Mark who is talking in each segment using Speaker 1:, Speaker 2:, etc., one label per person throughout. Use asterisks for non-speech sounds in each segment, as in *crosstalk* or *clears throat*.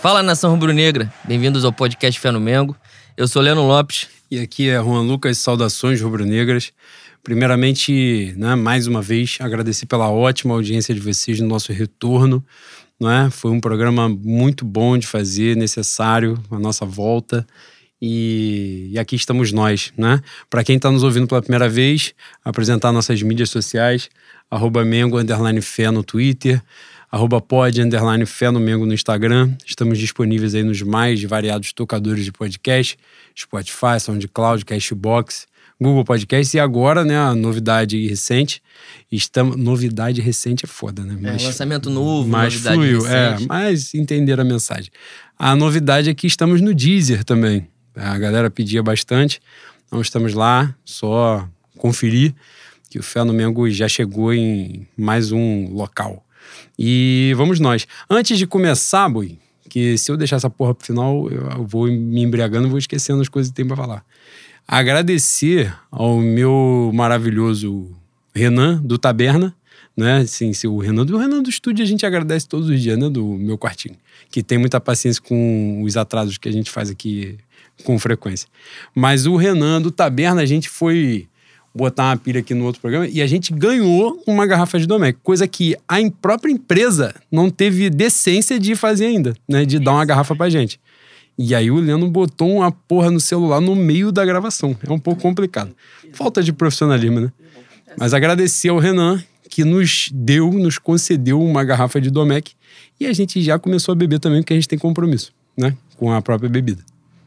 Speaker 1: Fala nação rubro-negra, bem-vindos ao podcast Fé no Mengo. Eu sou Leno Lopes.
Speaker 2: E aqui é Juan Lucas, saudações rubro-negras. Primeiramente, né, mais uma vez, agradecer pela ótima audiência de vocês no nosso retorno. Não é? Foi um programa muito bom de fazer, necessário, a nossa volta. E, e aqui estamos nós, né? Para quem está nos ouvindo pela primeira vez, apresentar nossas mídias sociais, arroba Mengo, underline Fé no Twitter, arroba pod, underline Fé no Mengo no Instagram. Estamos disponíveis aí nos mais variados tocadores de podcast, Spotify, SoundCloud, Cashbox, Google Podcast e agora, né, a novidade recente, estamos, novidade recente é foda, né?
Speaker 1: Mas, é, lançamento novo,
Speaker 2: mas fluiu, é, recente. é, mas entender a mensagem. A novidade é que estamos no Deezer também. A galera pedia bastante, então estamos lá, só conferir que o Fé no Mengo já chegou em mais um local. E vamos nós. Antes de começar, Bui, que se eu deixar essa porra pro final, eu vou me embriagando e vou esquecendo as coisas que tem pra falar. Agradecer ao meu maravilhoso Renan, do Taberna, né? Assim, se o Renan do Renan do estúdio a gente agradece todos os dias, né? Do meu quartinho. Que tem muita paciência com os atrasos que a gente faz aqui com frequência. Mas o Renan do Taberna, a gente foi botar uma pilha aqui no outro programa e a gente ganhou uma garrafa de Domecq, coisa que a própria empresa não teve decência de fazer ainda, né? De dar uma garrafa pra gente. E aí o Leno botou uma porra no celular no meio da gravação. É um pouco complicado. Falta de profissionalismo, né? Mas agradecer ao Renan, que nos deu, nos concedeu uma garrafa de Domecq. E a gente já começou a beber também, porque a gente tem compromisso, né? Com a própria bebida.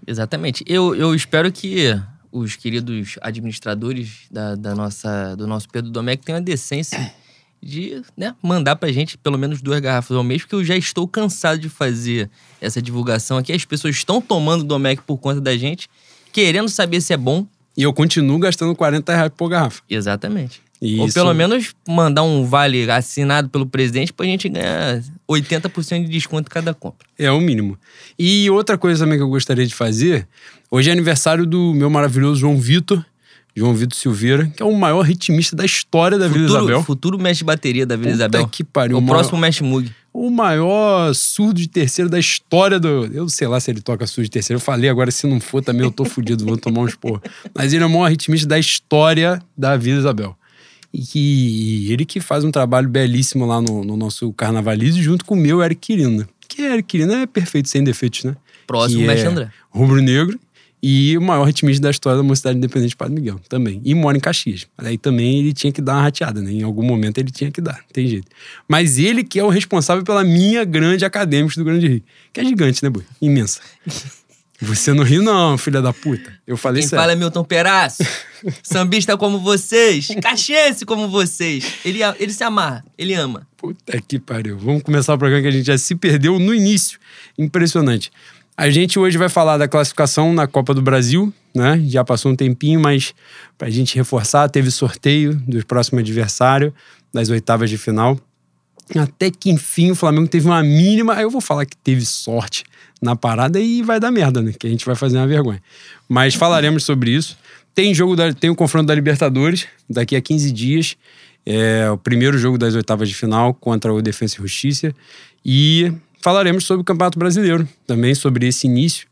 Speaker 1: Exatamente. Eu, eu espero que os queridos administradores da, da nossa, do nosso Pedro Domecq tenham a decência de né, mandar pra gente pelo menos duas garrafas ao mês, porque eu já estou cansado de fazer essa divulgação aqui. As pessoas estão tomando Domecq por conta da gente, querendo saber se é bom.
Speaker 2: E eu continuo gastando 40 reais por garrafa.
Speaker 1: Exatamente. Isso. Ou pelo menos mandar um vale assinado pelo presidente pra gente ganhar 80% de desconto cada compra.
Speaker 2: É o mínimo. E outra coisa também que eu gostaria de fazer, hoje é aniversário do meu maravilhoso João Vitor, João Vitor Silveira, que é o maior ritmista da história da futuro, Vila Isabel.
Speaker 1: Futuro mestre de bateria da Vila
Speaker 2: Puta
Speaker 1: Isabel.
Speaker 2: que pariu.
Speaker 1: O,
Speaker 2: o
Speaker 1: próximo mestre Mug.
Speaker 2: O maior surdo de terceiro da história do... Eu sei lá se ele toca surdo de terceiro. Eu falei agora, se não for também eu tô fudido, vou tomar uns porra. Mas ele é o maior ritmista da história da Vila Isabel. E que ele que faz um trabalho belíssimo lá no, no nosso carnavalismo, junto com o meu Eric Quirino. Que Eric Quirino é perfeito, sem defeitos, né?
Speaker 1: Próximo, mestre
Speaker 2: é
Speaker 1: André.
Speaker 2: Rubro-negro e o maior ritmista da história da Mocidade Independente de Padre Miguel, também. E mora em Caxias. Mas aí também ele tinha que dar uma rateada, né? Em algum momento ele tinha que dar, tem jeito. Mas ele que é o responsável pela minha grande acadêmica do Grande Rio. Que é gigante, né, boi? Imensa. *laughs* Você não riu, não, filha da puta. Eu falei
Speaker 1: Quem
Speaker 2: sério.
Speaker 1: fala é Milton Peraço. *laughs* Sambista como vocês. Caxiense como vocês. Ele, ele se amarra, ele ama.
Speaker 2: Puta que pariu. Vamos começar o programa que a gente já se perdeu no início. Impressionante. A gente hoje vai falar da classificação na Copa do Brasil, né? Já passou um tempinho, mas pra gente reforçar, teve sorteio do próximo adversário das oitavas de final. Até que enfim o Flamengo teve uma mínima. Aí eu vou falar que teve sorte na parada e vai dar merda, né? Que a gente vai fazer uma vergonha. Mas falaremos sobre isso. Tem jogo da, tem o confronto da Libertadores daqui a 15 dias. É o primeiro jogo das oitavas de final contra o Defensa e Justiça. E falaremos sobre o Campeonato Brasileiro, também sobre esse início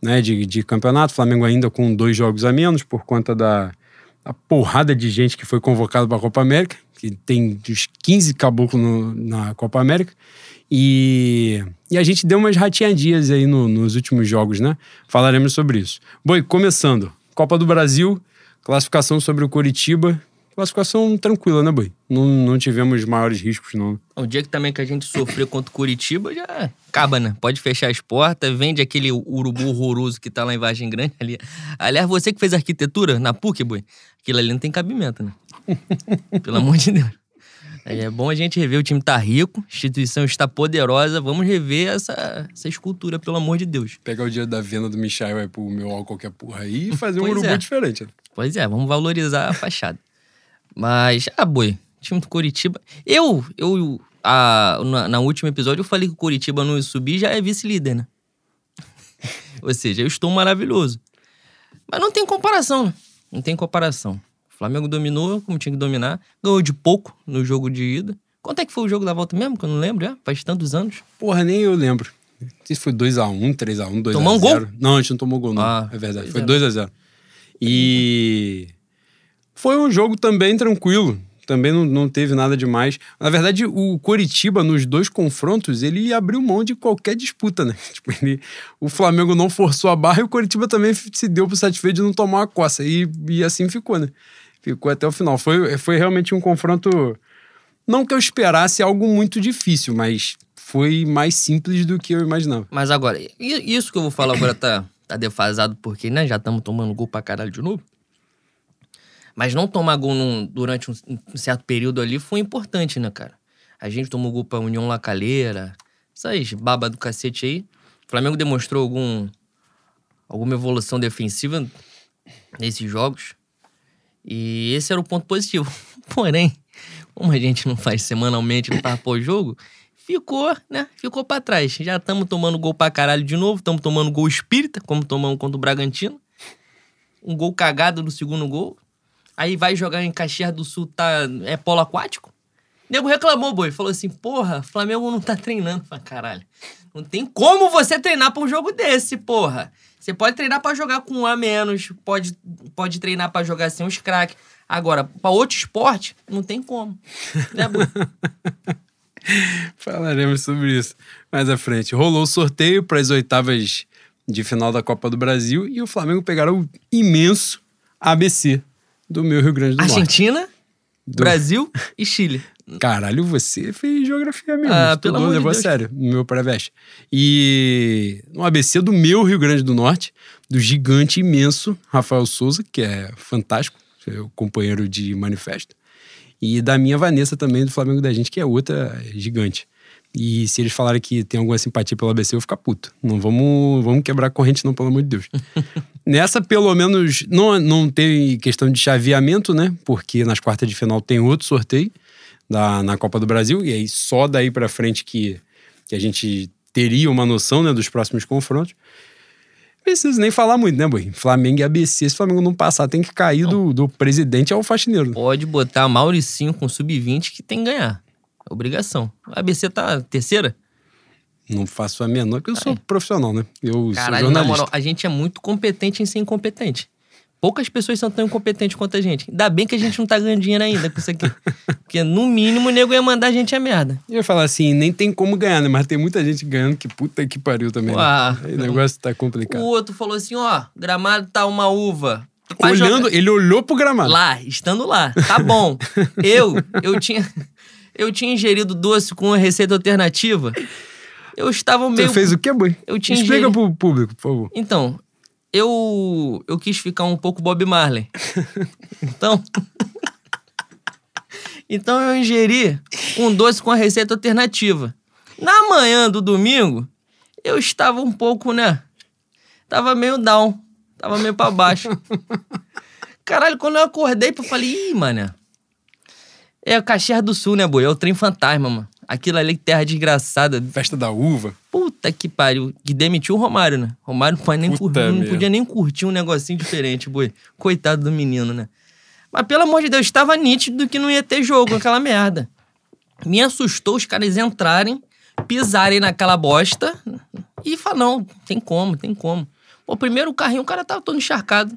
Speaker 2: né, de, de campeonato. Flamengo ainda com dois jogos a menos por conta da, da porrada de gente que foi convocada para a Copa América, que tem uns 15 caboclos no, na Copa América. E, e a gente deu umas rateadinhas aí no, nos últimos jogos, né? Falaremos sobre isso. Boi, começando. Copa do Brasil, classificação sobre o Curitiba. Classificação tranquila, né, Boi? Não, não tivemos maiores riscos, não.
Speaker 1: O dia que também que a gente sofreu contra o Curitiba já acaba, né? Pode fechar as portas, vende aquele urubu horroroso que tá lá em Vargem Grande ali. Aliás, você que fez arquitetura na PUC, Boi, aquilo ali não tem cabimento, né? *laughs* Pelo amor de Deus. É bom a gente rever, o time tá rico, a instituição está poderosa, vamos rever essa, essa escultura, pelo amor de Deus.
Speaker 2: Pegar o dia da venda do Michel aí pro meu álcool qualquer porra aí e fazer um urubu é. diferente. Né?
Speaker 1: Pois é, vamos valorizar a fachada. Mas, ah, boi, time do Curitiba. Eu, eu a, na, na último episódio, eu falei que o Curitiba não ia subir já é vice-líder, né? *laughs* Ou seja, eu estou maravilhoso. Mas não tem comparação, né? Não tem comparação. O Flamengo dominou como tinha que dominar, ganhou de pouco no jogo de ida. Quanto é que foi o jogo da volta mesmo? Que eu não lembro, já? Faz tantos anos.
Speaker 2: Porra, nem eu lembro. Não sei se foi 2x1, 3x1, 2x0.
Speaker 1: Tomou um gol?
Speaker 2: Não, a gente não tomou gol, não.
Speaker 1: Ah,
Speaker 2: é verdade. Foi
Speaker 1: é.
Speaker 2: 2x0. E foi um jogo também tranquilo. Também não, não teve nada demais. Na verdade, o Coritiba, nos dois confrontos, ele abriu mão de qualquer disputa, né? *laughs* Tipo, ele, o Flamengo não forçou a barra e o Coritiba também se deu por satisfeito de não tomar uma coça. E, e assim ficou, né? Ficou até o final. Foi, foi realmente um confronto. Não que eu esperasse algo muito difícil, mas foi mais simples do que eu imaginava.
Speaker 1: Mas agora, isso que eu vou falar agora tá, tá defasado, porque né, já estamos tomando gol pra caralho de novo. Mas não tomar gol num- durante um, um certo período ali foi importante, né, cara? A gente tomou gol pra União La Calera, essas baba do cacete aí. O Flamengo demonstrou algum, alguma evolução defensiva nesses jogos. E esse era o ponto positivo. *laughs* Porém, como a gente não faz semanalmente, não faz pós-jogo, ficou, né? Ficou pra trás. Já estamos tomando gol pra caralho de novo, estamos tomando gol espírita, como tomamos contra o Bragantino. Um gol cagado no segundo gol. Aí vai jogar em Caxias do Sul, tá, é polo aquático. O nego reclamou, boi. Falou assim: porra, Flamengo não tá treinando. Falei, caralho. Não tem como você treinar pra um jogo desse, porra. Você pode treinar pra jogar com um a menos, pode, pode treinar pra jogar sem os craques. Agora, pra outro esporte, não tem como. *laughs* Né, boi?
Speaker 2: Falaremos sobre isso mais à frente. Rolou o sorteio para as oitavas de final da Copa do Brasil e o Flamengo pegaram o imenso ABC do meu Rio Grande do Norte.
Speaker 1: Argentina, Brasil e Chile.
Speaker 2: Caralho, você fez geografia mesmo.
Speaker 1: Ah, pelo amor de
Speaker 2: levou a
Speaker 1: Deus.
Speaker 2: sério no meu pré-veste. E no ABC do meu Rio Grande do Norte, do gigante imenso Rafael Souza, que é fantástico, seu companheiro de manifesto. E da minha Vanessa também, do Flamengo da gente, que é outra gigante. E se eles falarem que tem alguma simpatia pelo ABC, eu vou ficar puto. Não vamos, vamos quebrar a corrente, não, pelo amor de Deus. *laughs* Nessa, pelo menos, não, não tem questão de chaveamento, né? Porque nas quartas de final tem outro sorteio da, na Copa do Brasil. E aí só daí pra frente que, que a gente teria uma noção né, dos próximos confrontos. Preciso nem falar muito, né, Boi? Flamengo e ABC. Se o Flamengo não passar, tem que cair do, do presidente ao faxineiro.
Speaker 1: Pode botar Mauricinho com sub-20 que tem que ganhar. Obrigação. A ABC tá terceira?
Speaker 2: Não faço a menor, porque eu sou profissional, né? Eu sou
Speaker 1: Caralho, na
Speaker 2: jornalista.
Speaker 1: moral, a gente é muito competente em ser incompetente. Poucas pessoas são tão incompetentes quanto a gente. Ainda bem que a gente não tá ganhando dinheiro ainda com isso aqui. *laughs* Porque, no mínimo, o nego ia mandar a gente a merda.
Speaker 2: Eu ia falar assim, nem tem como ganhar, né? Mas tem muita gente ganhando que puta que pariu também. né? O negócio tá
Speaker 1: O
Speaker 2: complicado.
Speaker 1: outro falou assim: ó, gramado tá uma uva. Pra
Speaker 2: Olhando,
Speaker 1: jogar-
Speaker 2: ele olhou pro gramado.
Speaker 1: Lá, estando lá. Tá bom. *laughs* eu, eu tinha. Eu tinha ingerido doce com uma receita alternativa. Eu estava meio.
Speaker 2: Você fez o quê, Boi?
Speaker 1: Eu tinha
Speaker 2: Explica
Speaker 1: ingerido-
Speaker 2: pro público, por favor.
Speaker 1: Então, eu eu quis ficar um pouco Bob Marley. *laughs* Então, então eu ingeri um doce com a receita alternativa. Na manhã do domingo, eu estava um pouco, né? Tava meio down, tava meio pra baixo. *laughs* Caralho, quando eu acordei, eu falei, ih, mané. É o Caxias do Sul, né, boi? É o trem fantasma, mano. Aquilo ali, terra desgraçada.
Speaker 2: Festa da uva.
Speaker 1: Puta que pariu. Que demitiu o Romário, né? Romário não, nem cur- não podia nem curtir um negocinho diferente, boi. Coitado do menino, né? Mas pelo amor de Deus, estava nítido que não ia ter jogo, aquela merda. Me assustou os caras entrarem, pisarem naquela bosta e falar: não, tem como, tem como. Pô, primeiro o carrinho, o cara tava todo encharcado.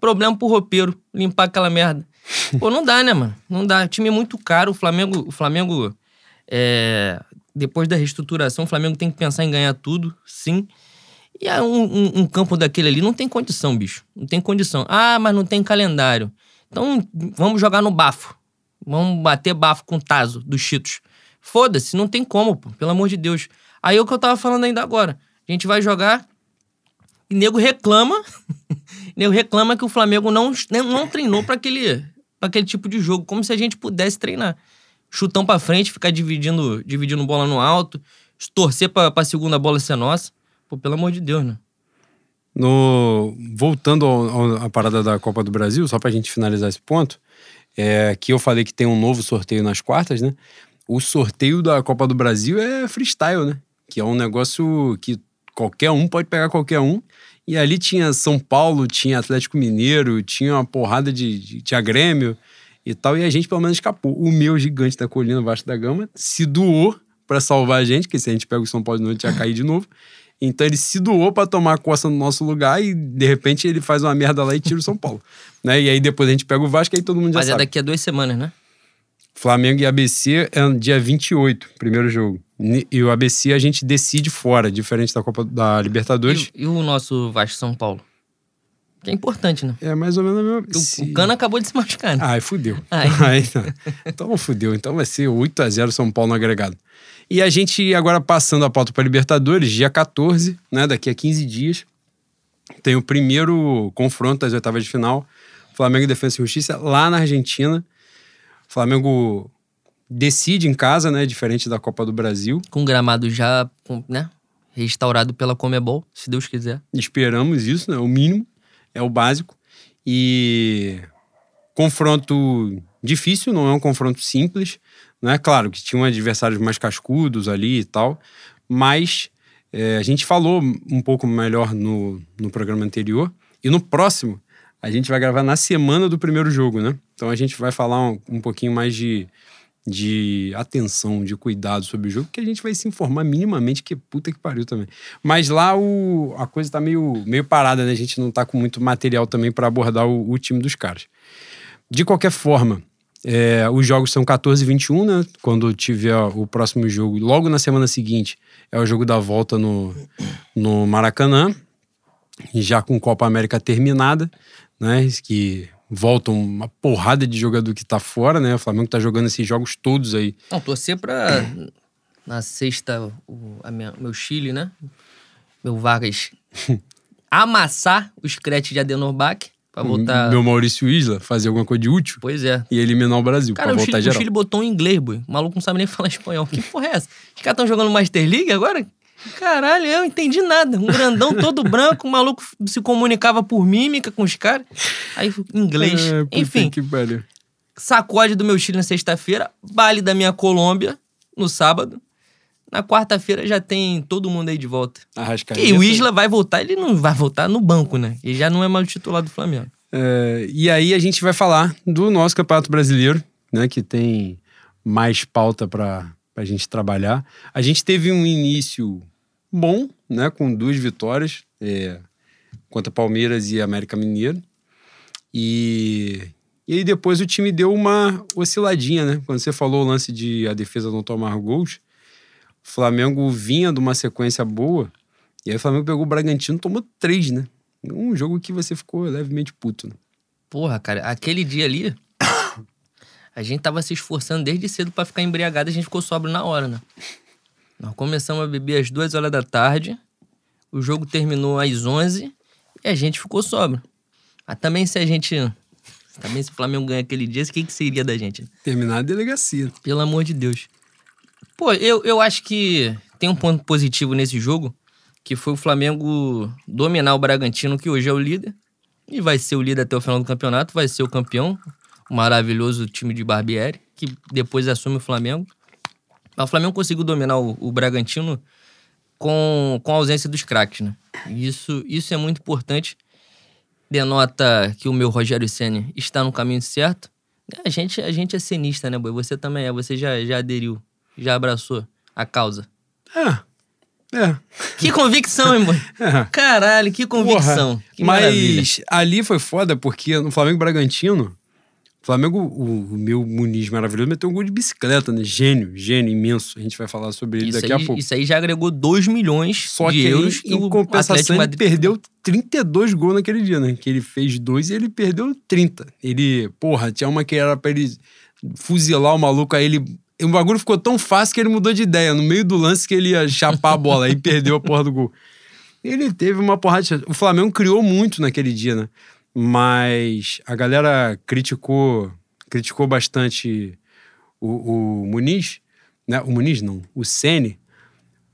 Speaker 1: Problema pro roupeiro limpar aquela merda. *laughs* Pô, não dá, né, mano? Não dá. O time é muito caro. O Flamengo, o Flamengo é, depois da reestruturação, o Flamengo tem que pensar em ganhar tudo, sim. E aí um, um- um campo daquele ali não tem condição, bicho. Não tem condição. Ah, mas não tem calendário. Então vamos jogar no bafo. Vamos bater bafo com o Tazo dos Cheetos. Foda-se, não tem como, pô. Pelo amor de Deus. Aí é o que eu tava falando ainda agora. A gente vai jogar e nego reclama. *laughs* nego reclama que o Flamengo não, não treinou pra aquele, pra aquele tipo de jogo. Como se a gente pudesse treinar. Chutão pra frente, ficar dividindo, dividindo bola no alto, torcer pra, pra segunda bola ser nossa. Pô, pelo amor de Deus, né?
Speaker 2: No, voltando à parada da Copa do Brasil, só pra gente finalizar esse ponto, é que eu falei que tem um novo sorteio nas quartas, né? O sorteio da Copa do Brasil é freestyle, né? Que é um negócio que qualquer um pode pegar qualquer um. E ali tinha São Paulo, tinha Atlético Mineiro, tinha uma porrada de, de tinha Grêmio e tal. E a gente pelo menos escapou. O meu gigante da colina Vasco da Gama se doou para salvar a gente, que se a gente pega o São Paulo de noite ia cair de novo. Então ele se doou para tomar a costa no nosso lugar e de repente ele faz uma merda lá e tira o São Paulo. né? E aí depois a gente pega o Vasco e aí todo mundo já
Speaker 1: Mas é
Speaker 2: sabe.
Speaker 1: daqui a duas semanas, né?
Speaker 2: Flamengo e ABC é no dia 28, primeiro jogo. E o ABC a gente decide fora, diferente da Copa da Libertadores.
Speaker 1: E, e o nosso Vasco São Paulo? Que é importante, né?
Speaker 2: É mais ou menos a mesma
Speaker 1: o-
Speaker 2: se-
Speaker 1: O Cano acabou de se machucar, né?
Speaker 2: Ai, fudeu. *laughs*
Speaker 1: Ai. *laughs*
Speaker 2: Ai, então fudeu. Então vai ser 8 a 0 São Paulo no agregado. E a gente agora passando a pauta para Libertadores, dia 14, né, daqui a 15 dias, tem o primeiro confronto das oitavas de final, Flamengo e Defensa e Justiça lá na Argentina. O Flamengo decide em casa, né, diferente da Copa do Brasil.
Speaker 1: Com o gramado já, né? Restaurado pela Comebol, se Deus quiser.
Speaker 2: Esperamos isso, né? O mínimo, é o básico. E confronto difícil, não é um confronto simples, né? Claro que tinham adversários mais cascudos ali e tal, mas é, a gente falou um pouco melhor no, no programa anterior. E no próximo, a gente vai gravar na semana do primeiro jogo, né? Então a gente vai falar um, um pouquinho mais de, de atenção, de cuidado sobre o jogo, que a gente vai se informar minimamente, que puta que pariu também. Mas lá o, a coisa tá meio, meio parada, né? A gente não tá com muito material também para abordar o, o time dos caras. De qualquer forma, é, os jogos são 14 e 21, né? Quando tiver o próximo jogo, logo na semana seguinte, é o jogo da volta no, no Maracanã, já com Copa América terminada, né? Que voltam uma porrada de jogador que tá fora, né? O Flamengo tá jogando esses jogos todos aí.
Speaker 1: Não, torcer pra. Na sexta, o a minha- meu Chile, né? Meu Vargas *laughs* amassar o Scratch de Adenobach pra voltar.
Speaker 2: Meu Maurício Isla fazer alguma coisa de útil
Speaker 1: Pois é.
Speaker 2: e eliminar o Brasil
Speaker 1: Cara,
Speaker 2: pra
Speaker 1: o
Speaker 2: voltar
Speaker 1: Chile, o
Speaker 2: geral.
Speaker 1: Chile botou em inglês, boi. O maluco não sabe nem *laughs* falar espanhol. Que porra é essa? Os caras estão jogando Master League agora? Caralho, eu não entendi nada. Um grandão todo branco, o maluco se comunicava por mímica com os caras. Aí, inglês.
Speaker 2: É,
Speaker 1: Enfim,
Speaker 2: que pariu.
Speaker 1: sacode do meu Chile na sexta-feira, baile da minha Colômbia no sábado. Na quarta-feira já tem todo mundo aí de volta.
Speaker 2: Arrascaeta.
Speaker 1: E o Isla vai voltar, ele não vai voltar no banco, né? Ele já não é mais o titular do Flamengo.
Speaker 2: É, e aí a gente vai falar do nosso Campeonato Brasileiro, né? Que tem mais pauta para a gente trabalhar. A gente teve um início bom, né? Com duas vitórias é, contra Palmeiras e América Mineiro. E, e aí depois o time deu uma osciladinha, né? Quando você falou o lance de a defesa não tomar gols, o Flamengo vinha de uma sequência boa. E aí o Flamengo pegou o Bragantino tomou três, né? Um jogo que você ficou levemente puto, né?
Speaker 1: Porra, cara, aquele dia ali, a gente tava se esforçando desde cedo pra ficar embriagado e a gente ficou sóbrio na hora, né? Nós começamos a beber às duas horas da tarde, o jogo terminou às 11 e a gente ficou sóbrio. Mas também se a gente. Também se o Flamengo ganha aquele dia, o que, que seria da gente?
Speaker 2: Terminar a delegacia.
Speaker 1: Pelo amor de Deus. Pô, eu, eu acho que tem um ponto positivo nesse jogo, que foi o Flamengo dominar o Bragantino, que hoje é o líder, e vai ser o líder até o final do campeonato, vai ser o campeão, maravilhoso time de Barbieri, que depois assume o Flamengo. Mas o Flamengo conseguiu dominar o, o Bragantino com, com a ausência dos craques, né? Isso, isso é muito importante. Denota que o meu Rogério Senna está no caminho certo. A gente, a gente é cenista, né, boi? Você também é. Você já, já aderiu, já abraçou a causa.
Speaker 2: É. É.
Speaker 1: Que convicção, hein, boi? *laughs*
Speaker 2: é.
Speaker 1: Caralho, que convicção. que
Speaker 2: Mas
Speaker 1: maravilha.
Speaker 2: ali foi foda porque no Flamengo Bragantino, Flamengo, o, o meu Muniz maravilhoso, meteu um gol de bicicleta, né? Gênio, gênio imenso. A gente vai falar sobre ele
Speaker 1: Isso
Speaker 2: daqui
Speaker 1: aí,
Speaker 2: a pouco.
Speaker 1: isso aí já agregou 2 milhões
Speaker 2: Só
Speaker 1: de
Speaker 2: que
Speaker 1: euros. que
Speaker 2: em compensação, ele
Speaker 1: Madrid-
Speaker 2: perdeu 32 gols naquele dia, né? Que ele fez dois e ele perdeu 30. Ele, porra, tinha uma que era pra ele fuzilar o maluco, aí ele. O bagulho ficou tão fácil que ele mudou de ideia. No meio do lance que ele ia chapar a bola, aí perdeu a porra do gol. Ele teve uma porrada de... O Flamengo criou muito naquele dia, né? Mas a galera criticou, criticou bastante o, o Muniz, né? O Muniz não, o Sene.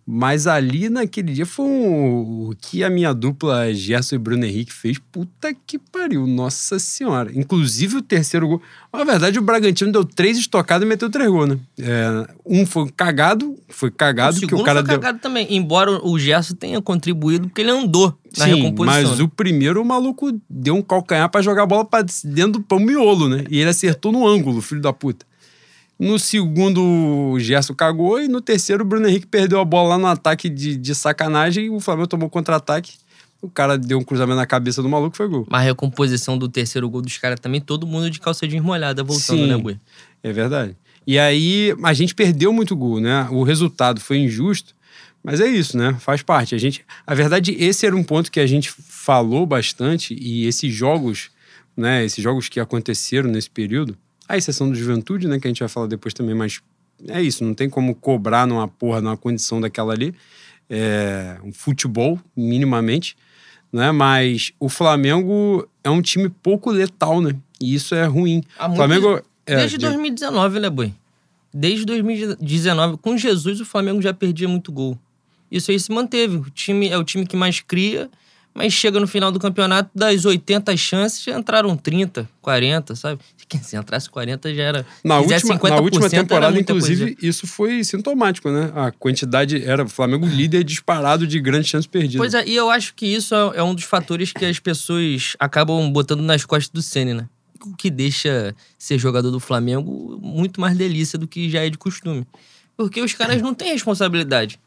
Speaker 2: Mas ali naquele dia foi um, o que a minha dupla Gerson e Bruno Henrique fez. Puta que pariu, nossa senhora. Inclusive o terceiro gol. Na verdade, o Bragantino deu três estocadas e meteu três gols, né? É, um foi cagado, foi cagado
Speaker 1: O
Speaker 2: que o cara
Speaker 1: foi
Speaker 2: deu.
Speaker 1: cagado também. Embora o Gerson tenha contribuído, porque ele andou na
Speaker 2: Sim,
Speaker 1: recomposição.
Speaker 2: mas o primeiro o maluco deu um calcanhar pra jogar a bola pra dentro do pão miolo, né? E ele acertou no ângulo, filho da puta. No segundo, o Gerson cagou. E no terceiro, o Bruno Henrique perdeu a bola lá no ataque de, de sacanagem. E o Flamengo tomou contra-ataque. O cara deu um cruzamento na cabeça do maluco foi gol.
Speaker 1: Mas a recomposição do terceiro gol dos caras também, todo mundo de calça jeans molhada voltando,
Speaker 2: Sim.
Speaker 1: né, Bui?
Speaker 2: É verdade. E aí, a gente perdeu muito gol, né? O resultado foi injusto, mas é isso, né? Faz parte. A gente, a verdade, esse era um ponto que a gente falou bastante e esses jogos, né? Esses jogos que aconteceram nesse período, a exceção do Juventude, né? Que a gente vai falar depois também, mas é isso. Não tem como cobrar numa porra, numa condição daquela ali. É um futebol, minimamente, né? Mas o Flamengo é um time pouco letal, né? E isso é ruim.
Speaker 1: Há muito-
Speaker 2: Flamengo é,
Speaker 1: Desde
Speaker 2: de-
Speaker 1: 2019, né, Bui? Desde 2019. Com Jesus, o Flamengo já perdia muito gol. Isso aí se manteve. O time é o time que mais cria, mas chega no final do campeonato, das 80 chances, já entraram 30, 40, sabe? Se *laughs* entrasse 40, já era.
Speaker 2: Na última, na
Speaker 1: 50%,
Speaker 2: última temporada, inclusive,
Speaker 1: coisa.
Speaker 2: isso foi sintomático, né? A quantidade era o Flamengo líder disparado de grandes chances perdidas.
Speaker 1: Pois é, e eu acho que isso é, é um dos fatores que as pessoas acabam botando nas costas do Senna, né? O que deixa ser jogador do Flamengo muito mais delícia do que já é de costume. Porque os caras não têm responsabilidade.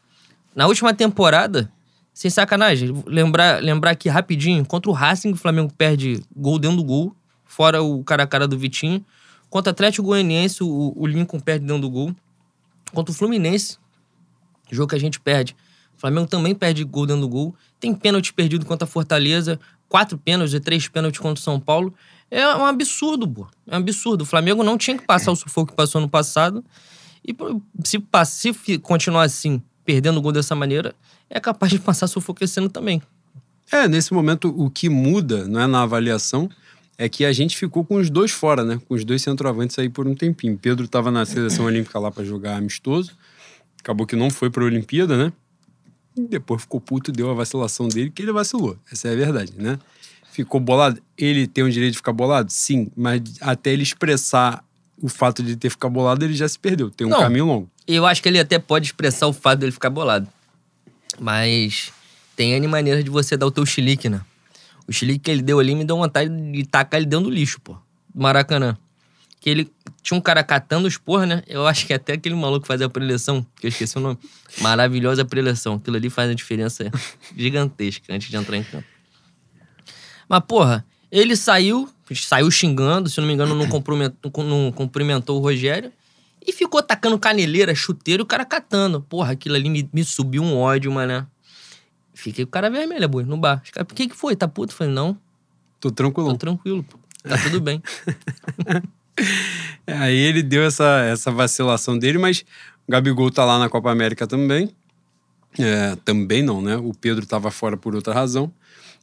Speaker 1: Na última temporada, sem sacanagem, lembrar, lembrar aqui rapidinho, contra o Racing, o Flamengo perde gol dentro do gol, fora o cara a cara do Vitinho. Contra o Atlético Goianiense, o, o Lincoln perde dentro do gol. Contra o Fluminense, jogo que a gente perde. O Flamengo também perde gol dentro do gol. Tem pênalti perdido contra a Fortaleza, quatro pênaltis e três pênaltis contra o São Paulo. É um absurdo, pô. É um absurdo. O Flamengo não tinha que passar o sufoco que passou no passado. E se, se continuar assim, perdendo gol dessa maneira, é capaz de passar ano também.
Speaker 2: É, nesse momento, o que muda não é, na avaliação é que a gente ficou com os dois fora, né? Com os dois centroavantes aí por um tempinho. Pedro estava na seleção olímpica lá para jogar amistoso. Acabou que não foi para a Olimpíada, né? Depois ficou puto, deu a vacilação dele, que ele vacilou. Essa é a verdade, né? Ficou bolado. Ele tem o direito de ficar bolado? Sim, mas até ele expressar o fato de ter ficado bolado, ele já se perdeu. Tem um
Speaker 1: Não.
Speaker 2: caminho longo.
Speaker 1: Eu acho que ele até pode expressar o fato dele ficar bolado. Mas tem N maneiras de você dar o teu chilique, né? O chilique que ele deu ali me deu vontade de tacar ele dentro do lixo, pô. Maracanã. Que ele tinha um cara catando os porra, né? Eu acho que até aquele maluco fazia a preleção, que eu esqueci o nome. Maravilhosa preleção. Aquilo ali faz uma diferença *laughs* gigantesca antes de entrar em campo. Mas, porra, ele saiu, saiu xingando, se não me engano, não cumprimentou, não cumprimentou o Rogério. E ficou tacando caneleira, chuteiro, o cara catando. Porra, aquilo ali me, me subiu um ódio, mané. Fiquei com o cara vermelho, boi, no bar. Os caras, por que que foi? Tá puto? Eu falei, não,
Speaker 2: Tô
Speaker 1: tô
Speaker 2: tranquilo.
Speaker 1: tranquilo, pô. Tá tudo bem. *laughs*
Speaker 2: Aí ele deu essa, essa vacilação dele, mas o Gabigol tá lá na Copa América também. É, também não, né? O Pedro tava fora por outra razão.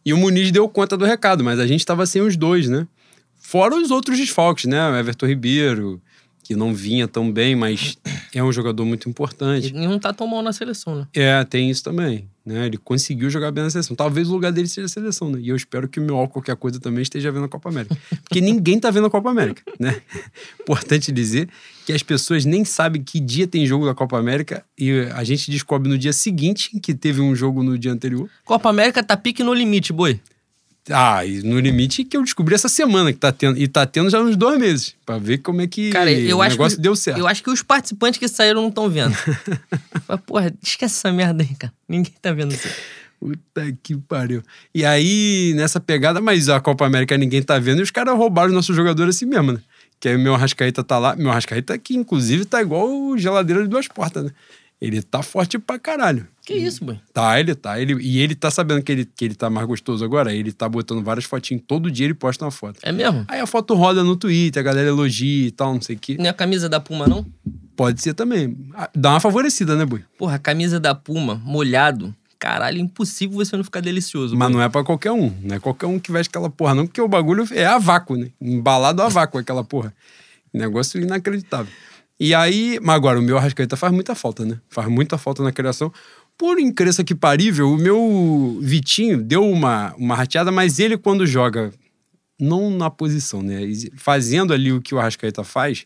Speaker 2: E o Muniz deu conta do recado, mas a gente tava sem os dois, né? Fora os outros desfalques, né? O Everton Ribeiro, que não vinha tão bem, mas é um jogador muito importante.
Speaker 1: Ele não tá tão mal na seleção, né?
Speaker 2: É, tem isso também, né? Ele conseguiu jogar bem na seleção. Talvez o lugar dele seja a seleção, né? E eu espero que o meu qualquer coisa também esteja vendo a Copa América. Porque ninguém tá vendo a Copa América, né? *laughs* Importante dizer que as pessoas nem sabem que dia tem jogo da Copa América e a gente descobre no dia seguinte que teve um jogo no dia anterior.
Speaker 1: Copa América tá pique no limite, boi.
Speaker 2: Ah, e no limite que eu descobri essa semana que tá tendo. E tá tendo já uns dois meses. Pra ver como é que
Speaker 1: Cara, eu
Speaker 2: o
Speaker 1: acho
Speaker 2: negócio
Speaker 1: que,
Speaker 2: deu certo.
Speaker 1: Eu acho que os participantes que saíram não estão vendo. *laughs* Mas, porra, esquece essa merda aí, cara. Ninguém tá vendo isso.
Speaker 2: Puta que pariu. E aí, nessa pegada, mas a Copa América ninguém tá vendo e os caras roubaram os nossos jogadores assim mesmo, né? Que aí o meu Arrascaeta tá lá. Meu Arrascaeta que, inclusive, tá igual geladeira de duas portas, né? Ele tá forte pra caralho.
Speaker 1: Que isso, boi?
Speaker 2: Tá, ele tá. Ele, e ele tá sabendo que ele, que ele tá mais gostoso agora. Ele tá botando várias fotinhas. Todo dia ele posta uma foto.
Speaker 1: É mesmo?
Speaker 2: Aí a foto roda no Twitter, a galera elogia e tal, não sei o quê.
Speaker 1: Não é a camisa da Puma, não?
Speaker 2: Pode ser também. Ah, Dá uma favorecida, né, Bui?
Speaker 1: Porra, a camisa da Puma, molhado. Caralho, impossível você não ficar delicioso.
Speaker 2: Mas não é pra qualquer um. Não é qualquer um que veste aquela porra, não, porque o bagulho é a vácuo, né? Embalado a vácuo aquela porra. Negócio inacreditável. E aí, mas agora, o meu Arrascaeta faz muita falta, né? Faz muita falta na criação. Por incrível que parível, o meu Vitinho deu uma, uma rateada, mas ele quando joga, não na posição, né? Fazendo ali o que o Arrascaeta faz,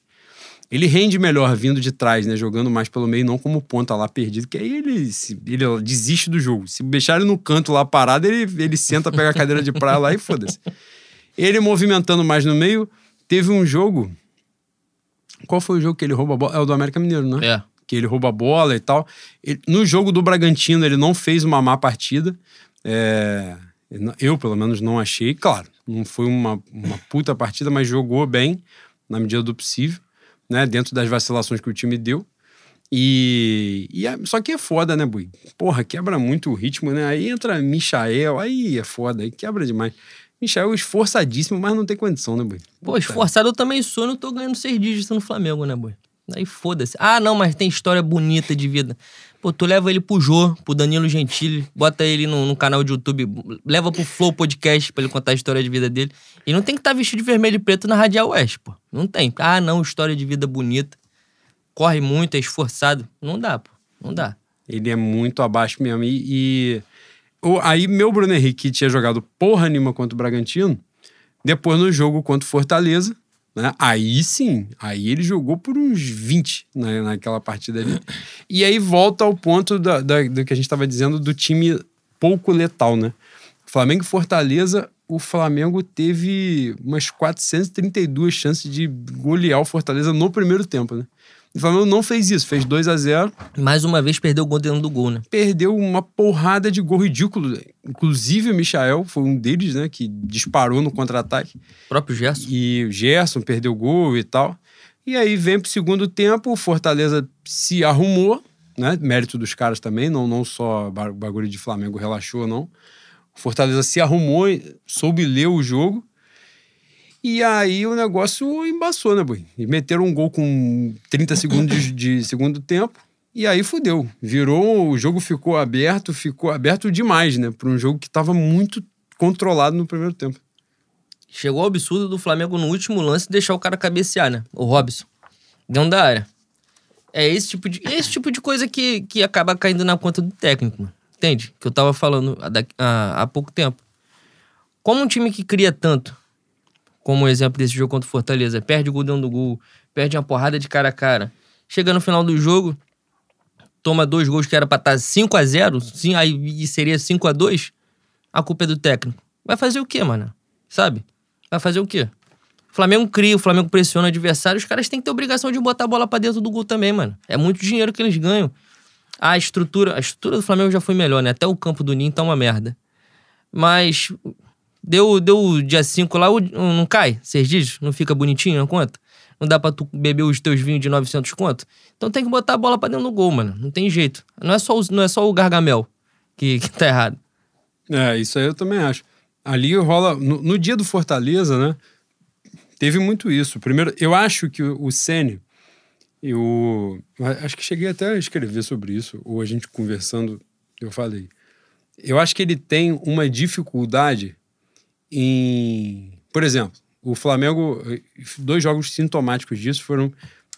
Speaker 2: ele rende melhor vindo de trás, né? Jogando mais pelo meio, não como ponta lá perdido, que aí ele, ele desiste do jogo. Se deixar ele no canto lá parado, ele, ele senta, pega a cadeira de praia lá e foda-se. Ele movimentando mais no meio, teve um jogo Qual foi o jogo que ele rouba a bola? É o do América Mineiro, né?
Speaker 1: É.
Speaker 2: Que ele rouba a bola e tal. Ele- no jogo do Bragantino, ele não fez uma má partida. É, eu, pelo menos, não achei. Claro, não foi uma, uma puta partida, mas jogou bem, na medida do possível, né? Dentro das vacilações que o time deu. E, e é- só que é foda, né, Bui? Porra, quebra muito o ritmo, né? Aí entra Michael, aí é foda, aí quebra demais. Michael é esforçadíssimo, mas não tem condição, né, Bui?
Speaker 1: Pô, esforçado eu também sou, não tô ganhando seis dígitos no Flamengo, né, boi? Aí foda-se. Ah, não, mas tem história bonita de vida. Pô, tu leva ele pro Jô, pro Danilo Gentili, bota ele no, no canal de YouTube, leva pro Flow Podcast pra ele contar a história de vida dele. E não tem que estar vestido de vermelho e preto na Radial Oeste, pô. Não tem. Ah, não, história de vida bonita. Corre muito, é esforçado. Não dá, pô. Não dá.
Speaker 2: Ele é muito abaixo mesmo. E, e- o- aí, meu Bruno Henrique, que tinha jogado porra nenhuma contra o Bragantino, depois no jogo contra o Fortaleza, né? Aí sim, aí ele jogou por uns 20 na, naquela partida ali. E aí volta ao ponto da, da- do que a gente estava dizendo do time pouco letal, né? Flamengo e Fortaleza, o Flamengo teve umas 432 chances de golear o Fortaleza no primeiro tempo, né? O Flamengo não fez isso, fez 2 a 0
Speaker 1: Mais uma vez perdeu o gol dentro do gol, né?
Speaker 2: perdeu uma porrada de gol ridículo. Inclusive o Michael foi um deles, né? Que disparou no contra-ataque.
Speaker 1: O próprio Gerson.
Speaker 2: E o Gerson perdeu gol e tal. E aí vem pro segundo tempo, o Fortaleza se arrumou, né? Mérito dos caras também, não, não só ba- bagulho de Flamengo relaxou, não. O Fortaleza se arrumou, soube ler o jogo. E aí o negócio embaçou, né, Boi? E meteram um gol com 30 segundos de, segundo tempo. E aí fudeu. Virou, o jogo ficou aberto, ficou aberto demais, né? Para um jogo que estava muito controlado no primeiro tempo.
Speaker 1: Chegou o absurdo do Flamengo no último lance deixar o cara cabecear, né? O Robson. Dentro da área. É esse tipo de, esse tipo de coisa que, que acaba caindo na conta do técnico, mano. Entende? Que eu tava falando há- há pouco tempo. Como um time que cria tanto, como exemplo desse jogo contra o Fortaleza, perde o gol dentro do gol, perde uma porrada de cara a cara, chega no final do jogo, toma dois gols que era pra estar 5 a 0 sim, aí seria 5 a 2 a culpa é do técnico. Vai fazer o quê, mano? Sabe? Vai fazer o quê? O Flamengo cria, o Flamengo pressiona o adversário, os caras têm que ter obrigação de botar a bola pra dentro do gol também, mano. É muito dinheiro que eles ganham. A estrutura, a estrutura do Flamengo já foi melhor, né? Até o campo do Ninho tá uma merda. Mas deu, deu dia 5 lá, não cai? Seis? Não fica bonitinho na conta? Não dá pra tu beber os teus vinhos de 900 conto? Então tem que botar a bola pra dentro do gol, mano. Não tem jeito. Não é só o, não é só o Gargamel que, que tá errado.
Speaker 2: É, isso aí eu também acho. Ali rola. No, no dia do Fortaleza, né? Teve muito isso. Primeiro, eu acho que o Sene, eu acho que cheguei até a escrever sobre isso, ou a gente conversando, eu falei. Eu acho que ele tem uma dificuldade em. Por exemplo, o Flamengo. Dois jogos sintomáticos disso foram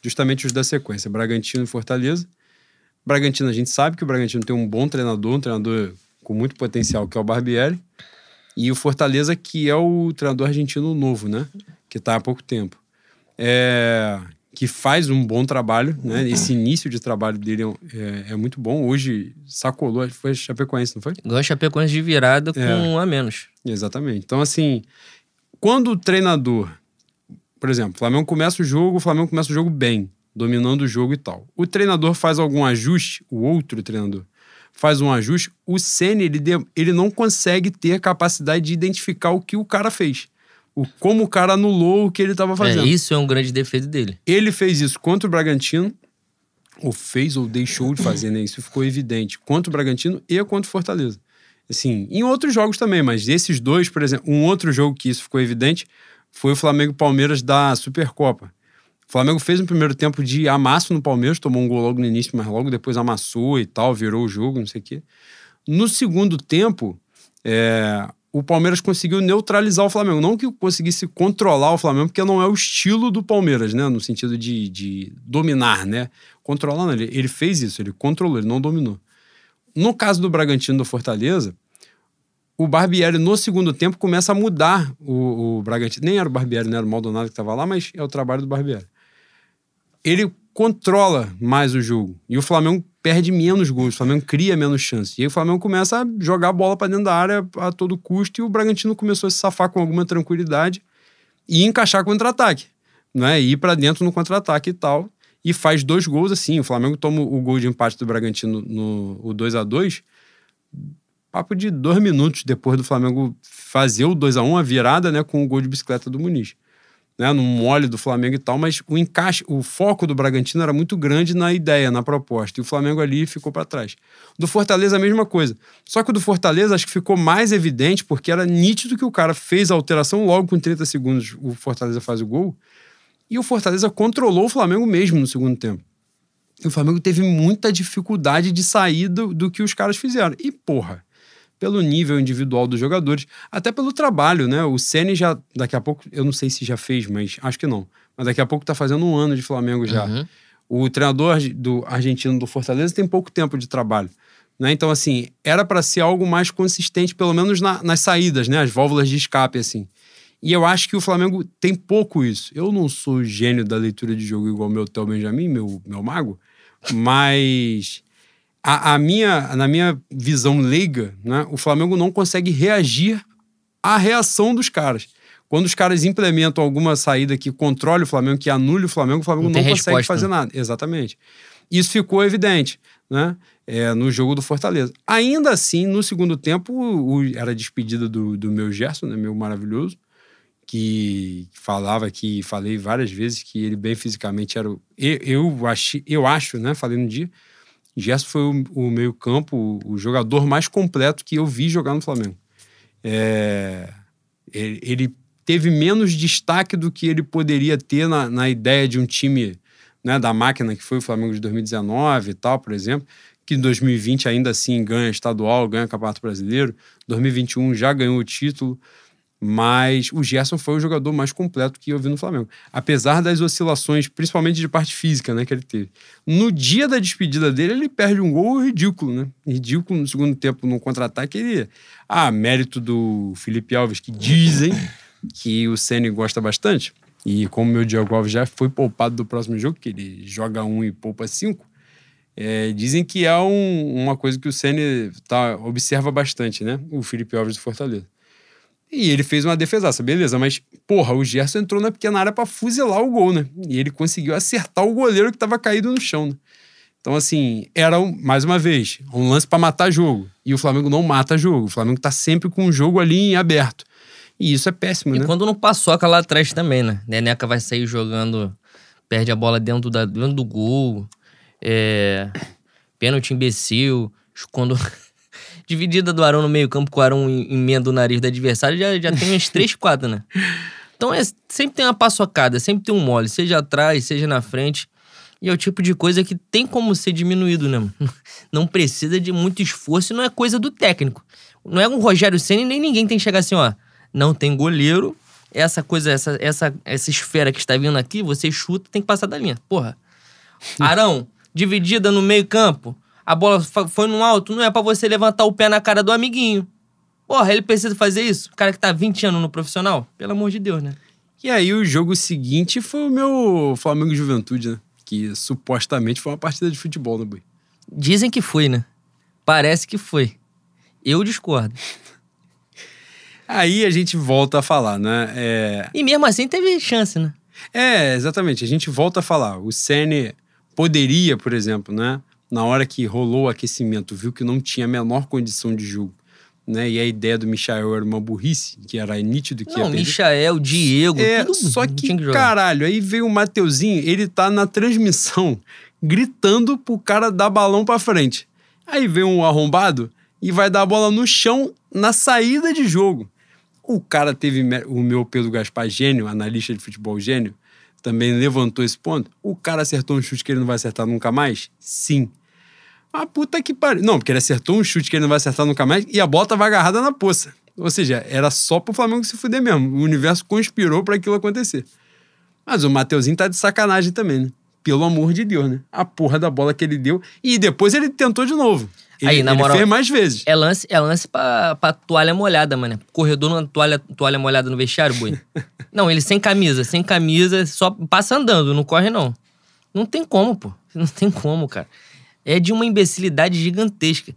Speaker 2: justamente os da sequência: Bragantino e Fortaleza. Bragantino, a gente sabe que o Bragantino tem um bom treinador, um treinador com muito potencial, que é o Barbieri. E o Fortaleza, que é o treinador argentino novo, né? Que está há pouco tempo. É, que faz um bom trabalho, né? Esse início de trabalho dele é, é muito bom. Hoje sacolou, foi Chapecoense, não foi?
Speaker 1: Ganha Chapecoense de virada com
Speaker 2: É.
Speaker 1: um a menos.
Speaker 2: Exatamente. Então, assim, quando o treinador, por exemplo, o Flamengo começa o jogo, o Flamengo começa o jogo bem, dominando o jogo e tal. O treinador faz algum ajuste, o outro treinador faz um ajuste, o Senna, ele, ele não consegue ter a capacidade de identificar o que o cara fez. O, como o cara anulou o que ele estava fazendo.
Speaker 1: É, isso é um grande defeito dele.
Speaker 2: Ele fez isso contra o Bragantino, ou fez ou deixou de fazer, né? Isso ficou evidente. Contra o Bragantino e contra o Fortaleza. Assim, em outros jogos também, mas esses dois, por exemplo, um outro jogo que isso ficou evidente foi o Flamengo Palmeiras da Supercopa. O Flamengo fez um primeiro tempo de amasso no Palmeiras, tomou um gol logo no início, mas logo depois amassou e tal, virou o jogo, não sei o quê. No segundo tempo, é, o Palmeiras conseguiu neutralizar o Flamengo. Não que conseguisse controlar o Flamengo, porque não é o estilo do Palmeiras, né? No sentido de, de dominar, né? Controlar. Ele, ele fez isso, ele controlou, ele não dominou. No caso do Bragantino do Fortaleza, o Barbieri, no segundo tempo, começa a mudar o, o Bragantino. Nem era o Barbieri, não era o Maldonado que estava lá, mas é o trabalho do Barbieri. Ele controla mais o jogo. E o Flamengo perde menos gols, o Flamengo cria menos chances. E aí o Flamengo começa a jogar a bola para dentro da área a todo custo e o Bragantino começou a se safar com alguma tranquilidade e encaixar contra-ataque. né? E ir para dentro no contra-ataque e tal. E faz dois gols assim. O Flamengo toma o gol de empate do Bragantino no o 2 a 2 Papo de dois minutos depois do Flamengo fazer o 2 a 1 a virada, né? Com o gol de bicicleta do Muniz né, no mole do Flamengo e tal, mas o encaixe, o foco do Bragantino era muito grande na ideia, na proposta, e o Flamengo ali ficou para trás. Do Fortaleza a mesma coisa. Só que o do Fortaleza acho que ficou mais evidente porque era nítido que o cara fez a alteração logo com 30 segundos, o Fortaleza faz o gol, e o Fortaleza controlou o Flamengo mesmo no segundo tempo. E o Flamengo teve muita dificuldade de sair do, do que os caras fizeram. E porra, pelo nível individual dos jogadores, até pelo trabalho, né? O Ceni já, daqui a pouco, eu não sei se já fez, mas acho que não. Mas daqui a pouco tá fazendo um ano de Flamengo já. Uhum. O treinador do argentino do Fortaleza tem pouco tempo de trabalho. Né? Então, assim, era para ser algo mais consistente, pelo menos na, nas saídas, né? As válvulas de escape, assim. E eu acho que o Flamengo tem pouco isso. Eu não sou gênio da leitura de jogo igual meu Theo Benjamin, meu, meu mago, mas a, a, minha, na minha visão leiga, né, o Flamengo não consegue reagir à reação dos caras. Quando os caras implementam alguma saída que controle o Flamengo, que anule o Flamengo, o Flamengo não, não consegue fazer nada. Exatamente. Isso ficou evidente né, é, no jogo do Fortaleza. Ainda assim, no segundo tempo, o, era a despedida do, do meu Gerson, né, meu maravilhoso, que falava que falei várias vezes que ele bem fisicamente era. Eu, eu, achei, eu acho, né? Falei no dia Gerson foi o, o meio-campo, o, jogador mais completo que eu vi jogar no Flamengo. É, ele, ele, teve menos destaque do que ele poderia ter na, na ideia de um time né, da máquina que foi o Flamengo de 2019 e tal, por exemplo, que em 2020 ainda assim ganha estadual, ganha Campeonato Brasileiro, 2021 já ganhou o título. Mas o Gerson foi o jogador mais completo que eu vi no Flamengo. Apesar das oscilações, principalmente de parte física, né, que ele teve. No dia da despedida dele, ele perde um gol ridículo, né? Ridículo no segundo tempo, no contra-ataque. Ele. Ah, mérito do Felipe Alves, que dizem que o Ceni gosta bastante. E como meu Diego Alves já foi poupado do próximo jogo, que ele joga um e poupa cinco, é, dizem que é um, uma coisa que o Ceni tá, observa bastante, né? O Felipe Alves do Fortaleza. E ele fez uma defesaça, beleza, mas, porra, o Gerson entrou na pequena área pra fuzilar o gol, né? E ele conseguiu acertar o goleiro que tava caído no chão, né? Então, assim, era, mais uma vez, um lance para matar jogo. E o Flamengo não mata jogo. O Flamengo tá sempre com o jogo ali em aberto. E isso é péssimo,
Speaker 1: e
Speaker 2: né?
Speaker 1: E quando não paçoca lá atrás também, né? Neneca vai sair jogando, perde a bola dentro, da, dentro do gol. É, pênalti imbecil. Quando dividida do Arão no meio-campo com o Arão emenda o nariz do adversário, já, já tem uns 3, 4, *laughs* né? Então é, sempre tem uma paçocada, sempre tem um mole, seja atrás, seja na frente. E é o tipo de coisa que tem como ser diminuído, né? *laughs* Não precisa de muito esforço e não é coisa do técnico. Não é um Rogério Senna nem ninguém tem que chegar assim, ó. Não tem goleiro, essa coisa, essa, essa, essa esfera que está vindo aqui, você chuta, tem que passar da linha. Porra. *laughs* Arão, dividida no meio-campo a bola foi no alto, não é para você levantar o pé na cara do amiguinho. Porra, ele precisa fazer isso? O cara que tá 20 anos no profissional? Pelo amor de Deus, né?
Speaker 2: E aí o jogo seguinte foi o meu Flamengo Juventude, né? Que supostamente foi uma partida de futebol, né, Bui?
Speaker 1: Dizem que foi, né? Parece que foi. Eu discordo. *laughs*
Speaker 2: Aí a gente volta a falar, né? É...
Speaker 1: E mesmo assim teve chance, né?
Speaker 2: É, exatamente. A gente volta a falar. O Sene poderia, por exemplo, né? Na hora que rolou o aquecimento, viu que não tinha a menor condição de jogo. Né? E a ideia do Michael era uma burrice, que era nítido que
Speaker 1: Não, ia Michael, Diego,
Speaker 2: é, tudo só que, que caralho, aí veio o Mateuzinho, ele tá na transmissão gritando pro cara dar balão pra frente. Aí vem um arrombado e vai dar a bola no chão na saída de jogo. O cara teve o meu Pedro Gaspar gênio, analista de futebol gênio, também levantou esse ponto. O cara acertou um chute que ele não vai acertar nunca mais? Sim. Ah, puta que pariu. Não, porque ele acertou um chute que ele não vai acertar nunca mais e a bola tava agarrada na poça. Ou seja, era só pro Flamengo se fuder mesmo. O universo conspirou para aquilo acontecer. Mas o Mateuzinho tá de sacanagem também, né? Pelo amor de Deus, né? A porra da bola que ele deu. E depois ele tentou de novo. Ele, Aí, na moral, fez mais vezes.
Speaker 1: É lance, é lance pra, pra toalha molhada, mano. Corredor na toalha, toalha molhada no vestiário, boi. *laughs* não, ele sem camisa, sem camisa, só passa andando, não corre não. Não tem como, pô. Não tem como, cara é de uma imbecilidade gigantesca.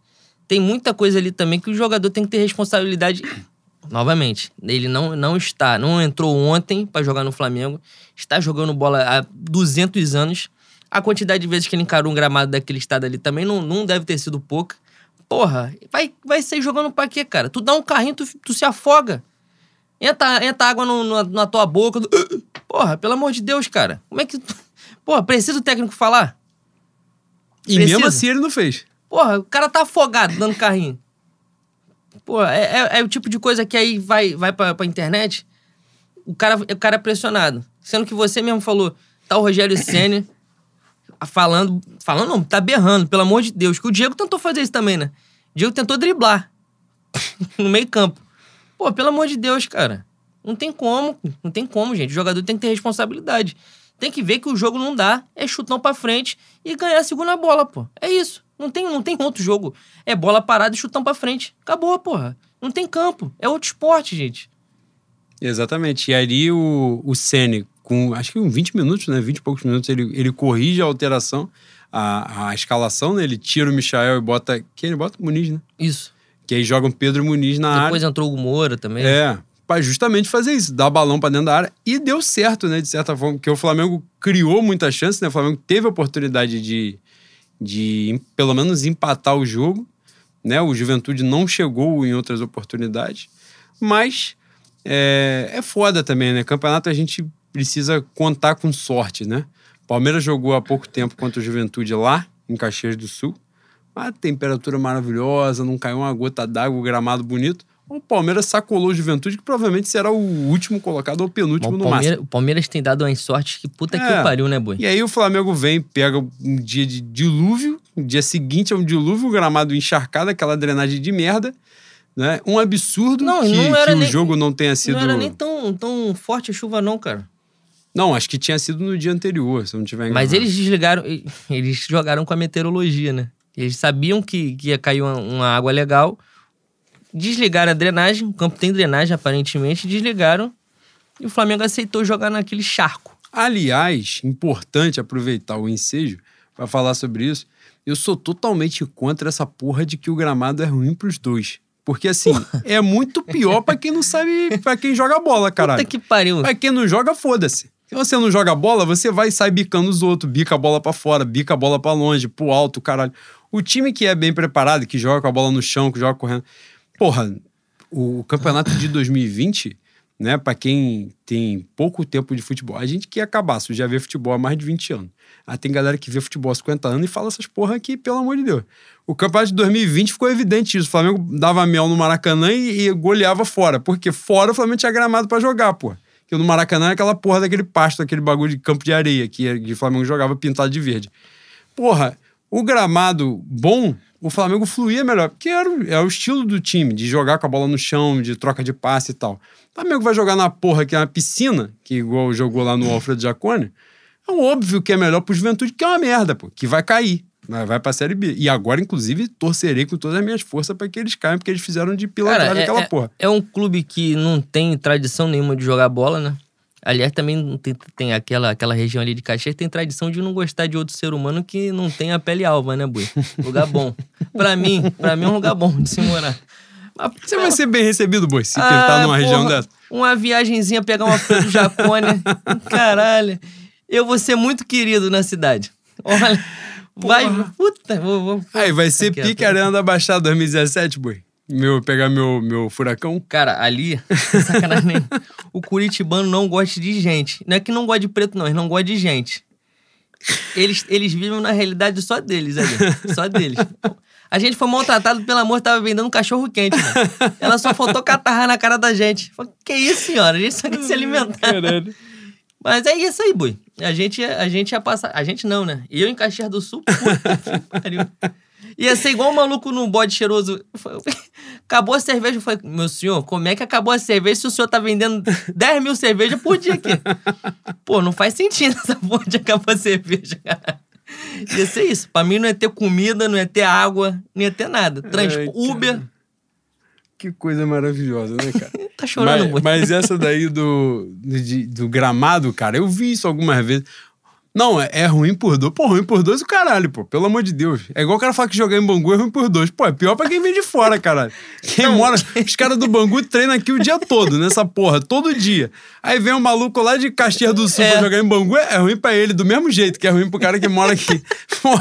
Speaker 1: Tem muita coisa ali também que o jogador tem que ter responsabilidade *clears throat* novamente, ele não, não está, não entrou ontem para jogar no Flamengo, está jogando bola há 200 anos. A quantidade de vezes que ele encarou um gramado daquele estado ali também não, não deve ter sido pouca. Porra, vai, vai ser jogando pra quê, cara? Tu dá um carrinho, tu, tu se afoga. Entra, entra água no, no, na tua boca. *clears throat* Porra, pelo amor de Deus, cara. Como é que. *laughs* Porra, precisa o técnico falar?
Speaker 2: E precisa. mesmo assim ele não fez.
Speaker 1: Porra, o cara tá afogado dando carrinho. Pô, é, é, é, o tipo de coisa que aí vai, vai pra, pra internet, o cara, o cara é pressionado. Sendo que você mesmo falou, tá o Rogério Senna *coughs* falando, falando não, tá berrando, pelo amor de Deus. Que o Diego tentou fazer isso também, né? O Diego tentou driblar *coughs* no meio campo. Pô, pelo amor de Deus, cara. Não tem como, não tem como, gente. O jogador tem que ter responsabilidade. Tem que ver que o jogo não dá, é chutão pra frente e ganhar a segunda bola, pô. É isso. Não tem, não tem outro jogo. É bola parada e chutão pra frente. Acabou, porra. Não tem campo. É outro esporte, gente.
Speaker 2: Exatamente. E ali o, o Sene, com acho que uns 20 minutos, né? 20 e poucos minutos, ele, ele corrige a alteração, a, a escalação, né? Ele tira o Michael e bota. Quem ele bota? Muniz, né?
Speaker 1: Isso.
Speaker 2: Que aí joga o Pedro Muniz na
Speaker 1: Depois
Speaker 2: área.
Speaker 1: Depois entrou o Moura também.
Speaker 2: É. Pra justamente fazer isso, dar balão para dentro da área. E deu certo, né? De certa forma, porque o Flamengo criou muita chance, né? O Flamengo teve a oportunidade de, de pelo menos empatar o jogo. Né? O Juventude não chegou em outras oportunidades. Mas é, é foda também, né? Campeonato a gente precisa contar com sorte, né? Palmeiras jogou há pouco tempo contra o Juventude lá, em Caxias do Sul. Uma temperatura maravilhosa, não caiu uma gota d'água, gramado bonito. O Palmeiras sacolou o Juventude, que provavelmente será o último colocado ou penúltimo Bom,
Speaker 1: no
Speaker 2: Palmeiras, máximo.
Speaker 1: O Palmeiras tem dado uma sorte que puta é. que pariu, né, Boi?
Speaker 2: E aí o Flamengo vem, pega um dia de dilúvio, no dia seguinte é um dilúvio, o gramado encharcado, aquela drenagem de merda. Né? Um absurdo não, que, não que o nem, jogo não tenha sido. Não
Speaker 1: era nem tão, tão forte a chuva, não, cara.
Speaker 2: Não, acho que tinha sido no dia anterior, se eu não tiver enganado.
Speaker 1: Mas eles desligaram, eles jogaram com a meteorologia, né? Eles sabiam que, que ia cair uma, uma água legal, desligaram a drenagem, o campo tem drenagem aparentemente, desligaram e o Flamengo aceitou jogar naquele charco.
Speaker 2: Aliás, importante aproveitar o ensejo para falar sobre isso. Eu sou totalmente contra essa porra de que o gramado é ruim pros dois. Porque assim, *laughs* é muito pior para quem não sabe, para quem joga bola, caralho.
Speaker 1: Puta que pariu.
Speaker 2: Pra quem não joga, foda-se. Se você não joga bola, você vai sair bicando os outros, bica a bola para fora, bica a bola para longe, pro alto, caralho. O time que é bem preparado, que joga com a bola no chão, que joga correndo. Porra, o campeonato de 2020, né, para quem tem pouco tempo de futebol, a gente que cabaço, já vê futebol há mais de 20 anos. Aí tem galera que vê futebol há 50 anos e fala essas porra aqui, pelo amor de Deus. O campeonato de 2020 ficou evidente isso. O Flamengo dava mel no Maracanã e, e goleava fora. Porque fora o Flamengo tinha gramado para jogar, porra. Porque no Maracanã é aquela porra daquele pasto, aquele bagulho de campo de areia que o Flamengo jogava pintado de verde. Porra, o gramado bom, o Flamengo fluía melhor, porque era, era o estilo do time, de jogar com a bola no chão, de troca de passe e tal. O Flamengo vai jogar na porra que é uma piscina, que igual jogou lá no Alfredo Jacone, é óbvio que é melhor pro Juventude, que é uma merda, pô, que vai cair. Vai pra Série B. E agora, inclusive, torcerei com todas as minhas forças para que eles caiam, porque eles fizeram de pilantragem é, aquela
Speaker 1: é,
Speaker 2: porra.
Speaker 1: É um clube que não tem tradição nenhuma de jogar bola, né? Aliás, também tem, tem aquela, aquela região ali de Caxias tem tradição de não gostar de outro ser humano que não tem a pele alva, né, Bui? Lugar bom. pra mim, pra mim é um lugar bom de se morar.
Speaker 2: Mas, Você vai ser bem recebido, Boi, se ah, tentar numa porra, região dessa.
Speaker 1: Uma viagenzinha, pegar uma folha do Jacone. Caralho. Eu vou ser muito querido na cidade. Olha, vai. Puta, vou, vou.
Speaker 2: Aí, vai ser pique Arena da Baixada 2017, Boi? Meu, pegar meu, meu furacão?
Speaker 1: Cara, ali, *laughs* sacanagem. o curitibano não gosta de gente. Não é que não gosta de preto, não. Eles não gostam de gente. Eles, eles vivem na realidade só deles ali. Só deles. A gente foi maltratado pela amor, tava vendendo um cachorro quente, mano. Ela só faltou catarra na cara da gente. Falei, que isso, senhora? A gente só quer se alimentar. Caralho. Mas é isso aí, Bui. A gente, a gente ia passar. A gente não, né? Eu em Caxias do Sul, puta que pariu. Ia ser igual um maluco no bode cheiroso. Acabou a cerveja. Eu falei, meu senhor, como é que acabou a cerveja se o senhor tá vendendo *laughs* 10 mil cervejas por dia aqui? Pô, não faz sentido *laughs* essa porra de acabar a cerveja, cara. Ia ser isso. Pra mim não ia ter comida, não ia ter água, não ia ter nada. Transpo Uber.
Speaker 2: Que coisa maravilhosa, né, cara? *laughs*
Speaker 1: tá chorando
Speaker 2: mas,
Speaker 1: muito.
Speaker 2: Mas essa daí do, do, do, gramado, cara, eu vi isso algumas vezes. Não, é, é ruim por dois. Pô, ruim por dois o caralho, pô. Pelo amor de Deus. É igual o cara falar que jogar em Bangu é ruim por dois. Pô, é pior pra quem vem de fora, caralho. Quem
Speaker 1: Não.
Speaker 2: mora. Os caras do Bangu treinam aqui o dia todo, nessa porra, todo dia. Aí vem um maluco lá de Caxias do Sul
Speaker 1: É.
Speaker 2: pra jogar em Bangu, é ruim pra ele, do mesmo jeito que é ruim pro cara que mora aqui. *laughs* pô,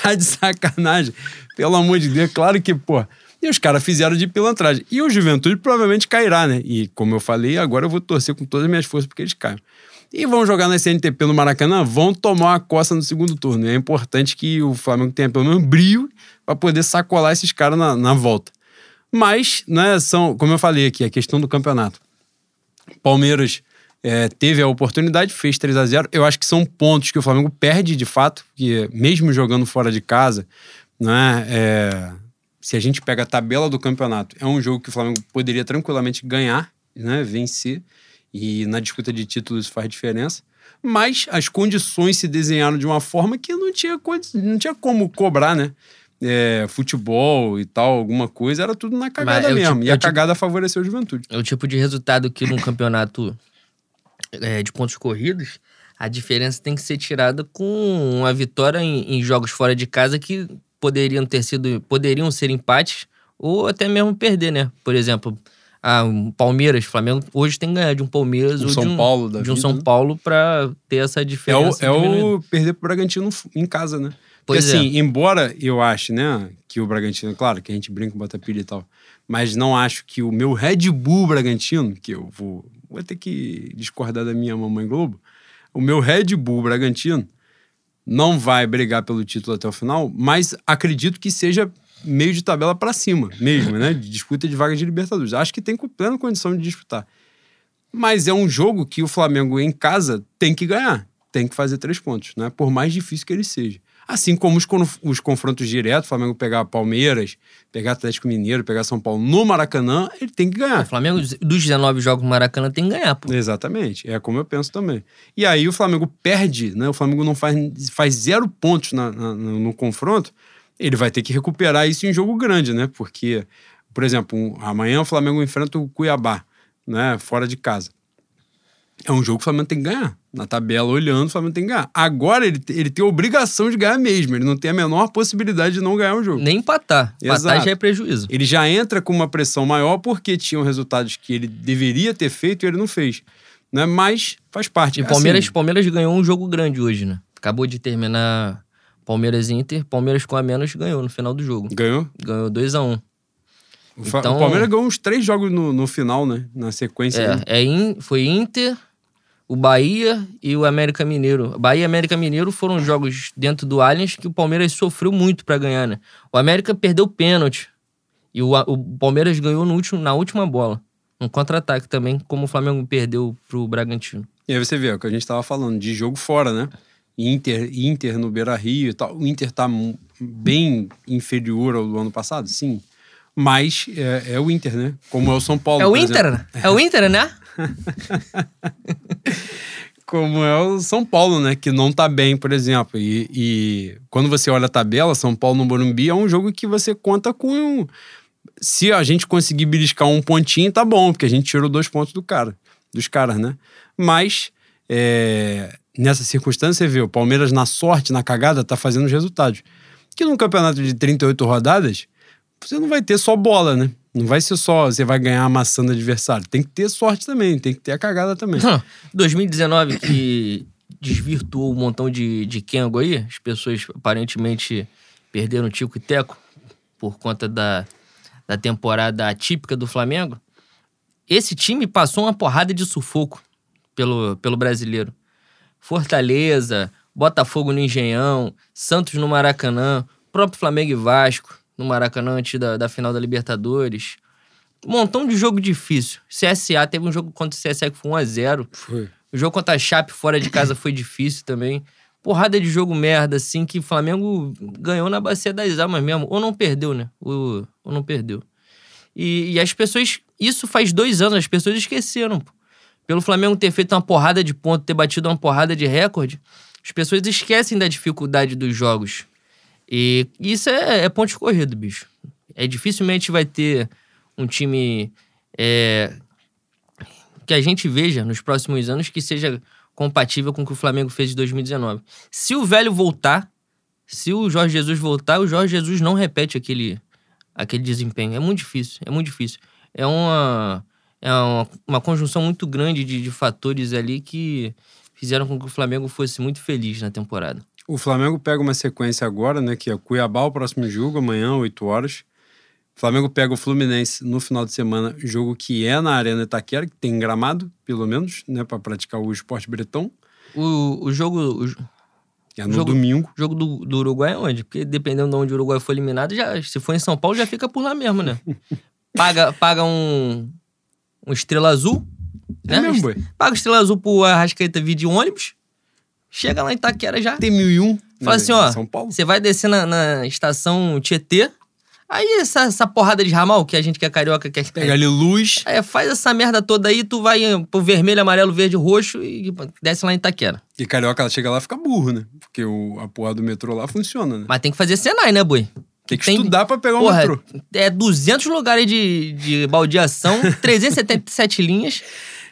Speaker 2: tá de sacanagem. Pelo amor de Deus, claro que, pô. E os caras fizeram de pilantragem. E o Juventude provavelmente cairá, né? E como eu falei, agora eu vou torcer com todas as minhas forças porque eles caiam. E vão jogar na SNTP no Maracanã, vão tomar uma coça no segundo turno. E é importante que o Flamengo tenha pelo menos brilho para poder sacolar esses caras na, na volta. Mas, né, são, como eu falei aqui, a questão do campeonato. Palmeiras é, teve a oportunidade, fez 3 a 0 Eu acho que são pontos que o Flamengo perde de fato, que mesmo jogando fora de casa, né, é, se a gente pega a tabela do campeonato, é um jogo que o Flamengo poderia tranquilamente ganhar, né, vencer, e na disputa de títulos faz diferença. Mas as condições se desenharam de uma forma que não tinha, não tinha como cobrar, né? É, futebol e tal, alguma coisa, era tudo na cagada
Speaker 1: é
Speaker 2: mesmo.
Speaker 1: tipo-
Speaker 2: e
Speaker 1: é
Speaker 2: a
Speaker 1: o tipo-
Speaker 2: cagada favoreceu a juventude.
Speaker 1: É o tipo de resultado que num campeonato é, de pontos corridos, a diferença tem que ser tirada com uma vitória em, em jogos fora de casa que poderiam ter sido, poderiam ser empates ou até mesmo perder, né? Por exemplo, a um Palmeiras, Flamengo hoje tem que ganhar de um Palmeiras
Speaker 2: Um
Speaker 1: ou
Speaker 2: São
Speaker 1: de um,
Speaker 2: Paulo da
Speaker 1: de um
Speaker 2: vida,
Speaker 1: São
Speaker 2: né?
Speaker 1: Paulo pra ter essa
Speaker 2: É o,
Speaker 1: diferença.
Speaker 2: é
Speaker 1: diminuída.
Speaker 2: o perder pro Bragantino em casa, né? Porque
Speaker 1: Pois é.
Speaker 2: assim, embora eu ache, né, que o Bragantino, claro, que a gente brinca com bota pilha e tal, mas não acho que o meu Red Bull Bragantino, que eu vou, vou ter que discordar da minha mamãe Globo, o meu Red Bull Bragantino não vai brigar pelo título até o final, mas acredito que seja meio de tabela pra cima mesmo, né? De disputa de vaga de Libertadores. Acho que tem plena condição de disputar. Mas é um jogo que o Flamengo em casa tem que ganhar. Tem que fazer três pontos, né? Por mais difícil que ele seja. Assim como os, os confrontos diretos, o Flamengo pegar Palmeiras, pegar Atlético Mineiro, pegar São Paulo no Maracanã, ele tem que
Speaker 1: O
Speaker 2: ganhar.
Speaker 1: Flamengo, dos 19 jogos no Maracanã, tem que ganhar, pô.
Speaker 2: Exatamente, é como eu penso também. E aí o Flamengo perde, né? O Flamengo não faz, faz zero pontos na- na- no confronto, ele vai ter que recuperar isso em jogo grande, né? Porque, por exemplo, um- amanhã o Flamengo enfrenta o Cuiabá, né? Fora de casa. É um jogo que o Flamengo tem que ganhar. Na tabela, olhando, o Flamengo tem que ganhar. Agora ele, ele tem a obrigação de ganhar mesmo. Ele não tem a menor possibilidade de não ganhar o jogo.
Speaker 1: Nem empatar. Empatar
Speaker 2: Exato.
Speaker 1: já é prejuízo.
Speaker 2: Ele já entra com uma pressão maior porque tinham resultados que ele deveria ter feito e ele não fez. Né? Mas faz parte.
Speaker 1: E Palmeiras,
Speaker 2: Assim,
Speaker 1: Palmeiras ganhou um jogo grande hoje, né? Acabou de terminar Palmeiras e Inter. Palmeiras com a menos ganhou no final do jogo.
Speaker 2: ganhou.
Speaker 1: Ganhou 2 a 1
Speaker 2: O Fa-
Speaker 1: Então-
Speaker 2: O Palmeiras ganhou uns três jogos no, no final, né? Na sequência. né?
Speaker 1: É, é in- foi Inter, o Bahia e o América Mineiro. Bahia e América Mineiro foram jogos dentro do Allianz que o Palmeiras sofreu muito pra ganhar, né? O América perdeu pênalti. E o, o Palmeiras ganhou no último, na última bola. Um contra-ataque também, como o Flamengo perdeu pro Bragantino.
Speaker 2: E aí você vê é o que a gente tava falando, de jogo fora, né? Inter, Inter no Beira Rio e tal. O Inter tá mu- bem inferior ao do ano passado, sim. Mas é, é o Inter, né? Como é o São Paulo.
Speaker 1: É o Inter?
Speaker 2: exemplo.
Speaker 1: É o Inter, né? *laughs*
Speaker 2: como é o São Paulo, né? Que não tá bem, por exemplo. E, e quando você olha a tabela, São Paulo no Morumbi é um jogo que você conta com. um- Se a gente conseguir beliscar um pontinho, tá bom, porque a gente tirou dois pontos do cara, dos caras, né? Mas é, nessa circunstância, você vê, o Palmeiras, na sorte, na cagada, tá fazendo os resultados. Que num campeonato de 38 rodadas, você não vai ter só bola, né? Não vai ser só você vai ganhar amassando adversário. Tem que ter sorte também, tem que ter a cagada também. *laughs*
Speaker 1: 2019 que desvirtuou um montão de, de Kengo aí. As pessoas aparentemente perderam Tico e Teco por conta da, da temporada atípica do Flamengo. Esse time passou uma porrada de sufoco pelo, pelo brasileiro. Fortaleza, Botafogo no Engenhão, Santos no Maracanã, próprio Flamengo e Vasco no Maracanã antes da, da final da Libertadores. Um montão de jogo difícil. CSA teve um jogo contra o CSA que foi 1x0.
Speaker 2: Foi.
Speaker 1: O jogo contra a Chape fora de casa foi difícil também. Porrada de jogo merda, assim, que o Flamengo ganhou na bacia das almas mesmo. Ou não perdeu, né? Ou, ou não perdeu. E, e as pessoas. Isso faz dois anos, as pessoas esqueceram. Pô. Pelo Flamengo ter feito uma porrada de ponto, ter batido uma porrada de recorde, as pessoas esquecem da dificuldade dos jogos. E isso é, é ponto corrido, bicho. É dificilmente vai ter um time é, que a gente veja nos próximos anos que seja compatível com o que o Flamengo fez de 2019. Se o velho voltar, se o Jorge Jesus voltar, o Jorge Jesus não repete aquele, aquele desempenho. É muito difícil, é muito difícil. É uma, é uma, uma conjunção muito grande de, de fatores ali que fizeram com que o Flamengo fosse muito feliz na temporada.
Speaker 2: O Flamengo pega uma sequência agora, né? Que é Cuiabá, o próximo jogo, amanhã, 8 horas. O Flamengo pega o Fluminense no final de semana, jogo que é na Arena Itaquera, que tem gramado, pelo menos, né? Para praticar o esporte bretão.
Speaker 1: O, o jogo. O,
Speaker 2: é no jogo, domingo.
Speaker 1: O jogo do, do Uruguai é onde? Porque dependendo de onde o Uruguai for eliminado, já, se for em São Paulo, já fica por lá mesmo, né? *laughs* paga, paga um, um estrela azul.
Speaker 2: É né? mesmo, boi.
Speaker 1: Paga o estrela azul pro Arrascaeta vir de ônibus. Chega lá em Itaquera já.
Speaker 2: Tem mil e um.
Speaker 1: Fala assim, ó. Você vai descer na, na, estação Tietê. Aí essa, essa porrada de ramal que a gente que é carioca quer.
Speaker 2: Pega ali luz.
Speaker 1: Aí faz essa merda toda aí, tu vai pro vermelho, amarelo, verde, roxo e desce lá em Itaquera.
Speaker 2: E carioca, ela chega lá e fica burro, né? Porque o, a porra do metrô lá funciona, né?
Speaker 1: Mas tem que fazer Senai, né, boi?
Speaker 2: Tem que tem, estudar pra pegar porra, metrô.
Speaker 1: É 200 lugares de, de baldeação, *laughs* 377 linhas.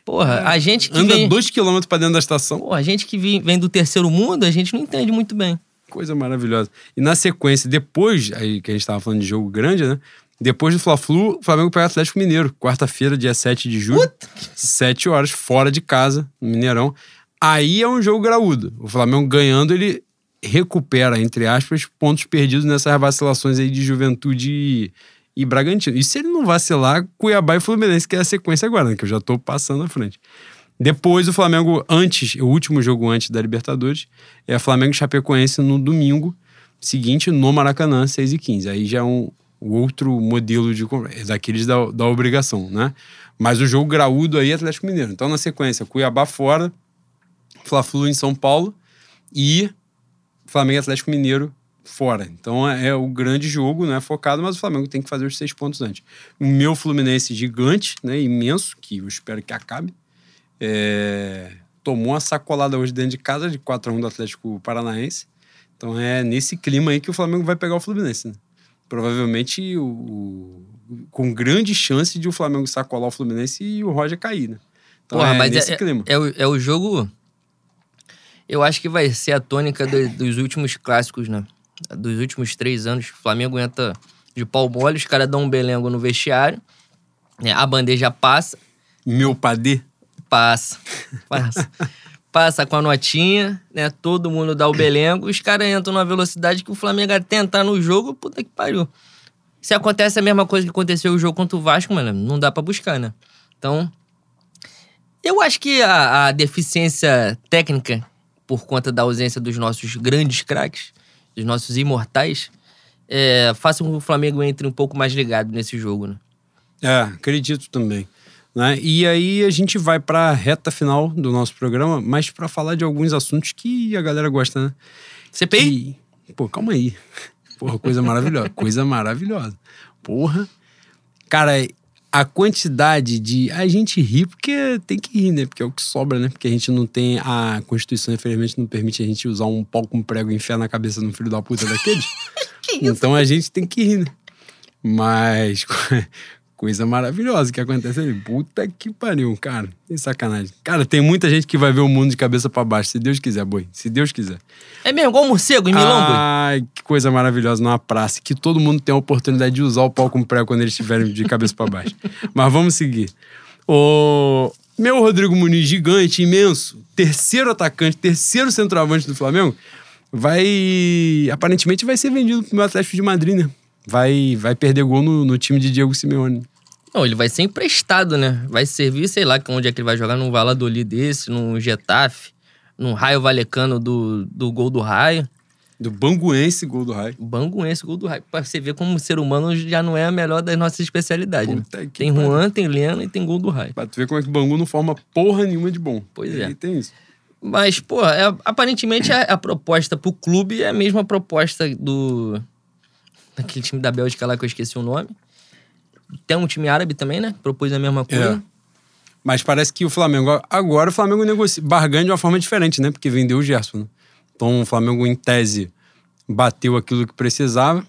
Speaker 1: Porra, a gente que
Speaker 2: Anda
Speaker 1: vem...
Speaker 2: dois quilômetros pra dentro da estação.
Speaker 1: Porra, a gente que vem, vem do terceiro mundo, a gente não entende muito bem.
Speaker 2: Coisa maravilhosa. E na sequência, depois, aí que a gente tava falando de jogo grande, né? Depois do Fla-Flu, o Flamengo pega o Atlético Mineiro. Quarta-feira, dia 7 de julho. Puta. 7 horas, fora de casa, no Mineirão. Aí é um jogo graúdo. O Flamengo ganhando, ele recupera, entre aspas, pontos perdidos nessas vacilações aí de juventude e Bragantino. E se ele não vacilar, Cuiabá e Fluminense, que é a sequência agora, né? Que eu já tô passando à frente. Depois o Flamengo, antes, o último jogo antes da Libertadores, é Flamengo Chapecoense no domingo seguinte, no Maracanã, 6 e 15 Aí já é um outro modelo de é daqueles da, da obrigação, né? Mas o jogo graúdo aí é Atlético Mineiro. Então, na sequência, Cuiabá fora, Fla-Flu em São Paulo e Flamengo Atlético Mineiro fora. Então é, é o grande jogo, né? Focado, mas o Flamengo tem que fazer os seis pontos antes. O meu Fluminense gigante, né? Imenso, que eu espero que acabe. É... Tomou uma sacolada hoje dentro de casa de 4 a 1 do Atlético Paranaense. Então é nesse clima aí que o Flamengo vai pegar o Fluminense. Né? Provavelmente o, o, com grande chance de o Flamengo sacolar o Fluminense e o Roger cair, né?
Speaker 1: Então Porra, é mas nesse é, clima. É, é, o, é o jogo. Eu acho que vai ser a tônica do, dos últimos clássicos, né? dos últimos três anos, o Flamengo entra de pau mole, os caras dão um belengo no vestiário, né? a bandeja passa.
Speaker 2: Meu padê?
Speaker 1: Passa, passa. passa com a notinha, né? Todo mundo dá o belengo, os caras entram numa velocidade que o Flamengo até entrar no jogo, puta que pariu. Se acontece a mesma coisa que aconteceu o jogo contra o Vasco, mano, não dá para buscar, né? Então, eu acho que a, a, deficiência técnica, por conta da ausência dos nossos grandes craques, dos nossos imortais, é, faça com que o Flamengo entre um pouco mais ligado nesse jogo, né?
Speaker 2: É, acredito também. Né? E aí a gente vai para a reta final do nosso programa, mas para falar de alguns assuntos que a galera gosta, né?
Speaker 1: CPI?
Speaker 2: Que... Pô, calma aí. Porra, coisa maravilhosa. coisa maravilhosa. Porra. Cara, a quantidade de. A gente ri porque tem que rir, né? Porque é o que sobra, né? Porque a gente não tem. A Constituição, infelizmente, não permite a gente usar um pau com prego e enfiar na cabeça de um filho da puta daqueles. *laughs* então a gente tem que rir, né? Mas *laughs* coisa maravilhosa que acontece ali. Puta que pariu, cara. Tem sacanagem. Cara, tem muita gente que vai ver o mundo de cabeça para baixo, se Deus quiser, boi. Se Deus quiser.
Speaker 1: É mesmo, igual um morcego em Milão, boi?
Speaker 2: Ai, que coisa maravilhosa numa praça. Que todo mundo tem a oportunidade de usar o pau com prego quando eles estiverem de cabeça para baixo. *laughs* Mas vamos seguir. O meu Rodrigo Muniz, gigante, imenso, terceiro atacante, terceiro centroavante do Flamengo, vai. Aparentemente vai ser vendido pro meu Atlético de Madrid, né? Vai, vai perder gol no, no time de Diego Simeone.
Speaker 1: Não, ele vai ser emprestado, né? Vai servir, sei lá, onde é que ele vai jogar, num Valladolid desse, num Getafe, num Raio Valecano do, do gol do Raio.
Speaker 2: Do Banguense, gol do Raio.
Speaker 1: Banguense, gol do Raio. Pra você ver como o ser humano já não é a melhor das nossas especialidades. Né? Tem Juan, tem Lena e tem gol do Raio.
Speaker 2: Pra tu ver como é que o Bangu não forma porra nenhuma de bom.
Speaker 1: Pois é.
Speaker 2: E tem isso.
Speaker 1: Mas, pô, é, aparentemente a, a, proposta pro clube é a mesma proposta do. daquele time da Bélgica lá que eu esqueci o nome. Tem um time árabe também, né? Propôs a mesma coisa. É.
Speaker 2: Mas parece que o Flamengo. Agora o Flamengo negocia, barganha de uma forma diferente, né? Porque vendeu o Gerson. Né? Então o Flamengo, em tese, bateu aquilo que precisava.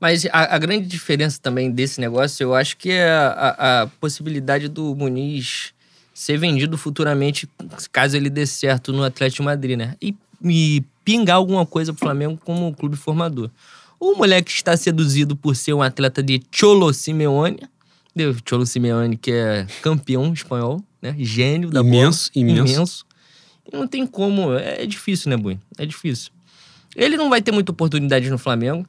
Speaker 1: Mas a, a grande diferença também desse negócio, eu acho que é a, a, possibilidade do Muniz ser vendido futuramente, caso ele dê certo no Atlético de Madrid, né? E, e pingar alguma coisa pro Flamengo como clube formador. O moleque está seduzido por ser um atleta de Cholo Simeone, Cholo Simeone, que é campeão espanhol, né? Gênio da
Speaker 2: imenso,
Speaker 1: bola.
Speaker 2: Imenso,
Speaker 1: imenso. E não tem como. É difícil, né, Bui? É difícil. Ele não vai ter muita oportunidade no Flamengo.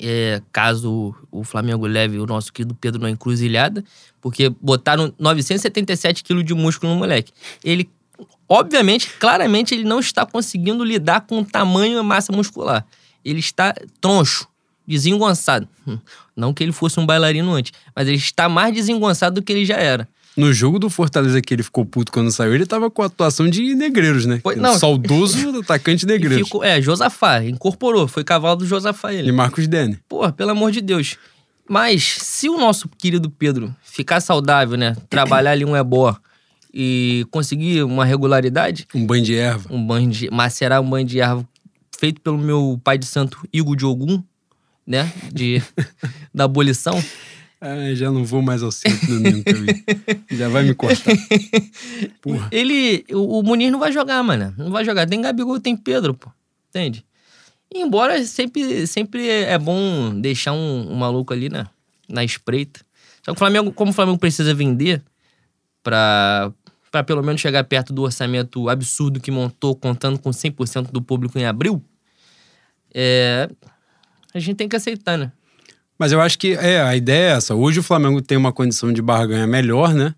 Speaker 1: É, caso o Flamengo leve o nosso querido Pedro na encruzilhada, porque botaram 977 quilos de músculo no moleque. Ele, obviamente, claramente, ele não está conseguindo lidar com o tamanho e massa muscular. Ele está troncho, desengonçado. Hum, não que ele fosse um bailarino antes, mas ele está mais desengonçado do que ele já era.
Speaker 2: No jogo do Fortaleza que ele ficou puto quando saiu, ele tava com a atuação de negreiros, né?
Speaker 1: Foi, não.
Speaker 2: Saudoso *laughs* atacante negreiros.
Speaker 1: Ficou, é, Josafá, incorporou, foi cavalo do Josafá ele.
Speaker 2: E Marcos Dene.
Speaker 1: Pô, pelo amor de Deus. Mas se o nosso querido Pedro ficar saudável, né? *coughs* Trabalhar ali um ebó e conseguir uma regularidade.
Speaker 2: Um banho de erva.
Speaker 1: Um banho de. Macerar um banho de erva feito pelo meu pai de santo Igor de Ogum, né? De, *laughs* da abolição.
Speaker 2: Ah, já não vou mais ao centro domingo também. já vai me cortar.
Speaker 1: Porra. Ele. O, o Muniz não vai jogar, mano. Não vai jogar. Tem Gabigol, tem Pedro, pô. Entende? E embora sempre, sempre é bom deixar um, um maluco ali na, na espreita. Só que o Flamengo, como o Flamengo precisa vender pra, pra pelo menos chegar perto do orçamento absurdo que montou, contando com 100% do público em abril, é, a gente tem que aceitar, né?
Speaker 2: Mas eu acho que é, a ideia é essa. Hoje o Flamengo tem uma condição de barganha melhor, né?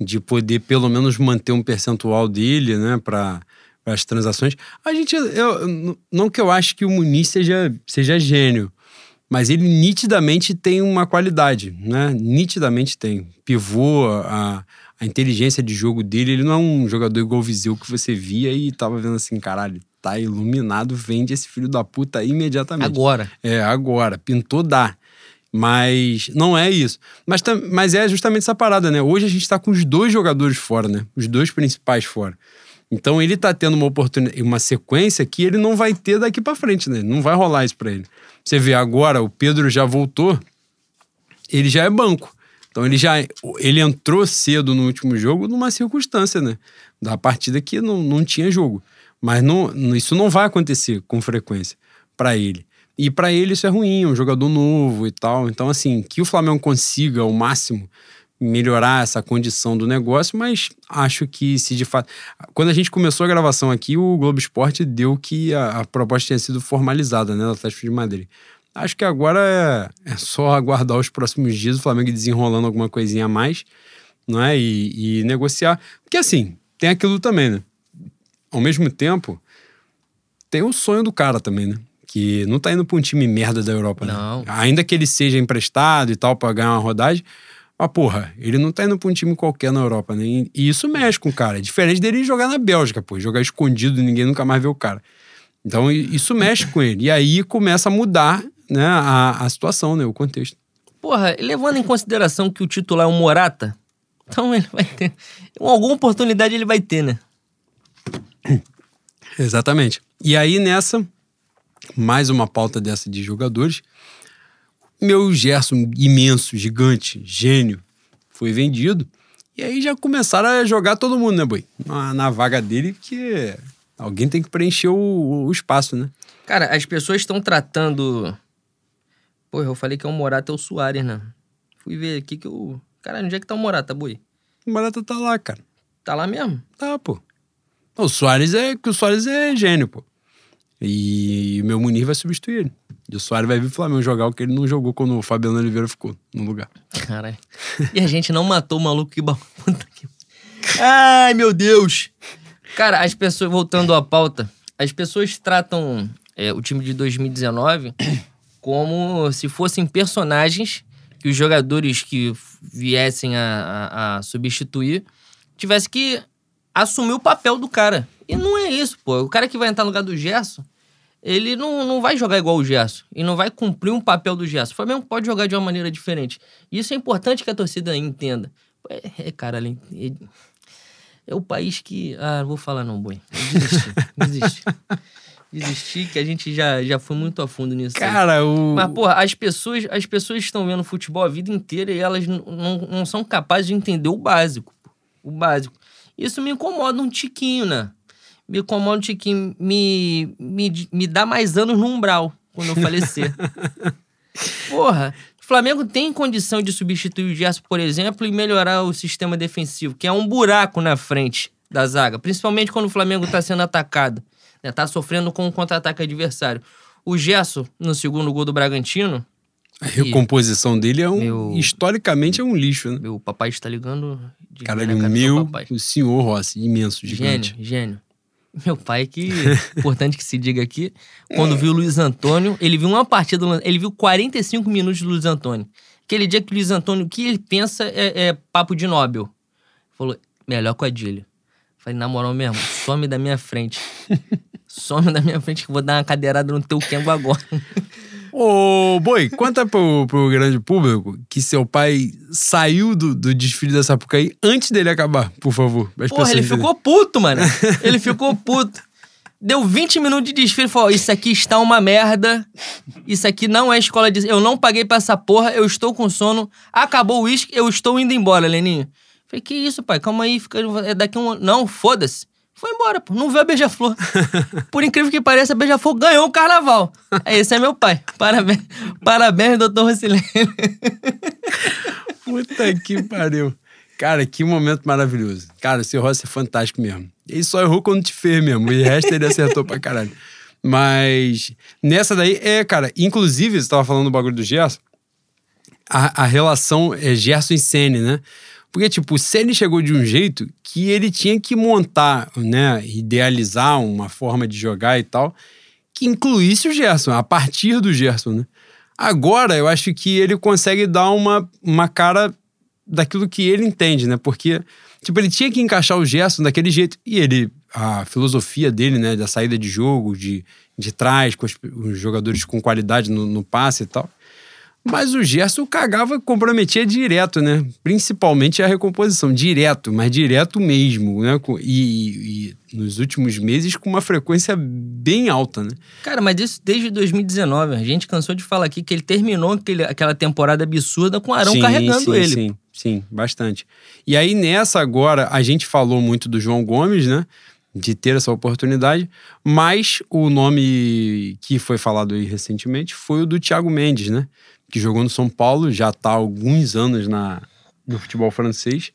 Speaker 2: De poder pelo menos manter um percentual dele, né? Para as transações. A gente. Eu, não que eu acho que o Muniz seja, seja gênio, mas ele nitidamente tem uma qualidade, né? Nitidamente tem. Pivô, a, a inteligência de jogo dele, ele não é um jogador igual o Viseu que você via e tava vendo assim, caralho, tá iluminado, vende esse filho da puta imediatamente.
Speaker 1: Agora.
Speaker 2: É, agora. Pintou, dá. Mas não é isso. Mas, mas é justamente essa parada, né? Hoje a gente tá com os dois jogadores fora, né? Os dois principais fora. Então ele tá tendo uma oportunidade, uma sequência que ele não vai ter daqui para frente, né? Não vai rolar isso para ele. Você vê agora, o Pedro já voltou, ele já é banco. Então ele já ele entrou cedo no último jogo numa circunstância, né? Da partida que não, não tinha jogo. Mas não, isso não vai acontecer com frequência para ele. E para ele isso é ruim, é um jogador novo e tal. Então, assim, que o Flamengo consiga ao máximo melhorar essa condição do negócio, mas acho que se de fato. Quando a gente começou a gravação aqui, o Globo Esporte deu que a, a proposta tinha sido formalizada, né, do Atlético de Madrid. Acho que agora é, é, só aguardar os próximos dias, o Flamengo desenrolando alguma coisinha a mais, não é? E, e negociar. Porque assim, tem aquilo também, né? Ao mesmo tempo, tem o sonho do cara também, né? que não tá indo pra um time merda da Europa,
Speaker 1: né? não.
Speaker 2: Ainda que ele seja emprestado e tal pra ganhar uma rodagem, mas porra, ele não tá indo pra um time qualquer na Europa, né? E isso mexe com o cara. É diferente dele jogar na Bélgica, pô, jogar escondido e ninguém nunca mais vê o cara. Então isso mexe com ele. E aí começa a mudar né, a, a situação, né? O contexto.
Speaker 1: Porra, levando em consideração que o titular é um Morata, então ele vai ter. Alguma oportunidade ele vai ter, né? *coughs*
Speaker 2: Exatamente. E aí nessa, mais uma pauta dessa de jogadores. Meu Gerson, imenso, gigante, gênio, foi vendido. E aí já começaram a jogar todo mundo, né, boi? Na, na vaga dele, porque alguém tem que preencher o, o espaço, né?
Speaker 1: Cara, as pessoas estão tratando. Pô, eu falei que é o Morata é o Soares, né? Fui ver aqui que o. Cara, onde é que tá o Morata, boi?
Speaker 2: O Morata tá lá, cara.
Speaker 1: Tá lá mesmo?
Speaker 2: Tá, pô. O Soares é. que o Soares é gênio, pô. E o meu Munir vai substituir ele. E o Soares vai vir pro Flamengo jogar o que ele não jogou quando o Fabiano Oliveira ficou no lugar.
Speaker 1: Caralho. E a gente não matou o maluco que... Ai, meu Deus! Cara, as pessoas... Voltando à pauta. As pessoas tratam é, o time de 2019 como se fossem personagens que os jogadores que viessem a, a, a substituir tivessem que assumir o papel do cara. E não é isso, pô. O cara que vai entrar no lugar do Gerson ele não, não vai jogar igual o Gerson e não vai cumprir um papel do Gerson. O Flamengo pode jogar de uma maneira diferente. Isso é importante que a torcida entenda. É, é cara, é, é o país que. Ah, vou falar não, boi. Desistir. *laughs* Desistir. Desistir, que a gente já, já foi muito a fundo nisso.
Speaker 2: Cara, aí. o.
Speaker 1: Mas, porra, as pessoas, as pessoas estão vendo futebol a vida inteira e elas não, não são capazes de entender o básico. O básico. Isso me incomoda um tiquinho, né? Me incomoda um tiquinho. Me, me, me dá mais anos no umbral quando eu falecer. *laughs* Porra, o Flamengo tem condição de substituir o Gerson, por exemplo, e melhorar o sistema defensivo, que é um buraco na frente da zaga, principalmente quando o Flamengo tá sendo atacado, né? Tá sofrendo com o contra-ataque adversário. O Gerson, no segundo gol do Bragantino,
Speaker 2: A recomposição dele é um.
Speaker 1: Meu-
Speaker 2: Historicamente é um lixo, né?
Speaker 1: meu papai está ligando. de
Speaker 2: Caralho,
Speaker 1: cara
Speaker 2: meu,
Speaker 1: papai.
Speaker 2: o senhor Rossi, imenso, gigante.
Speaker 1: Gênio, gênio. Meu pai, que importante que se diga aqui, quando *laughs* viu o Luiz Antônio, ele viu uma partida, ele viu 45 minutos do Luiz Antônio. Aquele dia que o Luiz Antônio, o que ele pensa é, é papo de Nobel. Falou, melhor com a Adílio. Falei, na moral mesmo, some da minha frente. *laughs* Some da minha frente que eu vou dar uma cadeirada no teu Kengo agora. *laughs*
Speaker 2: Ô, Boi, conta pro, pro grande público que seu pai saiu do, do desfile da Sapucaí antes dele acabar, por favor. as
Speaker 1: Porra, ele
Speaker 2: entenderem.
Speaker 1: ficou puto, mano. *laughs* Ele ficou puto. Deu 20 minutos de desfile e falou: Isso aqui está uma merda. Isso aqui não é escola de. Eu não paguei pra essa porra, eu estou com sono. Acabou o uísque, eu estou indo embora, Leninho. Falei: Que isso, pai? Calma aí, fica... é daqui um. Não, foda-se. Foi embora, pô. Não viu a Beija-Flor. *laughs* Por incrível que pareça, a Beija-Flor ganhou o carnaval. É, Esse é meu pai. Parabéns, parabéns doutor Rocilene. *laughs*
Speaker 2: Puta que pariu. Cara, que momento maravilhoso. Cara, seu Rossi é fantástico mesmo. Ele só errou quando te fez mesmo. E o resto ele acertou pra caralho. Mas nessa daí, é, cara, inclusive, você tava falando do bagulho do Gerson, a, a relação é Gerson e Sene, né? Porque, tipo, o Sene chegou de um jeito que ele tinha que montar, né? Idealizar uma forma de jogar e tal, que incluísse o Gerson, a partir do Gerson, né? Agora, eu acho que ele consegue dar uma, uma cara daquilo que ele entende, né? Porque, tipo, ele tinha que encaixar o Gerson daquele jeito. E ele, a filosofia dele, né? Da saída de jogo, de, de trás, com os, os jogadores com qualidade no, no passe e tal. Mas o Gerson cagava, comprometia direto, né? Principalmente a recomposição, direto, mas direto mesmo, né? E, e nos últimos meses com uma frequência bem alta, né?
Speaker 1: Cara, mas isso desde 2019. A gente cansou de falar aqui que ele terminou aquele, aquela temporada absurda com o Arão
Speaker 2: Sim,
Speaker 1: carregando
Speaker 2: sim,
Speaker 1: ele.
Speaker 2: Sim, sim, bastante. E aí nessa agora, a gente falou muito do João Gomes, né? De ter essa oportunidade, mas o nome que foi falado aí recentemente foi o do Thiago Mendes, né? Que jogou no São Paulo, já está há alguns anos na, no futebol francês.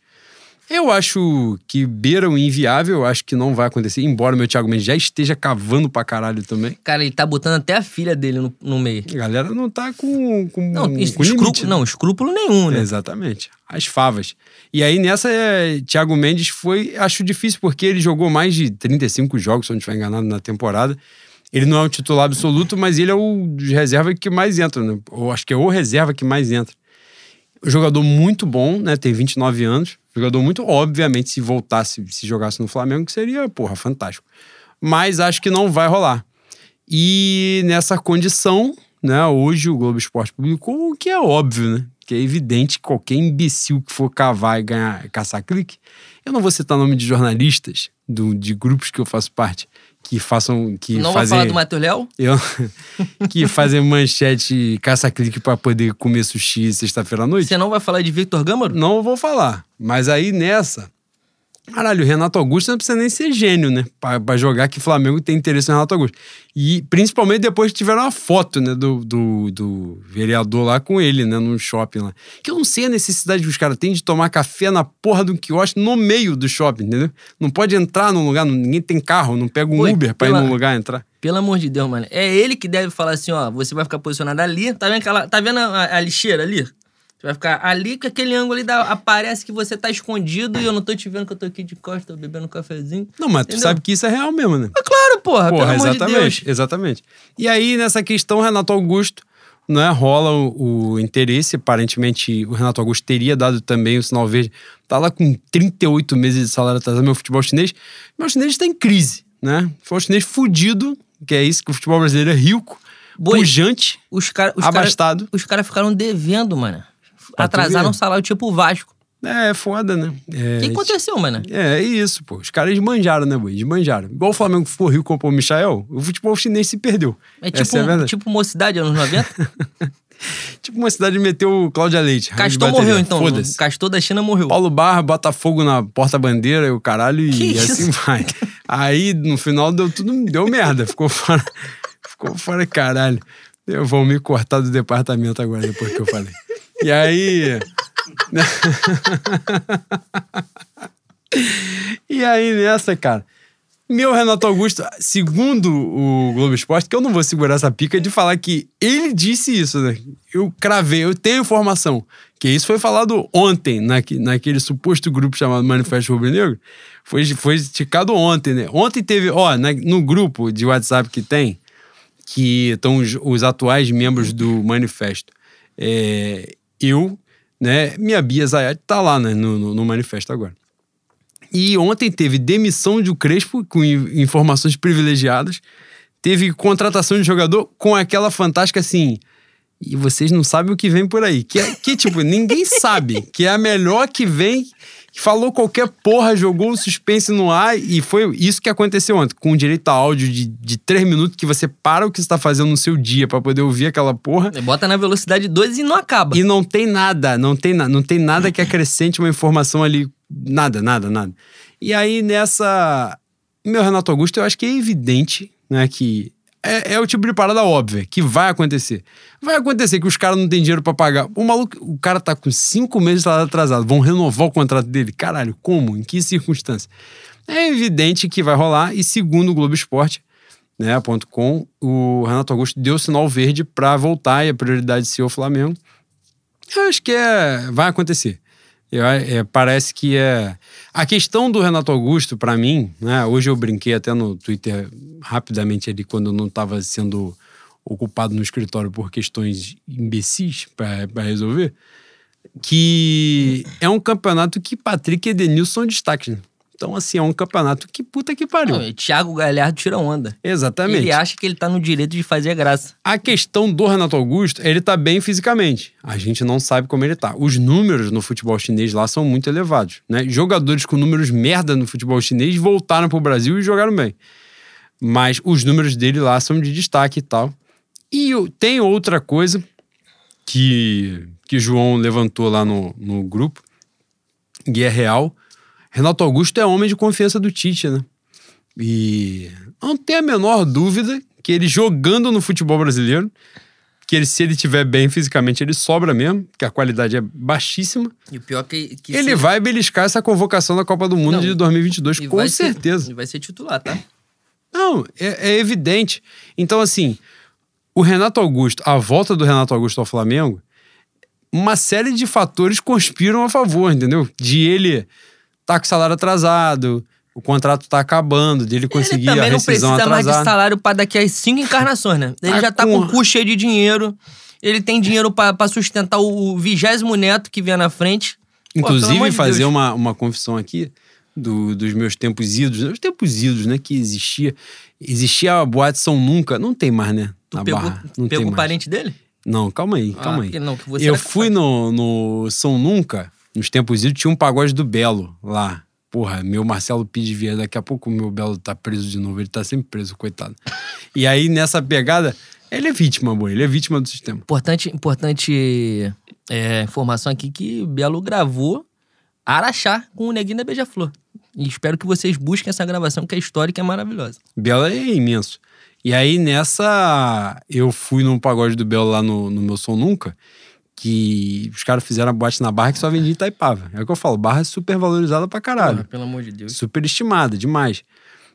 Speaker 2: Eu acho que beira o inviável, eu acho que não vai acontecer, embora o meu Thiago Mendes já esteja cavando pra caralho também.
Speaker 1: Cara, ele tá botando até a filha dele no, no meio.
Speaker 2: A galera não tá com, com,
Speaker 1: Não,
Speaker 2: com
Speaker 1: escrúpulo,
Speaker 2: limite, né?
Speaker 1: não, escrúpulo nenhum, né?
Speaker 2: Exatamente. As favas. E aí nessa, é, Thiago Mendes foi, acho difícil, porque ele jogou mais de 35 jogos, se eu não estiver enganado, na temporada. Ele não é o titular absoluto, mas ele é o reserva que mais entra, né? Ou acho que é o reserva que mais entra. Um jogador muito bom, né? Tem 29 anos. Jogador muito, obviamente, se voltasse, se jogasse no Flamengo, que seria, porra, fantástico. Mas acho que não vai rolar. E nessa condição, né, hoje o Globo Esporte publicou o que é óbvio, né? Que é evidente que qualquer imbecil que for cavar e ganhar, caçar clique. Eu não vou citar nome de jornalistas do, de grupos que eu faço parte que façam. Que
Speaker 1: Não
Speaker 2: fazem,
Speaker 1: vou falar do Matheus Léo?
Speaker 2: eu, *laughs* que fazem manchete caça-clique para poder comer sushi sexta-feira à noite.
Speaker 1: Você não vai falar de Victor Gâmaro?
Speaker 2: Não vou falar. Mas aí nessa. Caralho, o Renato Augusto não precisa nem ser gênio, né? Pra, pra jogar que Flamengo tem interesse no Renato Augusto. E principalmente depois que tiveram uma foto, né? Do, do, do vereador lá com ele, né? No shopping lá. Que eu não sei a necessidade que os caras têm de tomar café na porra do quiosque no meio do shopping, entendeu? Não pode entrar num lugar, ninguém tem carro, não pega um Uber pra
Speaker 1: pela-
Speaker 2: ir num lugar entrar.
Speaker 1: Pelo amor de Deus, mano. É ele que deve falar assim, ó. Você vai ficar posicionado ali. Tá vendo, aquela, tá vendo a, a lixeira ali? Você vai ficar ali com aquele ângulo ali. Da, aparece que você tá escondido e eu não tô te vendo que eu tô aqui de costas, tô bebendo um cafezinho.
Speaker 2: Não, mas tu
Speaker 1: Entendeu?
Speaker 2: sabe que isso é real mesmo, né?
Speaker 1: É claro, porra.
Speaker 2: Porra,
Speaker 1: pelo amor de Deus.
Speaker 2: exatamente, exatamente. E aí, nessa questão, Renato Augusto, né, rola o, o interesse. Aparentemente, o Renato Augusto teria dado também o sinal verde. Tá lá com 38 meses de salário atrasado, meu futebol chinês. Meu chinês está em crise, né? Futebol chinês fudido, que é isso que o futebol brasileiro é rico,
Speaker 1: Boi,
Speaker 2: pujante,
Speaker 1: Os caras os cara,
Speaker 2: abastado.
Speaker 1: os cara ficaram devendo, mano. Atrasaram um salário tipo o Vasco.
Speaker 2: É, é foda, né? É,
Speaker 1: O que aconteceu, mano?
Speaker 2: É, é isso, pô. Os caras desmanjaram, né, boi? Desmanjaram. Igual o Flamengo ficou rico comprou o Michael, o futebol chinês se perdeu.
Speaker 1: É tipo,
Speaker 2: Essa é verdade.
Speaker 1: tipo mocidade anos 90? *laughs*
Speaker 2: tipo uma cidade meteu Cláudia Leite.
Speaker 1: Castor morreu, então. Foda-se. Castor da China morreu.
Speaker 2: Paulo Barra, Botafogo na porta-bandeira e o caralho, e
Speaker 1: Que
Speaker 2: assim *laughs* vai. Aí, no final, deu tudo, deu merda. Ficou fora. *laughs* Ficou fora, caralho. Eu vou me cortar do departamento agora, depois que eu falei. *laughs* E aí. *laughs* e aí, nessa, cara. Meu Renato Augusto, segundo o Globo Esporte, que eu não vou segurar essa pica de falar que ele disse isso, né? Eu cravei, eu tenho informação. Que isso foi falado ontem, naque, naquele suposto grupo chamado Manifesto Rubro Negro. Foi, foi esticado ontem, né? Ontem teve, ó, na, no grupo de WhatsApp que tem, que estão os, os atuais membros do Manifesto. É, eu, né? Minha Bia Zayat tá lá, né? No, no, no Manifesto agora. E ontem teve demissão de o Crespo com informações privilegiadas. Teve contratação de jogador com aquela fantástica assim. E vocês não sabem o que vem por aí. Que, é, que tipo, ninguém *laughs* sabe. Que é a melhor que vem. Falou qualquer porra, jogou o suspense no ar. E foi isso que aconteceu ontem. Com direito a áudio de, de três minutos que você para o que você tá fazendo no seu dia para poder ouvir aquela porra.
Speaker 1: Bota na velocidade 2 e não acaba.
Speaker 2: E não tem nada, não tem, não tem nada que acrescente uma informação ali Nada, nada, nada. E aí nessa. Meu Renato Augusto, eu acho que é evidente, né, que é, é, o tipo de parada óbvia, que vai acontecer. Vai acontecer que os caras não têm dinheiro para pagar. O maluco, o cara tá com cinco meses de salário atrasado, vão renovar o contrato dele. Caralho, como? Em que circunstância? É evidente que vai rolar, e segundo o Globo Esporte, né, ponto .com, o Renato Augusto deu sinal verde para voltar e a prioridade ser o Flamengo. Eu acho que é, vai acontecer. Eu, é, parece que é. A questão do Renato Augusto, para mim, né? Hoje eu brinquei até no Twitter rapidamente ali, quando eu não estava sendo ocupado no escritório por questões imbecis para resolver, que é um campeonato que Patrick e Edenilson são destaques. Né? Então, assim, é um campeonato que puta que pariu. Não,
Speaker 1: Thiago Galhardo tira onda.
Speaker 2: Exatamente.
Speaker 1: Ele acha que ele tá no direito de fazer graça.
Speaker 2: A questão do Renato Augusto, ele tá bem fisicamente. A gente não sabe como ele tá. Os números no futebol chinês lá são muito elevados, né? Jogadores com números merda no futebol chinês voltaram pro Brasil e jogaram bem. Mas os números dele lá são de destaque e tal. E tem outra coisa que, que João levantou lá no, no grupo, e é real Renato Augusto é homem de confiança do Tite, né? E não tem a menor dúvida que ele jogando no futebol brasileiro, que ele, se ele estiver bem fisicamente, ele sobra mesmo, que a qualidade é baixíssima.
Speaker 1: E o pior que, que
Speaker 2: ele vai beliscar essa convocação da Copa do Mundo não, de 2022, com certeza.
Speaker 1: Ser, vai ser titular, tá?
Speaker 2: Não, é, é evidente. Então, assim, o Renato Augusto, a volta do Renato Augusto ao Flamengo, uma série de fatores conspiram a favor, entendeu? De ele tá com salário atrasado, o contrato tá acabando, dele conseguir
Speaker 1: ele
Speaker 2: a rescisão
Speaker 1: não precisa
Speaker 2: atrasada.
Speaker 1: mais de salário para daqui a cinco encarnações, né? Ele tá já tá com o cu cheio de dinheiro, ele tem dinheiro para sustentar o vigésimo neto que vier na frente.
Speaker 2: Inclusive, Pô, fazer de uma, uma confissão aqui do, dos meus tempos idos, os tempos idos, né, que existia. Existia a boate São Nunca, não tem mais, né?
Speaker 1: Tu pegou, barra, não pegou o parente dele?
Speaker 2: Não, calma aí, calma
Speaker 1: ah,
Speaker 2: aí.
Speaker 1: Não,
Speaker 2: eu fui no, no São Nunca nos tempos idos, tinha um pagode do Belo lá. Porra, meu Marcelo Pide Vieira, daqui a pouco o meu Belo tá preso de novo. Ele tá sempre preso, coitado. E aí, nessa pegada, ele é vítima, boy. Ele é vítima do sistema.
Speaker 1: Importante, importante é, informação aqui que Belo gravou Araxá com o Neguinho da Beija-Flor. E espero que vocês busquem essa gravação, que é histórica e é maravilhosa.
Speaker 2: Belo é imenso. E aí, nessa, eu fui num pagode do Belo lá no, no meu som nunca que os caras fizeram a boate na Barra que só vendia Itaipava. É o que eu falo, Barra é super valorizada pra caralho. Porra,
Speaker 1: pelo amor de Deus.
Speaker 2: Super estimada, demais.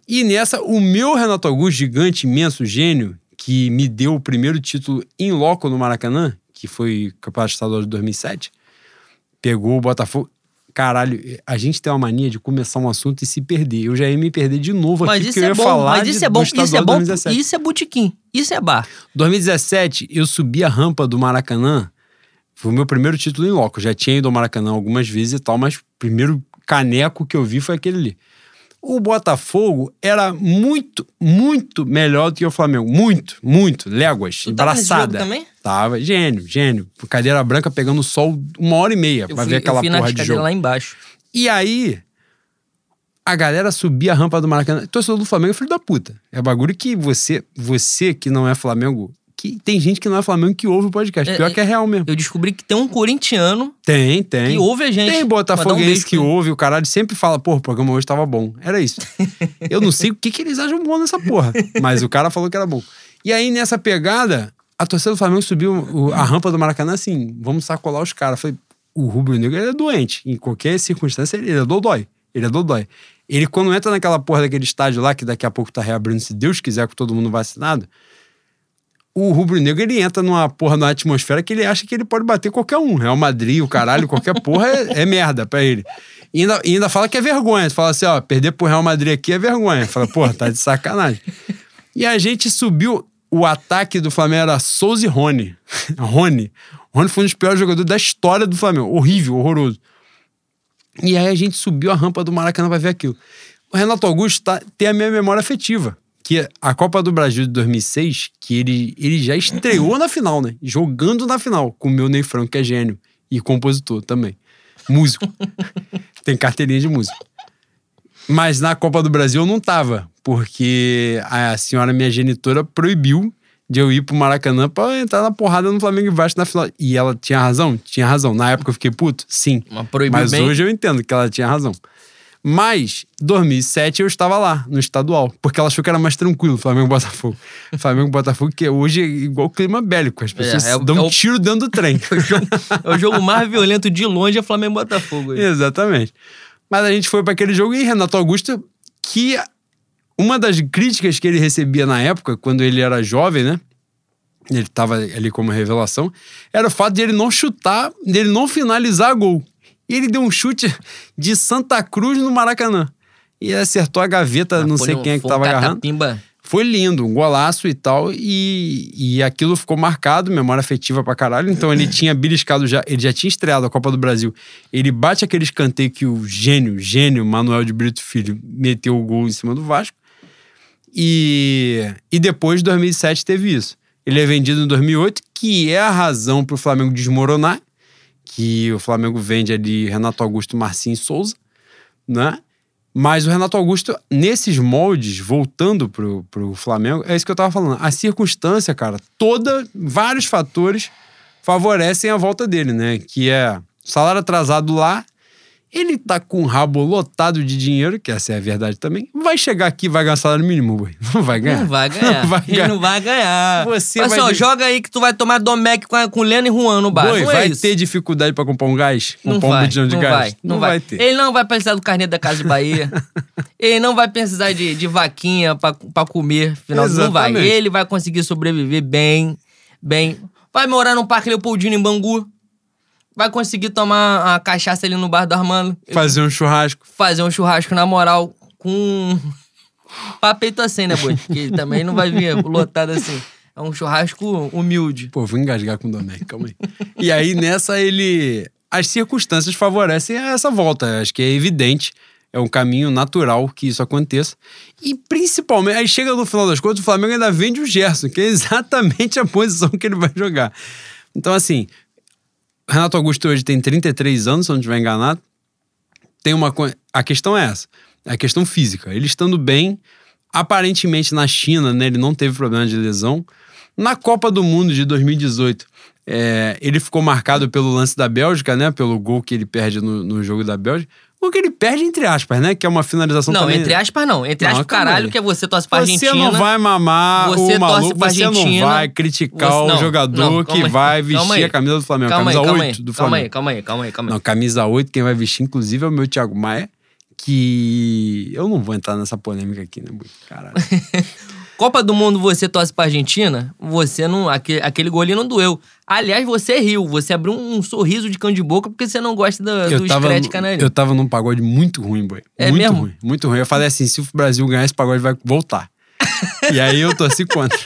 Speaker 2: E nessa, o meu Renato Augusto, gigante, imenso, gênio, que me deu o primeiro título em loco no Maracanã, que foi Campeonato Estadual de 2007, pegou o Botafogo. Caralho, a gente tem uma mania de começar um assunto e se perder. Eu já ia me perder de novo
Speaker 1: mas
Speaker 2: aqui,
Speaker 1: porque
Speaker 2: eu
Speaker 1: é
Speaker 2: ia
Speaker 1: bom,
Speaker 2: falar
Speaker 1: Mas isso
Speaker 2: de,
Speaker 1: é bom,
Speaker 2: isso
Speaker 1: é bom,
Speaker 2: 2017.
Speaker 1: isso é botequim, isso é bar.
Speaker 2: 2017, eu subi a rampa do Maracanã foi o meu primeiro título em loco. Já tinha ido ao Maracanã algumas vezes e tal, mas o primeiro caneco que eu vi foi aquele ali. O Botafogo era muito, muito melhor do que o Flamengo. Muito, muito. Léguas.
Speaker 1: Tava também?
Speaker 2: Tava, gênio, gênio. Cadeira branca pegando sol uma hora e meia eu pra
Speaker 1: fui,
Speaker 2: ver aquela
Speaker 1: eu fui
Speaker 2: porra
Speaker 1: na
Speaker 2: de jogo.
Speaker 1: lá embaixo.
Speaker 2: E aí, a galera subia a rampa do Maracanã. Torcedor do Flamengo é filho da puta. É bagulho que você, você que não é Flamengo, que tem gente que não é Flamengo que ouve o podcast.
Speaker 1: É,
Speaker 2: Pior
Speaker 1: é,
Speaker 2: que é real mesmo.
Speaker 1: Eu descobri que tem um corintiano
Speaker 2: Tem, tem.
Speaker 1: que ouve a gente.
Speaker 2: Tem
Speaker 1: um
Speaker 2: botafoguense
Speaker 1: beijo
Speaker 2: que ouve, o caralho sempre fala, pô, o programa hoje tava bom. Era isso. Eu não sei o que, que eles acham bom nessa porra, mas o cara falou que era bom. E aí, nessa pegada, a torcida do Flamengo subiu a rampa do Maracanã assim, vamos sacolar os caras. Falei, o Rubro Negro ele é doente. Em qualquer circunstância, ele é dodói. Ele é dodói. Ele, quando entra naquela porra daquele estádio lá, que daqui a pouco tá reabrindo, se Deus quiser, com todo mundo vacinado, o Rubro Negro ele entra numa porra, numa atmosfera que ele acha que ele pode bater qualquer um. Real Madrid, o caralho, qualquer porra é, é merda pra ele. E ainda, e ainda fala que é vergonha. Fala assim, ó, perder pro Real Madrid aqui é vergonha. Fala, porra, tá de sacanagem. E a gente subiu. O ataque do Flamengo era Souza e Rony. *laughs* Rony. Rony foi um dos piores jogadores da história do Flamengo. Horrível, horroroso. E aí a gente subiu a rampa do Maracanã pra ver aquilo. O Renato Augusto tá, tem a minha memória afetiva. Que a Copa do Brasil de 2006, que ele, ele já estreou na final, né? Jogando na final, com o meu Ney Franco, que é gênio. E compositor também. Músico. *laughs* tem carteirinha de músico. Mas na Copa do Brasil eu não tava, porque a senhora minha genitora proibiu de eu ir pro Maracanã pra entrar na porrada no Flamengo e Vasco na final. E ela tinha razão? Tinha razão. Na época eu fiquei puto? Sim.
Speaker 1: Mas
Speaker 2: Mas hoje eu entendo que ela tinha razão. Mas, 2007 eu estava lá, no estadual, porque ela achou que era mais tranquilo, Flamengo Botafogo. *laughs* Flamengo Botafogo, que hoje é igual clima bélico, as pessoas
Speaker 1: é o-
Speaker 2: dão
Speaker 1: é
Speaker 2: um tiro dentro do trem. *laughs*
Speaker 1: É o jogo, é o jogo mais violento de longe é Flamengo Botafogo.
Speaker 2: Exatamente. Mas a gente foi para aquele jogo e Renato Augusto, que uma das críticas que ele recebia na época, quando ele era jovem, né? Ele estava ali como revelação, era o fato de ele não chutar, dele não finalizar gol. E ele deu um chute de Santa Cruz no Maracanã. E acertou a gaveta, não sei quem é que
Speaker 1: Foi um
Speaker 2: tava agarrando.
Speaker 1: catapimba.
Speaker 2: Foi lindo, um golaço e tal, e, e aquilo ficou marcado, memória afetiva pra caralho. Então ele *laughs* tinha beliscado já, ele já tinha estreado a Copa do Brasil. Ele bate aquele escanteio que o gênio, gênio Manuel de Brito Filho meteu o gol em cima do Vasco. E, e depois, de 2007, teve isso. Ele é vendido em 2008, que é a razão pro Flamengo desmoronar, que o Flamengo vende ali Renato Augusto, Marcinho e Souza, né? Mas o Renato Augusto, nesses moldes, voltando pro, pro Flamengo, é isso que eu tava falando. A circunstância, cara, toda, vários fatores favorecem a volta dele, né? Que é salário atrasado lá, ele tá com o rabo lotado de dinheiro, que essa é a verdade também. Vai chegar aqui e vai ganhar salário mínimo, boi. *laughs* Não vai ganhar.
Speaker 1: Não vai *laughs* ganhar.
Speaker 2: Não vai
Speaker 1: Ele
Speaker 2: ganhar.
Speaker 1: não vai ganhar.
Speaker 2: Você
Speaker 1: Mas,
Speaker 2: vai
Speaker 1: ó, joga aí que tu vai tomar Domec com, com Leno e Juan no bar.
Speaker 2: Boi,
Speaker 1: não é
Speaker 2: vai
Speaker 1: isso.
Speaker 2: ter dificuldade pra comprar um gás?
Speaker 1: Não
Speaker 2: comprar um
Speaker 1: vai,
Speaker 2: botijão de
Speaker 1: não
Speaker 2: gás?
Speaker 1: vai, não, vai.
Speaker 2: ter.
Speaker 1: Ele não vai precisar do carnê da Casa de Bahia. *laughs* ele não vai precisar de, de vaquinha pra, pra comer. Final, não vai.
Speaker 2: Exatamente.
Speaker 1: Ele vai conseguir sobreviver bem, bem. Vai morar no Parque Leopoldino em Bangu. Vai conseguir tomar a cachaça ali no bar do Armando.
Speaker 2: Fazer um churrasco.
Speaker 1: Fazer um churrasco na moral com... *laughs* Papeito assim, né, boi? Que também não vai vir lotado assim. É um churrasco humilde.
Speaker 2: Pô, vou engasgar com o Domecq, calma aí. E aí, nessa, ele. As circunstâncias favorecem essa volta. Acho que é evidente. É um caminho natural que isso aconteça. E principalmente, aí chega no final das contas, o Flamengo ainda vende o Gerson, que é exatamente a posição que ele vai jogar. Então, assim, Renato Augusto hoje tem 33 anos, se não estiver enganado. Tem uma. A questão é essa. É a questão física. Ele estando bem, aparentemente na China, né, ele não teve problema de lesão. Na Copa do Mundo de 2018, é, ele ficou marcado pelo lance da Bélgica, né? Pelo gol que ele perde no, no jogo da Bélgica. O que ele perde, entre aspas, né? Que é uma finalização
Speaker 1: Não,
Speaker 2: também.
Speaker 1: entre aspas não. Entre
Speaker 2: Não,
Speaker 1: aspas,
Speaker 2: calma
Speaker 1: caralho,
Speaker 2: aí.
Speaker 1: que é você torce pra
Speaker 2: Você
Speaker 1: Argentina.
Speaker 2: não vai mamar
Speaker 1: Você
Speaker 2: o maluco, você não vai criticar
Speaker 1: Você-
Speaker 2: o jogador
Speaker 1: não,
Speaker 2: que
Speaker 1: calma aí,
Speaker 2: vai
Speaker 1: calma
Speaker 2: vestir
Speaker 1: aí.
Speaker 2: a camisa do Flamengo,
Speaker 1: Calma aí,
Speaker 2: camisa
Speaker 1: calma
Speaker 2: 8
Speaker 1: aí,
Speaker 2: do
Speaker 1: calma
Speaker 2: Flamengo.
Speaker 1: aí, calma aí, calma aí, calma aí.
Speaker 2: Não, camisa 8, quem vai vestir, inclusive, é o meu Thiago Maia, que eu não vou entrar nessa polêmica aqui, né, Bui? Caralho. *laughs*
Speaker 1: Copa do Mundo, você torce pra Argentina, você não. Aquele, aquele golinho não doeu. Aliás, você riu, você abriu um sorriso de cão de boca porque você não gosta do,
Speaker 2: eu,
Speaker 1: do
Speaker 2: tava,
Speaker 1: Scratch Canarinho.
Speaker 2: eu tava num pagode muito ruim, boy.
Speaker 1: É
Speaker 2: muito
Speaker 1: mesmo?
Speaker 2: ruim, muito ruim. Eu falei assim: se o Brasil ganhar esse pagode, vai voltar. e aí eu torci contra.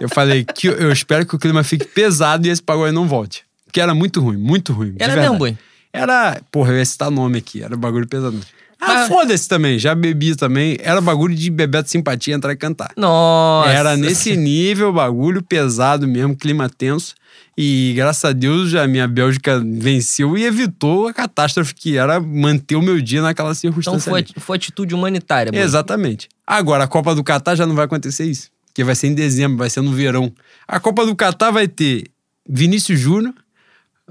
Speaker 2: Eu falei que eu, espero que o clima fique pesado e esse pagode não volte. Porque era muito ruim, muito ruim.
Speaker 1: Era mesmo, boi?
Speaker 2: Era. Porra, eu ia citar nome aqui, era bagulho pesado. Ah, foda-se também, já bebi também. Era bagulho de beber de simpatia, entrar e cantar.
Speaker 1: Nossa.
Speaker 2: Era nesse nível, bagulho pesado mesmo, clima tenso. E graças a Deus a minha Bélgica venceu e evitou a catástrofe que era manter o meu dia naquela
Speaker 1: Então
Speaker 2: circunstância.
Speaker 1: foi,
Speaker 2: ali.
Speaker 1: foi atitude humanitária, boi.
Speaker 2: Exatamente. Agora, a Copa do Catar já não vai acontecer isso. Porque vai ser em dezembro, vai ser no verão. A Copa do Catar vai ter Vinícius Júnior,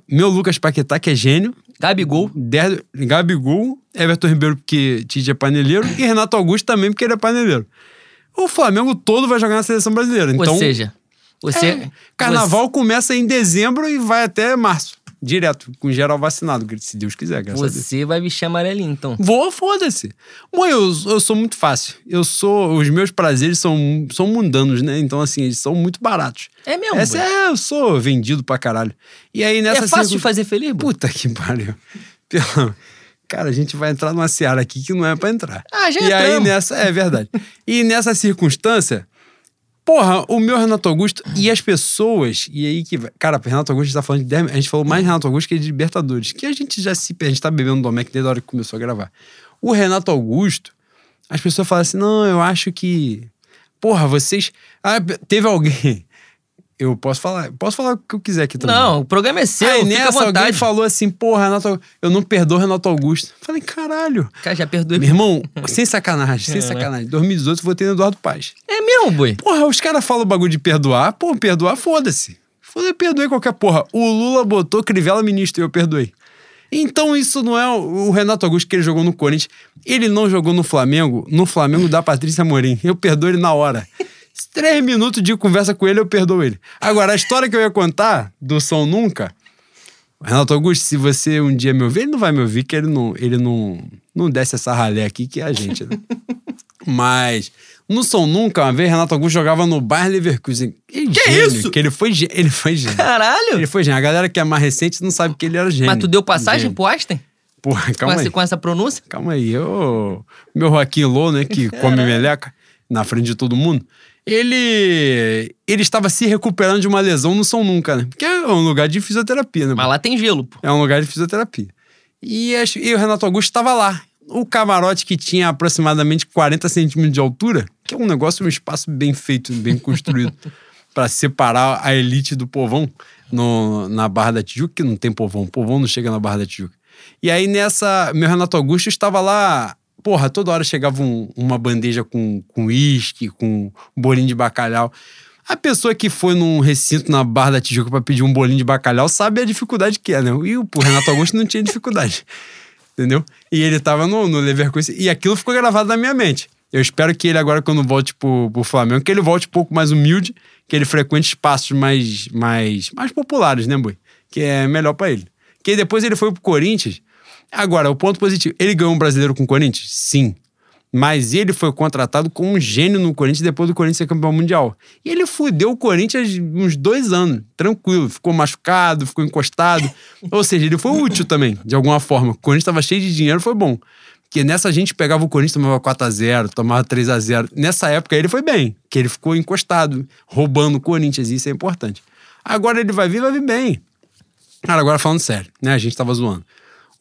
Speaker 2: meu Lucas Paquetá, que é gênio.
Speaker 1: Gabigol.
Speaker 2: Der, Gabigol, Everton Ribeiro, porque Tite é paneleiro, e Renato Augusto também, porque ele é paneleiro. O Flamengo todo vai jogar na seleção brasileira. Então,
Speaker 1: Ou seja, você.
Speaker 2: é, carnaval começa em dezembro e vai até março. Direto, com geral vacinado, se Deus quiser, graças.
Speaker 1: Você vai vestir amarelinho, então.
Speaker 2: Vou, foda-se. Mãe, eu, eu sou muito fácil. Eu sou. Os meus prazeres são, são mundanos, né? Então, assim, eles são muito baratos.
Speaker 1: É mesmo.
Speaker 2: Essa
Speaker 1: boy.
Speaker 2: é, eu sou vendido pra caralho. E aí nessa
Speaker 1: é fácil de
Speaker 2: circun-
Speaker 1: fazer feliz, boy?
Speaker 2: Puta que pariu. *laughs* Pelo- Cara, a gente vai entrar numa seara aqui que não é pra entrar.
Speaker 1: Ah, já
Speaker 2: E aí
Speaker 1: entramos.
Speaker 2: nessa. É verdade. e nessa circunstância. Porra, o meu Renato Augusto e as pessoas, e aí que. Cara, Renato Augusto tá falando de. A gente falou mais Renato Augusto que de Libertadores. Que a gente já se. A gente tá bebendo Domecq desde a hora que começou a gravar. O Renato Augusto, as pessoas falam assim: não, eu acho que. Porra, vocês. Ah, teve alguém. Eu posso falar. Posso falar o que eu quiser aqui também.
Speaker 1: Não, o programa é seu,
Speaker 2: Aí nessa alguém falou assim, porra, Renato, eu não perdoo Renato Augusto. Falei, caralho.
Speaker 1: Cara, já perdoei.
Speaker 2: Meu irmão, sem sacanagem, sem
Speaker 1: É, né?
Speaker 2: sacanagem. 2018 eu votei no Eduardo Paz.
Speaker 1: É mesmo, boi.
Speaker 2: Porra, os caras falam o bagulho de perdoar. Pô, perdoar, foda-se. Foda, eu perdoei qualquer porra. O Lula botou Crivella ministro e eu perdoei. Então isso não é o o Renato Augusto que ele jogou no Corinthians. Ele não jogou no Flamengo, no Flamengo da Patrícia Morim. Eu perdoo ele na hora. Três minutos de conversa com ele, eu perdoo ele. Agora, a história que eu ia contar do Som Nunca. Renato Augusto, se você um dia me ouvir, ele não vai me ouvir, que ele não, ele não, não desce essa ralé aqui, que é a gente, né? *laughs* Mas no Som Nunca, uma vez, Renato Augusto jogava no Bayer Leverkusen. Que,
Speaker 1: isso?
Speaker 2: Que ele foi, ele foi gênio.
Speaker 1: Caralho.
Speaker 2: Ele foi gênio. A galera que é mais recente não sabe que ele era gênio.
Speaker 1: Mas tu deu passagem
Speaker 2: Gênio.
Speaker 1: pro Aston?
Speaker 2: Porra,
Speaker 1: Com
Speaker 2: calma
Speaker 1: essa,
Speaker 2: aí.
Speaker 1: com essa pronúncia?
Speaker 2: Calma aí. Eu, meu Joaquim Lô, né, que come meleca na frente de todo mundo, ele ele estava se recuperando de uma lesão no São Nunca, né? Porque é um lugar de fisioterapia, né?
Speaker 1: Mas lá tem gelo, pô.
Speaker 2: É um lugar de fisioterapia. E, e o Renato Augusto estava lá. O camarote que tinha aproximadamente 40 centímetros de altura, que é um negócio, um espaço bem feito, bem construído, *laughs* para separar a elite do povão no- na Barra da Tijuca, que não tem povão, povão não chega na Barra da Tijuca. E aí nessa, meu Renato Augusto estava lá, porra, toda hora chegava um- uma bandeja com com uísque, com um bolinho de bacalhau. A pessoa que foi num recinto na Barra da Tijuca para pedir um bolinho de bacalhau sabe a dificuldade que é, né? E o Renato Augusto não tinha dificuldade. *laughs* Entendeu? E ele tava no, no Leverkusen. E aquilo ficou gravado na minha mente. Eu espero que ele agora, quando volte pro, pro Flamengo, que ele volte um pouco mais humilde, que ele frequente espaços mais, mais, mais populares, né, Boi? Que é melhor pra ele. Que depois ele foi pro Corinthians. Agora, o ponto positivo. Ele ganhou um brasileiro com o Corinthians? Sim. Mas ele foi contratado como um gênio no Corinthians depois do Corinthians ser campeão mundial. E ele fudeu o Corinthians uns dois anos, tranquilo. Ficou machucado, ficou encostado. *laughs* Ou seja, ele foi útil também, de alguma forma. O Corinthians estava cheio de dinheiro, foi bom. Porque nessa a gente pegava o Corinthians, tomava 4x0, tomava 3x0. Nessa época ele foi bem, que ele ficou encostado, roubando o Corinthians, e isso é importante. Agora ele vai vir, vai vir bem. Cara, agora falando sério, né? A gente tava zoando.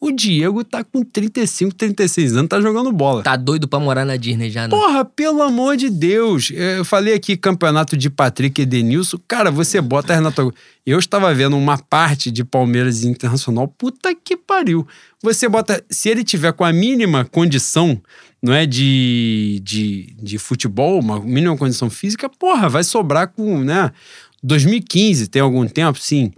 Speaker 2: O Diego tá com 35, 36 anos, tá jogando bola.
Speaker 1: Tá doido pra morar na Disney já, né?
Speaker 2: Porra, pelo amor de Deus. Eu falei aqui campeonato de Patrick e Denilson. Cara, você bota Renato. Eu estava vendo uma parte de Palmeiras Internacional. Puta que pariu. Você bota. Se ele tiver com a mínima condição, não é? De, de, de futebol, uma mínima condição física, porra, vai sobrar com, né? 2015, tem algum tempo, sim.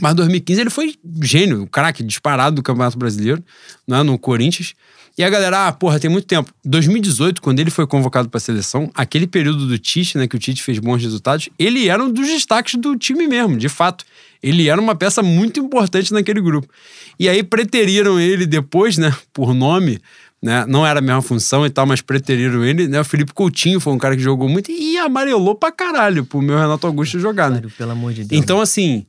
Speaker 2: Mas 2015 ele foi gênio, o craque disparado do Campeonato Brasileiro, né, no Corinthians. E a galera, ah, porra, tem muito tempo. 2018, quando ele foi convocado para a seleção, aquele período do Tite, né, que o Tite fez bons resultados, ele era um dos destaques do time mesmo, de fato. Ele era uma peça muito importante naquele grupo. E aí preteriram ele depois, né, por nome, né, não era a mesma função e tal, mas preteriram ele, né, o Felipe Coutinho foi um cara que jogou muito e amarelou pra caralho pro meu Renato Augusto jogar, né.
Speaker 1: Pelo amor de Deus.
Speaker 2: Então, assim,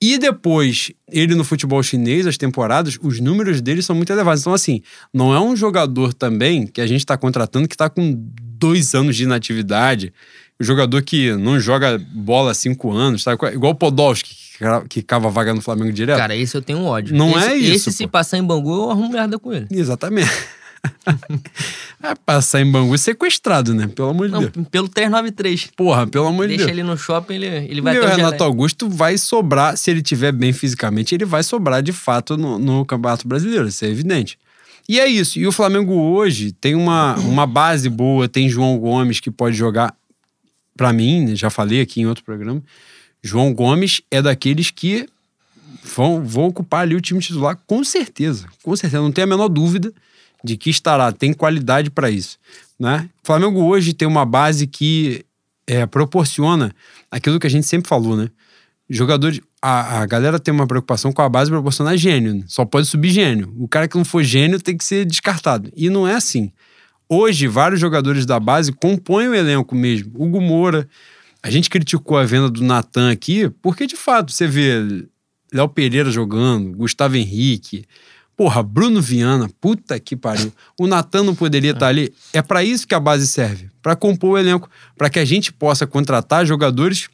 Speaker 2: e depois, ele no futebol chinês, as temporadas, os números dele são muito elevados. Então, assim, não é um jogador também que a gente está contratando que está com dois anos de inatividade. O jogador que não joga bola há cinco anos, tá? Igual o Podolski, que ca- que cava vaga no Flamengo direto.
Speaker 1: Cara, esse eu tenho ódio.
Speaker 2: Não
Speaker 1: esse,
Speaker 2: é isso,
Speaker 1: Esse, se
Speaker 2: pô.
Speaker 1: passar em Bangu, eu arrumo merda com ele.
Speaker 2: Exatamente. Vai *laughs* passar em Bangu sequestrado, né? Pelo amor de
Speaker 1: Não,
Speaker 2: Deus.
Speaker 1: pelo 393.
Speaker 2: Porra, pelo amor de
Speaker 1: Deixa
Speaker 2: Deus.
Speaker 1: ele no shopping, ele, ele vai
Speaker 2: Meu
Speaker 1: até o
Speaker 2: Renato
Speaker 1: Gelé.
Speaker 2: Augusto vai sobrar, se ele tiver bem fisicamente, ele vai sobrar de fato no, no Campeonato Brasileiro, isso é evidente. E é isso. E o Flamengo hoje tem uma, uma base boa, tem João Gomes que pode jogar. para mim, já falei aqui em outro programa, João Gomes é daqueles que vão, vão ocupar ali o time titular com certeza. Com certeza, não tem a menor dúvida de que estará, tem qualidade para isso. Né? O Flamengo hoje tem uma base que é, proporciona aquilo que a gente sempre falou, né? Jogadores. A, a galera tem uma preocupação com a base proporcionar gênio. Né? Só pode subir gênio. O cara que não for gênio tem que ser descartado. E não é assim. Hoje, vários jogadores da base compõem o elenco mesmo. Hugo Moura. A gente criticou a venda do Natan aqui, porque de fato você vê Léo Pereira jogando, Gustavo Henrique, Porra, Bruno Viana, puta que pariu. O Natan não poderia estar tá ali. É para isso que a base serve, para compor o elenco, para que a gente possa contratar jogadores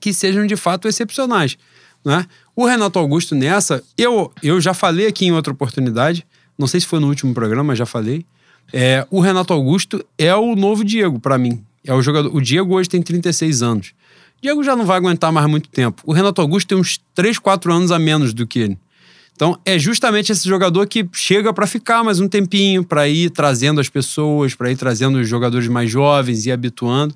Speaker 2: que sejam de fato excepcionais, né? O Renato Augusto nessa, eu, eu já falei aqui em outra oportunidade, não sei se foi no último programa, já falei. É, o Renato Augusto é o novo Diego para mim. É o jogador. O Diego hoje tem 36 anos. Diego já não vai aguentar mais muito tempo. O Renato Augusto tem uns 3, 4 anos a menos do que ele. Então, é justamente esse jogador que chega para ficar mais um tempinho, para ir trazendo as pessoas, para ir trazendo os jogadores mais jovens e habituando,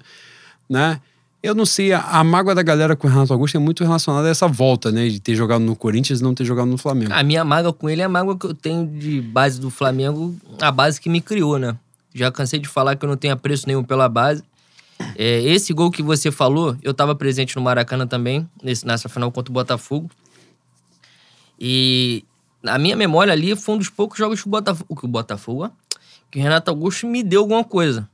Speaker 2: né? Eu não sei, a, mágoa da galera com o Renato Augusto é muito relacionada a essa volta, né? De ter jogado no Corinthians e não ter jogado no Flamengo.
Speaker 1: A minha mágoa com ele é a mágoa que eu tenho de base do Flamengo, a base que me criou, né? Já cansei de falar que eu não tenho apreço nenhum pela base. É, esse gol que você falou, eu estava presente no Maracanã também, nesse, nessa final contra o Botafogo. E a minha memória ali foi um dos poucos jogos que o Botafogo, que o, Botafogo, que o Renato Augusto me deu alguma coisa.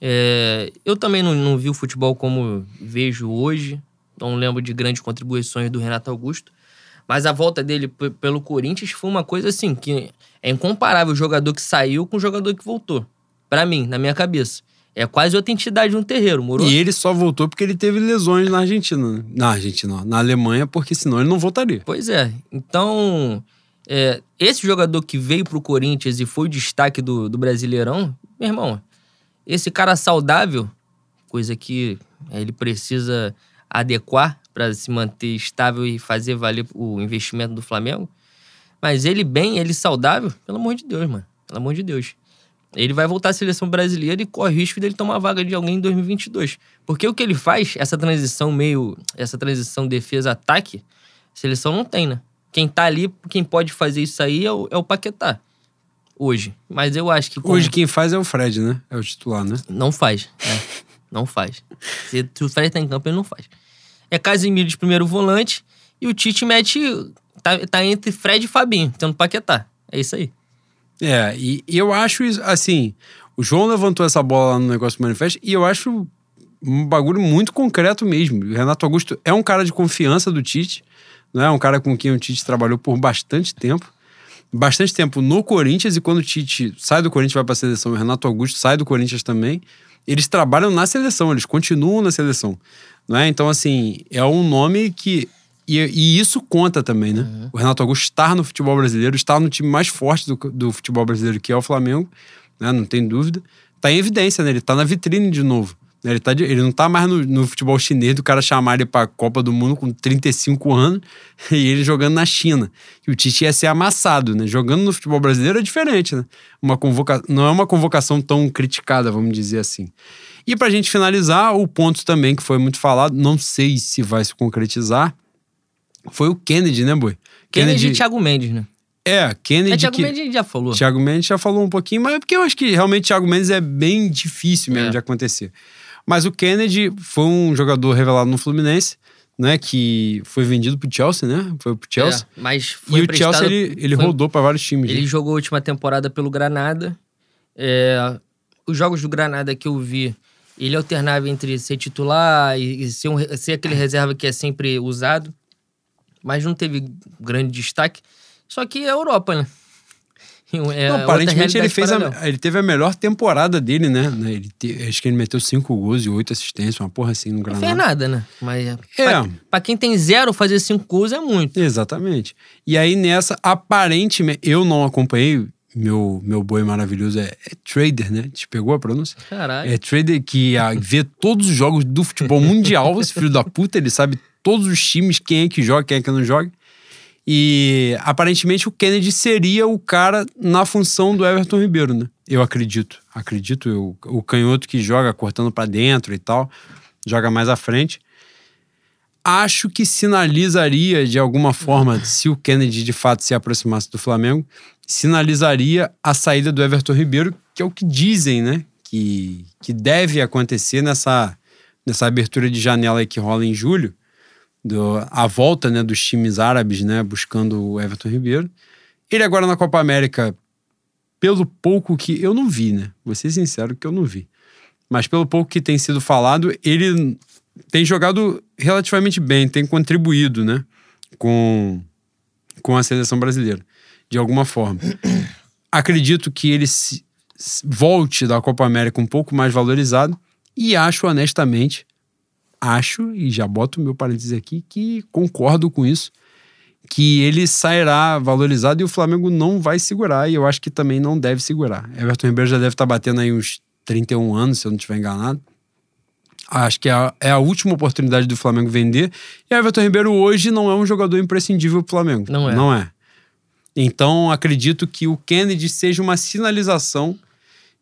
Speaker 1: É, eu também não, não vi o futebol como vejo hoje, não lembro de grandes contribuições do Renato Augusto, mas a volta dele pelo Corinthians foi uma coisa assim, que é incomparável o jogador que saiu com o jogador que voltou. para mim, na minha cabeça. É quase outra entidade no terreiro, moro?
Speaker 2: E ele só voltou porque ele teve lesões na Argentina. Na Argentina, na Alemanha, porque senão ele não voltaria.
Speaker 1: Pois é. Então, é, esse jogador que veio pro Corinthians e foi o destaque do, do Brasileirão, meu irmão, esse cara saudável, coisa que é, ele precisa adequar para se manter estável e fazer valer o investimento do Flamengo. Mas ele bem, ele saudável, pelo amor de Deus, mano. Pelo amor de Deus ele vai voltar à seleção brasileira e corre risco dele tomar a vaga de alguém em 2022. Porque o que ele faz, essa transição meio. essa transição defesa-ataque, seleção não tem, né? Quem tá ali, quem pode fazer isso aí é o, é o Paquetá. Hoje. Mas eu acho que.
Speaker 2: Como... Hoje quem faz é o Fred, né? É o titular, né?
Speaker 1: Não faz. É. *laughs* não faz. Se, se, o Fred tá em campo, ele não faz. É Casimiro de primeiro volante e o Tite mete. Tá, tá entre Fred e Fabinho, tendo Paquetá. É isso aí.
Speaker 2: É, e, eu acho isso, assim, o João levantou essa bola lá no negócio do manifesto e eu acho um bagulho muito concreto mesmo. O Renato Augusto é um cara de confiança do Tite, não é um cara com quem o Tite trabalhou por bastante tempo. Bastante tempo no Corinthians, e quando o Tite sai do Corinthians vai para a seleção, o Renato Augusto sai do Corinthians também. Eles trabalham na seleção, eles continuam na seleção. Não é? Então, assim, é um nome que e, e, isso conta também, né? Uhum. O Renato Augusto estar no futebol brasileiro, estar no time mais forte do, do futebol brasileiro, que é o Flamengo, né? não tem dúvida. Tá em evidência, né? Ele tá na vitrine de novo. Né? Ele, tá de, ele não tá mais no, no, futebol chinês do cara chamar ele pra Copa do Mundo com 35 anos *laughs* e ele jogando na China. E o Tite ia ser amassado, né? Jogando no futebol brasileiro é diferente, né? Uma convoca... Não é uma convocação tão criticada, vamos dizer assim. E pra gente finalizar, o ponto também que foi muito falado, não sei se vai se concretizar, foi o Kennedy, né, Boi?
Speaker 1: Kennedy, Kennedy e Thiago Mendes, né?
Speaker 2: É, Kennedy. É,
Speaker 1: Thiago
Speaker 2: que...
Speaker 1: Mendes já falou.
Speaker 2: Thiago Mendes já falou um pouquinho, mas é porque eu acho que realmente Thiago Mendes é bem difícil mesmo é. de acontecer. Mas o Kennedy foi um jogador revelado no Fluminense, né? Que foi vendido pro Chelsea, né? Foi pro Chelsea.
Speaker 1: É, mas foi
Speaker 2: E o Chelsea, ele, ele foi... rodou para vários times.
Speaker 1: Ele
Speaker 2: né?
Speaker 1: jogou a última temporada pelo Granada. É, os jogos do Granada que eu vi, ele alternava entre ser titular e ser, um, ser aquele reserva que é sempre usado mas não teve grande destaque. Só que é Europa, né? *laughs*
Speaker 2: É não, aparentemente ele fez a, ele teve a melhor temporada dele, né? né? Ele te, acho que ele meteu cinco gols e oito assistências, uma porra assim no Granada.
Speaker 1: Não fez nada, né? Mas é. Pra, pra, quem tem zero, fazer cinco gols é muito.
Speaker 2: Exatamente. E aí nessa, aparentemente, eu não acompanhei. Meu, meu boi maravilhoso é, é trader, né? Te pegou a pronúncia?
Speaker 1: Caralho.
Speaker 2: É trader que a, vê todos os jogos do futebol mundial, esse filho da puta, ele sabe todos os times, quem é que joga, quem é que não joga. E aparentemente o Kennedy seria o cara na função do Everton Ribeiro, né? Eu acredito. Acredito. Eu, o canhoto que joga cortando para dentro e tal, joga mais à frente. Acho que sinalizaria de alguma forma, se o Kennedy de fato se aproximasse do Flamengo, sinalizaria a saída do Everton Ribeiro, que é o que dizem, né? Que, que deve acontecer nessa, nessa abertura de janela que rola em julho, do, a volta né, dos times árabes né, buscando o Everton Ribeiro. Ele agora na Copa América, pelo pouco que. Eu não vi, né? Vou ser sincero que eu não vi. Mas pelo pouco que tem sido falado, ele tem jogado relativamente bem, tem contribuído, né? Com, com a seleção brasileira, de alguma forma. *clears throat* Acredito que ele se, volte da Copa América um pouco mais valorizado e acho honestamente, acho, e já boto o meu parênteses aqui, que concordo com isso, que ele sairá valorizado e o Flamengo não vai segurar, e eu acho que também não deve segurar. Everton Ribeiro já deve estar batendo aí uns 31 anos, se eu não estiver enganado. Acho que é a, é a, última oportunidade do Flamengo vender. E Everton Ribeiro hoje não é um jogador imprescindível pro Flamengo.
Speaker 1: Não é.
Speaker 2: Não é. Então acredito que o Kennedy seja uma sinalização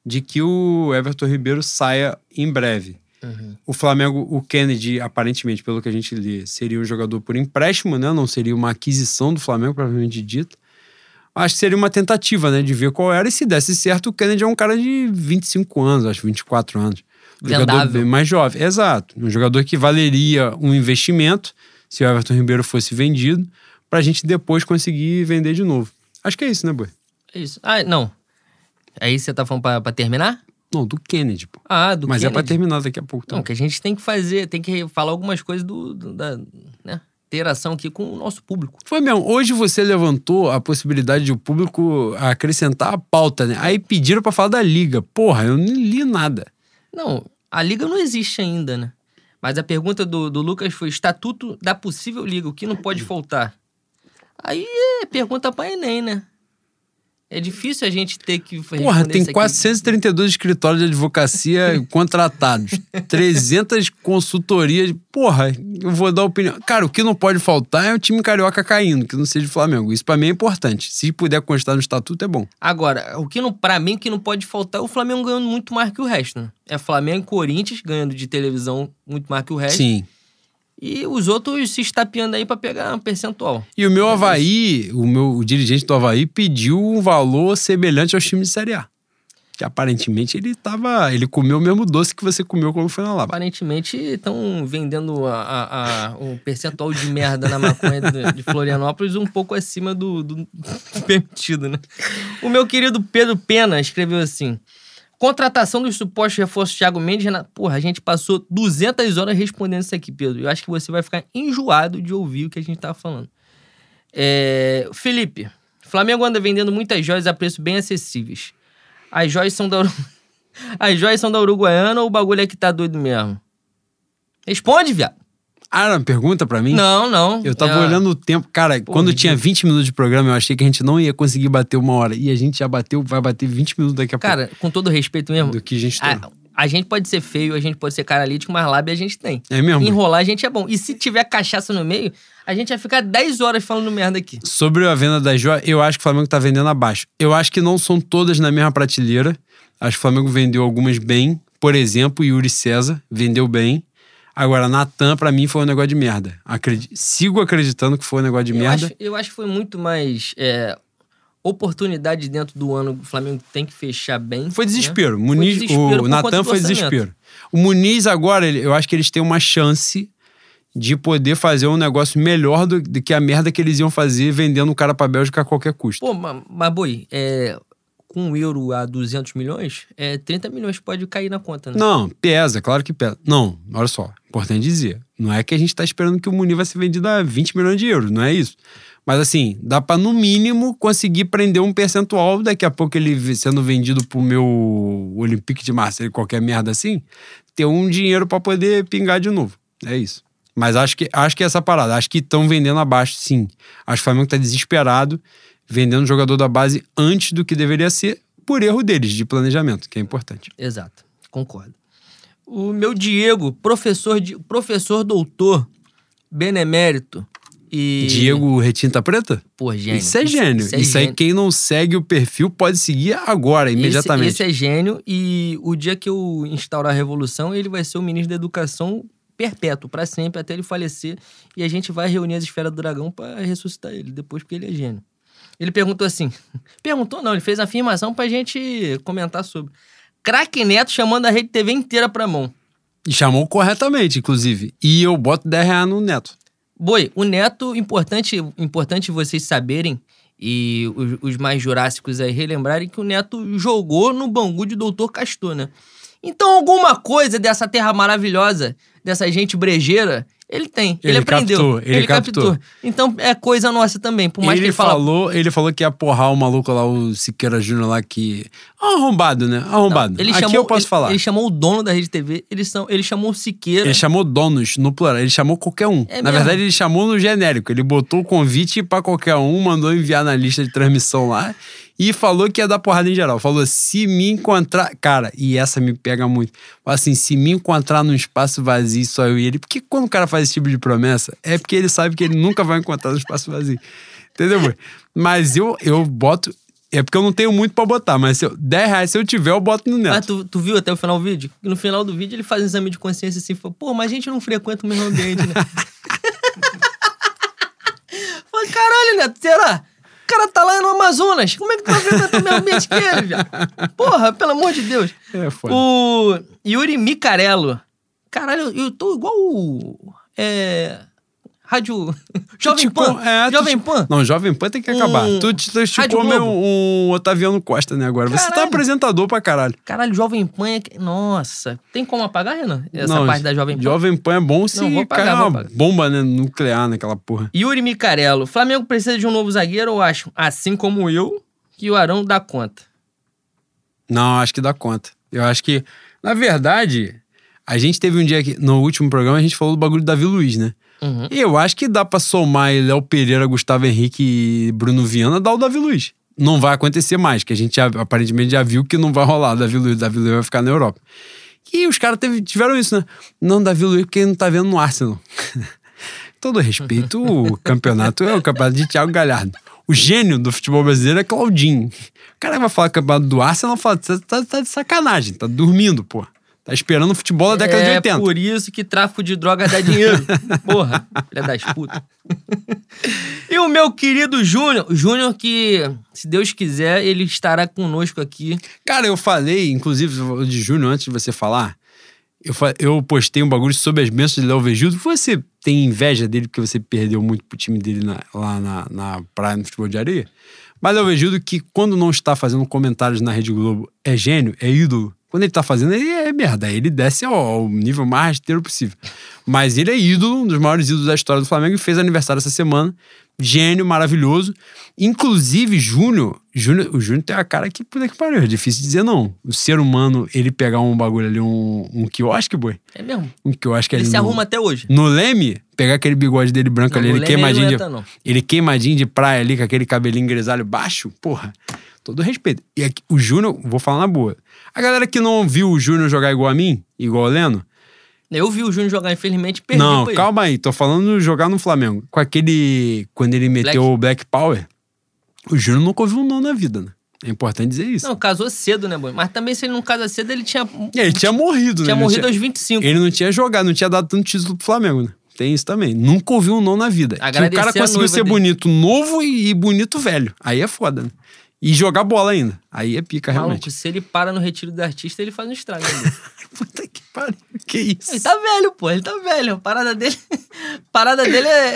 Speaker 2: de que o Everton Ribeiro saia em breve. Uhum. O Flamengo, o Kennedy, aparentemente, pelo que a gente lê, seria um jogador por empréstimo, né? Não seria uma aquisição do Flamengo, provavelmente dita. Acho que seria uma tentativa, né? De ver qual era. E se desse certo, o Kennedy é um cara de 25 anos, acho 24 anos. Um jogador bem mais jovem. Exato. Um jogador que valeria um investimento se o Everton Ribeiro fosse vendido, para a gente depois conseguir vender de novo. Acho que é isso, né, Boi?
Speaker 1: É isso. Ah, não. Aí você tá falando pra terminar?
Speaker 2: Não, do Kennedy, pô.
Speaker 1: Ah, do
Speaker 2: Mas
Speaker 1: Kennedy.
Speaker 2: é pra terminar daqui a pouco.
Speaker 1: Tá? Não, que a gente tem que fazer, tem que falar algumas coisas do, do da né, interação aqui com o nosso público.
Speaker 2: Foi mesmo. Hoje você levantou a possibilidade de o público acrescentar a pauta, né? Aí pediram para falar da liga. Porra, eu nem li nada.
Speaker 1: Não, a liga não existe ainda, né? Mas a pergunta do, do Lucas foi: estatuto da possível liga, o que não pode *clears throat* faltar? Aí é pergunta para Enem, né? É difícil a gente ter que.
Speaker 2: Porra, tem 432 escritórios de advocacia *laughs* contratados, 300 consultorias. Porra, eu vou dar opinião. Cara, o que não pode faltar é o time carioca caindo, que não seja o Flamengo. Isso para mim é importante. Se puder constar no estatuto, é bom.
Speaker 1: Agora, o que não, para mim, que não pode faltar é o Flamengo ganhando muito mais que o resto, né? É Flamengo e Corinthians ganhando de televisão muito mais que o resto.
Speaker 2: Sim.
Speaker 1: E os outros se estapeando aí para pegar um percentual.
Speaker 2: E o meu Havaí, o meu o dirigente do Havaí pediu um valor semelhante aos times de Série A. Que aparentemente ele tava. Ele comeu o mesmo doce que você comeu quando foi na Lava.
Speaker 1: Aparentemente estão vendendo a, a, a, o percentual de merda na maconha de, de Florianópolis um pouco acima do, do *laughs* permitido, né? O meu querido Pedro Pena escreveu assim: Contratação dos supostos reforços Thiago Mendes. Porra, a gente passou 200 horas respondendo isso aqui, Pedro. Eu acho que você vai ficar enjoado de ouvir o que a gente tava falando. É... Felipe, Flamengo anda vendendo muitas joias a preço bem acessíveis. As joias são da. *laughs* As joias são da Uruguaiana ou o bagulho é que tá doido mesmo? Responde, viado.
Speaker 2: Ah, não, pergunta pra mim?
Speaker 1: Não, não.
Speaker 2: Eu tava é... olhando o tempo. Cara, Pô, quando tinha 20 minutos de programa, eu achei que a gente não ia conseguir bater uma hora. E a gente já bateu, vai bater 20 minutos daqui a
Speaker 1: Cara,
Speaker 2: pouco.
Speaker 1: Cara, com todo respeito mesmo.
Speaker 2: Do que a gente
Speaker 1: tem. A, a, gente pode ser feio, a gente pode ser caralítico, mas lábia a gente tem.
Speaker 2: É mesmo?
Speaker 1: Enrolar a gente é bom. E se tiver cachaça no meio, a gente vai ficar 10 horas falando merda aqui.
Speaker 2: Sobre a venda das joias, eu acho que o Flamengo tá vendendo abaixo. Eu acho que não são todas na mesma prateleira. Acho que o Flamengo vendeu algumas bem. Por exemplo, Yuri César vendeu bem. Agora, Natan, pra mim, foi um negócio de merda. Acredi Sigo acreditando que foi um negócio de
Speaker 1: eu
Speaker 2: merda.
Speaker 1: Acho, eu acho que foi muito mais é, oportunidade dentro do ano o Flamengo tem que fechar bem.
Speaker 2: Foi desespero. Né? Muniz, foi desespero o Natan foi desespero. O Muniz, agora, eu acho que eles têm uma chance de poder fazer um negócio melhor do, do que a merda que eles iam fazer vendendo o cara pra Bélgica a qualquer custo.
Speaker 1: Pô, mas, mas Boi, é, com um euro a 200 milhões, é 30 milhões pode cair na conta, né?
Speaker 2: Não, pesa, claro que pesa. Não, olha só, importante dizer. Não é que a gente tá esperando que o Munir vai ser vendido a 20 milhões de euros, não é isso. Mas assim, dá para no mínimo conseguir prender um percentual, daqui a pouco ele sendo vendido pro meu Olympique de Marseille, qualquer merda assim, ter um dinheiro para poder pingar de novo. É isso. Mas acho que, acho que é essa parada. Acho que estão vendendo abaixo, sim. Acho que o Flamengo tá desesperado vendendo jogador da base antes do que deveria ser, por erro deles de planejamento, que é importante.
Speaker 1: Exato, concordo. O meu Diego, professor, de, professor doutor, benemérito E...
Speaker 2: Diego Retinta Preta?
Speaker 1: Pô, gênio.
Speaker 2: Isso é gênio. Isso,
Speaker 1: Isso, é
Speaker 2: aí,
Speaker 1: gênio.
Speaker 2: quem não segue o perfil pode seguir agora, imediatamente.
Speaker 1: Esse, esse é gênio e o dia que eu instaurar a revolução, ele vai ser o ministro da Educação perpétuo, pra sempre, até ele falecer. E a gente vai reunir as esferas do dragão pra ressuscitar ele depois, porque ele é gênio. Ele perguntou assim: *laughs* perguntou não, ele fez a afirmação pra gente comentar sobre. Craque Neto chamando a rede TV inteira pra mão.
Speaker 2: E chamou corretamente, inclusive. E eu boto 10 reais no Neto.
Speaker 1: Boi, o Neto, importante, importante vocês saberem, e os, os mais jurássicos aí relembrarem, que o Neto jogou no Bangu de Doutor Castor, né? Então, alguma coisa dessa terra maravilhosa, dessa gente brejeira, ele tem. Ele,
Speaker 2: Ele
Speaker 1: aprendeu.
Speaker 2: captou, ele captou.
Speaker 1: Então, é coisa nossa também. Por mais
Speaker 2: ele,
Speaker 1: que ele fala.
Speaker 2: falou, ele falou que ia porrar o maluco lá, o Siqueira Júnior lá, que. Arrombado, né? Arrombado.
Speaker 1: Ele
Speaker 2: Aqui
Speaker 1: chamou,
Speaker 2: eu posso
Speaker 1: ele,
Speaker 2: falar.
Speaker 1: Ele chamou o dono da Rede TV, ele, são, ele chamou o Siqueira.
Speaker 2: Ele chamou donos, no plural. Ele chamou qualquer um.
Speaker 1: É
Speaker 2: Na
Speaker 1: mesmo?
Speaker 2: verdade, ele chamou no genérico. Ele botou o convite pra qualquer um, mandou enviar na lista de transmissão lá e falou que ia dar porrada em geral. Falou: se me encontrar. Cara, e essa me pega muito. Assim, se me encontrar num espaço vazio, só eu e ele. Porque quando o cara faz esse tipo de promessa, é porque ele sabe que ele nunca vai encontrar no espaço vazio. Entendeu, boy? Mas eu, eu boto. É porque eu não tenho muito pra botar, mas se eu, 10 reais, se eu tiver, eu boto no Neto.
Speaker 1: Mas tu, tu viu até o final do vídeo? E no final do vídeo ele faz um exame de consciência assim, fala, pô, mas a gente não frequenta o mesmo ambiente, né? *laughs* Falei, caralho, Neto, será? O cara tá lá no Amazonas, como é que tu vai frequentar o mesmo ambiente que ele, viado? Porra, pelo amor de Deus.
Speaker 2: É foda.
Speaker 1: O Yuri Micarello. Caralho, eu tô igual o... É... Rádio... *laughs* Jovem Pan.
Speaker 2: é,
Speaker 1: Jovem Pan.
Speaker 2: Não, Jovem Pan tem que acabar.
Speaker 1: Um-
Speaker 2: Tu,
Speaker 1: Rádio
Speaker 2: esticou meu, um Otaviano Costa, né, agora. Você tá
Speaker 1: Caralho.
Speaker 2: apresentador pra caralho.
Speaker 1: Caralho, Jovem Pan é... Nossa, tem como apagar, Renan? Essa
Speaker 2: Não,
Speaker 1: parte da Jovem Pan?
Speaker 2: Jovem Pan é bom se
Speaker 1: Não,
Speaker 2: cair
Speaker 1: pagar, vou
Speaker 2: uma bomba né, nuclear naquela porra.
Speaker 1: Yuri Micarello. Flamengo precisa de um novo zagueiro ou acham, assim como eu, que o Arão dá conta?
Speaker 2: Não, acho que dá conta. Eu acho que, na verdade, a gente teve um dia aqui, no último programa, a gente falou do bagulho do Davi Luiz, né?
Speaker 1: Uhum.
Speaker 2: E eu acho que dá pra somar Léo Pereira, Gustavo Henrique e Bruno Viana, dar o Davi Luiz. Não vai acontecer mais, que a gente aparentemente já viu que não vai rolar Davi Luiz. Davi Luiz vai ficar na Europa. E os caras tiveram isso, né? Não, Davi Luiz, porque ele não tá vendo no Arsenal. *laughs* Todo respeito, o campeonato é o campeonato de Thiago Galhardo. O gênio do futebol brasileiro é Claudinho. O cara vai falar campeonato do Arsenal, fala, tá- tá de sacanagem, tá dormindo, pô. Tá esperando o futebol da década de
Speaker 1: é
Speaker 2: 80.
Speaker 1: por isso que tráfico de droga dá dinheiro. *laughs* Porra, filha das putas. e o meu querido Júnior. Júnior que, se Deus quiser, ele estará conosco aqui.
Speaker 2: Cara, eu falei, inclusive, de Júnior, antes de você falar, eu, eu postei um bagulho sobre as bênçãos de Léo Vejudo. Você tem inveja dele porque você perdeu muito pro time dele na- lá na, na praia no futebol de areia? Mas Léo Vejudo, que quando não está fazendo comentários na Rede Globo, é gênio, é ídolo. Quando ele tá fazendo, ele é merda. Ele desce ao, ao nível mais rasteiro possível. Mas ele é ídolo, um dos maiores ídolos da história do Flamengo e fez aniversário essa semana. Gênio, maravilhoso. Inclusive, Júnior, Júnior, o Júnior tem a cara que puta que pariu. É difícil dizer não. O ser humano, ele pegar um bagulho ali, um, um quiosque, boi.
Speaker 1: É mesmo.
Speaker 2: Um quiosque
Speaker 1: Ele
Speaker 2: ali
Speaker 1: se
Speaker 2: no,
Speaker 1: arruma até hoje.
Speaker 2: no Leme, pegar aquele bigode dele branco
Speaker 1: Não,
Speaker 2: ali, ele
Speaker 1: ele
Speaker 2: queimadinho de,
Speaker 1: entra, não.
Speaker 2: ele queimadinho de praia ali, com aquele cabelinho grisalho baixo, porra. Todo respeito. E aqui, o Júnior, vou falar na boa. A galera que não viu o Júnior jogar igual a mim, igual o Leno,
Speaker 1: Eu vi o Júnior jogar, infelizmente, perdi
Speaker 2: não, calma aí, tô falando jogar no Flamengo. Com aquele. Quando ele meteu
Speaker 1: Black.
Speaker 2: o Black Power, o Júnior nunca ouviu um não na vida, né? É importante dizer isso.
Speaker 1: Não, casou cedo, né, boy? Mas também, se ele não casa cedo, ele tinha,
Speaker 2: E ele tinha morrido, né?
Speaker 1: tinha
Speaker 2: Ele
Speaker 1: morrido aos 25.
Speaker 2: Ele não tinha jogado, não tinha dado tanto título pro Flamengo, né? Tem isso também. Nunca ouviu um não na vida. Que o cara conseguiu ser
Speaker 1: dele.
Speaker 2: bonito novo e bonito velho. Aí é foda, né? E jogar bola ainda. Aí é pica,
Speaker 1: Maluco,
Speaker 2: realmente.
Speaker 1: se ele para no retiro do artista, ele faz um estrago. *laughs*
Speaker 2: Puta que pariu. Que isso?
Speaker 1: ele tá velho, pô. Ele tá velho. A parada dele, *laughs* parada dele é...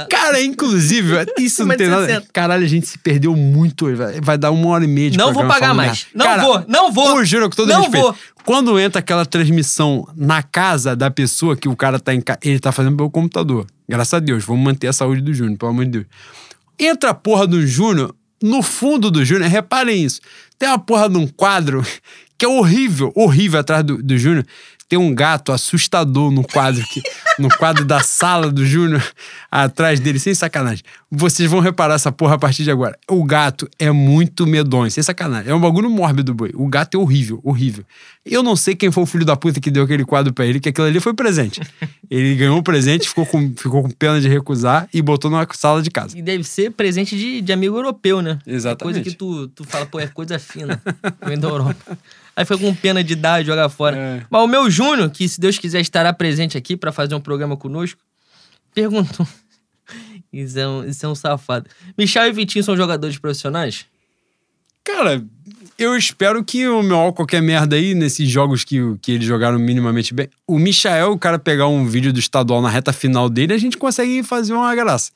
Speaker 1: é-
Speaker 2: Cara, inclusive, isso não tem nada.
Speaker 1: 60.
Speaker 2: Caralho, a gente se perdeu muito hoje. Vai, dar uma hora e meia de
Speaker 1: Não vou pagar mais. Não
Speaker 2: Cara,
Speaker 1: vou, não vou.
Speaker 2: Eu juro, com todo
Speaker 1: Não
Speaker 2: respeito.
Speaker 1: vou.
Speaker 2: Quando entra aquela transmissão na casa da pessoa que o cara tá em casa, ele tá fazendo pelo computador. Graças a Deus, vamos manter a saúde do Júnior, pelo amor de Deus. Entra a porra do Júnior, no fundo do Júnior, reparem isso. Tem uma porra de um quadro *laughs* que é horrível, horrível atrás do, do Júnior. Tem um gato assustador no quadro que, no quadro da sala do Júnior, atrás dele, sem sacanagem. Vocês vão reparar essa porra a partir de agora. O gato é muito medonho, sem sacanagem. É um bagulho mórbido, boi. O gato é horrível, horrível. Eu não sei quem foi o filho da puta que deu aquele quadro pra ele, que aquilo ali foi presente. Ele ganhou um presente, ficou com, ficou com pena de recusar e botou numa sala de casa.
Speaker 1: E deve ser presente de, de amigo europeu, né?
Speaker 2: Exatamente.
Speaker 1: Coisa que tu, tu fala, pô, é coisa fina. Vem da Europa. Aí foi com pena de dar e jogar fora.
Speaker 2: É.
Speaker 1: Mas o meu Júnior, que se Deus quiser estará presente aqui pra fazer um programa conosco, perguntou. *laughs* Isso é, um, isso é um safado. Michel e Vitinho são jogadores profissionais?
Speaker 2: Cara, eu espero que o meu qualquer merda aí, nesses jogos que, que eles jogaram minimamente bem, o Michael, o cara pegar um vídeo do estadual na reta final dele, a gente consegue fazer uma graça.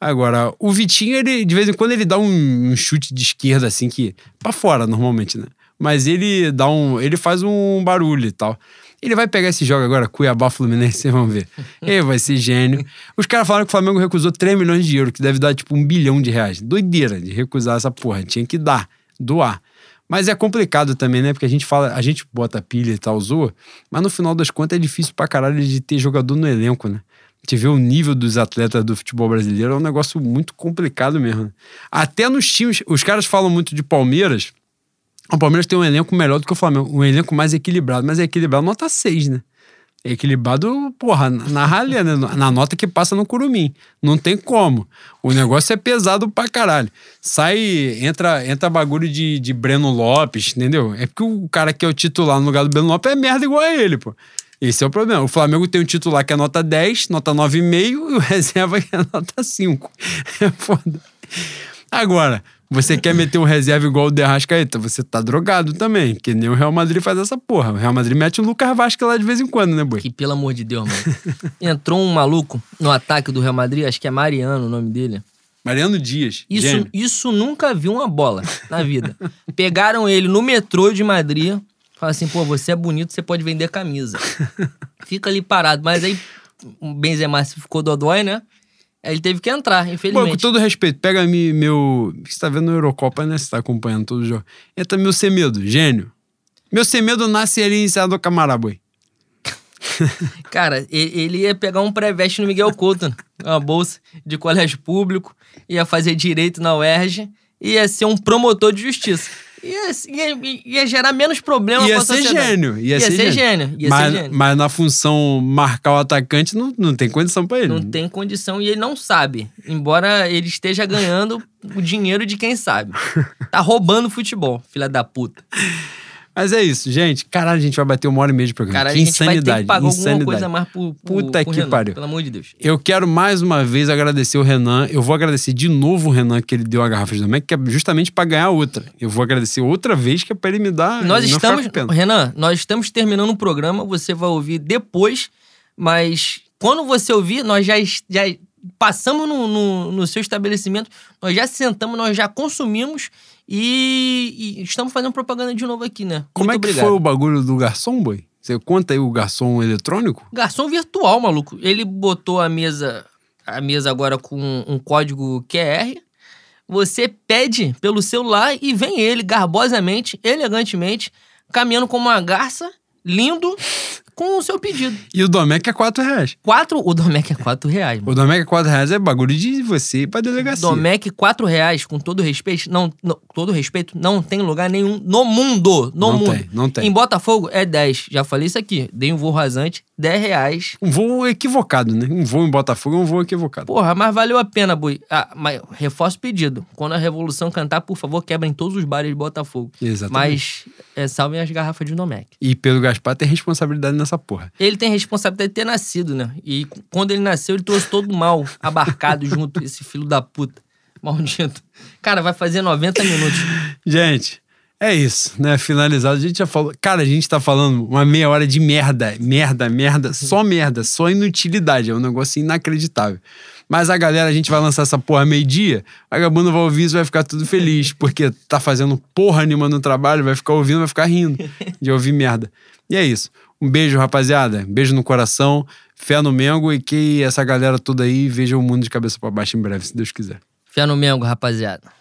Speaker 2: Agora, o Vitinho, ele, de vez em quando, ele dá um, um chute de esquerda, assim, que. pra fora, normalmente, né? Mas ele dá um. Ele faz um barulho e tal. Ele vai pegar esse jogo agora, Cuiabá Fluminense, *laughs* vocês vão ver. Ele vai ser gênio. Os caras falaram que o Flamengo recusou 3 milhões de euros, que deve dar tipo um bilhão de reais. Doideira de recusar essa porra. Tinha que dar, doar. Mas é complicado também, né? Porque a gente fala, a gente bota pilha e tal, zoa, mas no final das contas é difícil pra caralho de ter jogador no elenco, né? Gente vê o nível dos atletas do futebol brasileiro, é um negócio muito complicado mesmo. né? Até nos times, os caras falam muito de Palmeiras. O Palmeiras tem um elenco melhor do que o Flamengo, um elenco mais equilibrado, mas é equilibrado nota 6, né? É equilibrado, porra, na ralha, né? Na nota que passa no curumim. Não tem como. O negócio é pesado pra caralho. Sai, entra, entra bagulho de, de Breno Lopes, entendeu? É porque o cara que é o titular no lugar do Breno Lopes é merda igual a ele, pô. Esse é o problema. O Flamengo tem um titular que é nota 10, nota 9,5 e o *laughs* reserva que é nota 5. É foda. Agora, você quer meter um reserva igual o De Arrascaeta, você tá drogado também, porque nem o Real Madrid faz essa porra. O Real Madrid mete o Lucas Vasco lá de vez em quando, né, boi?
Speaker 1: Que, pelo amor de Deus, mano. Entrou um maluco no ataque do Real Madrid, acho que é Mariano o nome dele.
Speaker 2: Mariano Dias.
Speaker 1: Isso,
Speaker 2: gênio.
Speaker 1: isso nunca viu uma bola na vida. Pegaram ele no metrô de Madrid, falaram assim, pô, você é bonito, você pode vender camisa. Fica ali parado. Mas aí o Benzema ficou dodói, né? Aí ele teve que entrar,
Speaker 2: Pô, com
Speaker 1: infelizmente.
Speaker 2: todo respeito, pega mi- meu. Você tá vendo a Eurocopa, né? Você tá acompanhando todo o jogo. Entra meu Semedo, gênio. Meu Semedo nasce ali em Serra do Camará, boi. *laughs*
Speaker 1: Cara, ele ia pegar um pré-veste no Miguel Couto, né? uma bolsa de colégio público, ia fazer direito na UERJ, ia ser um promotor de justiça. Ia, ia, ia gerar menos problema
Speaker 2: Ia
Speaker 1: pra
Speaker 2: ser gênio. Ia,
Speaker 1: Ia
Speaker 2: ser,
Speaker 1: ser
Speaker 2: gênio.
Speaker 1: gênio, ia
Speaker 2: mas,
Speaker 1: ser gênio.
Speaker 2: mas na função marcar o atacante, não, não tem condição pra ele.
Speaker 1: Não tem condição e ele não sabe. Embora ele esteja ganhando o dinheiro de quem sabe. *laughs* Tá roubando futebol, filha da puta.
Speaker 2: Mas é isso, gente. Caralho, a gente vai bater uma hora e meia de programa.
Speaker 1: Cara, a
Speaker 2: que
Speaker 1: gente vai ter
Speaker 2: insanidade.
Speaker 1: que pagar
Speaker 2: insanidade.
Speaker 1: alguma coisa mais pro
Speaker 2: Puta
Speaker 1: pro
Speaker 2: que
Speaker 1: Renan,
Speaker 2: pariu.
Speaker 1: Pelo amor de Deus.
Speaker 2: Eu quero mais uma vez agradecer o Renan. Eu vou agradecer de novo o Renan que ele deu a garrafa de Domecq, que é justamente pra ganhar outra. Eu vou agradecer outra vez que é pra ele me dar.
Speaker 1: Nós estamos. Renan, nós estamos terminando o programa, você vai ouvir depois, mas quando você ouvir, nós já, já passamos no, no, no seu estabelecimento, nós já sentamos, nós já consumimos e, e estamos fazendo propaganda de novo aqui, né?
Speaker 2: Como
Speaker 1: Muito
Speaker 2: é que
Speaker 1: obrigado.
Speaker 2: foi o bagulho do garçom, boi? Você conta aí o garçom eletrônico?
Speaker 1: Garçom virtual, maluco. Ele botou a mesa, a mesa agora com um código QR. Você pede pelo celular e vem ele garbosamente, elegantemente, caminhando como uma garça, lindo, com o seu pedido.
Speaker 2: E o Domecq é 4 reais.
Speaker 1: Quatro, o Domec é quatro reais, mano.
Speaker 2: O Domecq é 4 reais é bagulho de você ir pra delegacia.
Speaker 1: Domec, quatro reais, com todo respeito, não, não- todo respeito, não tem lugar nenhum no mundo, no
Speaker 2: Não
Speaker 1: mundo.
Speaker 2: tem, não tem.
Speaker 1: Em Botafogo é 10, já falei isso aqui, dei um voo rasante, 10 reais.
Speaker 2: Um voo equivocado, né? Um voo em Botafogo é um voo equivocado.
Speaker 1: Porra, mas valeu a pena, Bui. Ah, mas reforço o pedido. Quando a Revolução cantar, por favor, quebrem todos os bares de Botafogo.
Speaker 2: Exatamente.
Speaker 1: Mas é, salvem as garrafas de Domec.
Speaker 2: E Pedro Gaspar tem responsabilidade nessa porra.
Speaker 1: Ele tem responsabilidade de ter nascido, né? E quando ele nasceu, ele trouxe todo o mal abarcado *laughs* junto, esse filho da puta. Maldito. Cara, vai fazer 90 minutos.
Speaker 2: Gente, é isso, né? Finalizado. A gente já falou. Cara, a gente tá falando uma meia hora de merda. Merda, merda, só merda, só inutilidade. É um negócio inacreditável. Mas a galera, a gente vai lançar essa porra meio-dia, a vagabundo vai ouvir isso vai ficar tudo feliz, porque tá fazendo porra nenhuma no trabalho, vai ficar ouvindo, vai ficar rindo de ouvir merda. E é isso. Um beijo, rapaziada. Beijo no coração, fé no Mengo e que essa galera toda aí veja o mundo de cabeça pra baixo em breve, se Deus quiser.
Speaker 1: Fé no Mengo, rapaziada.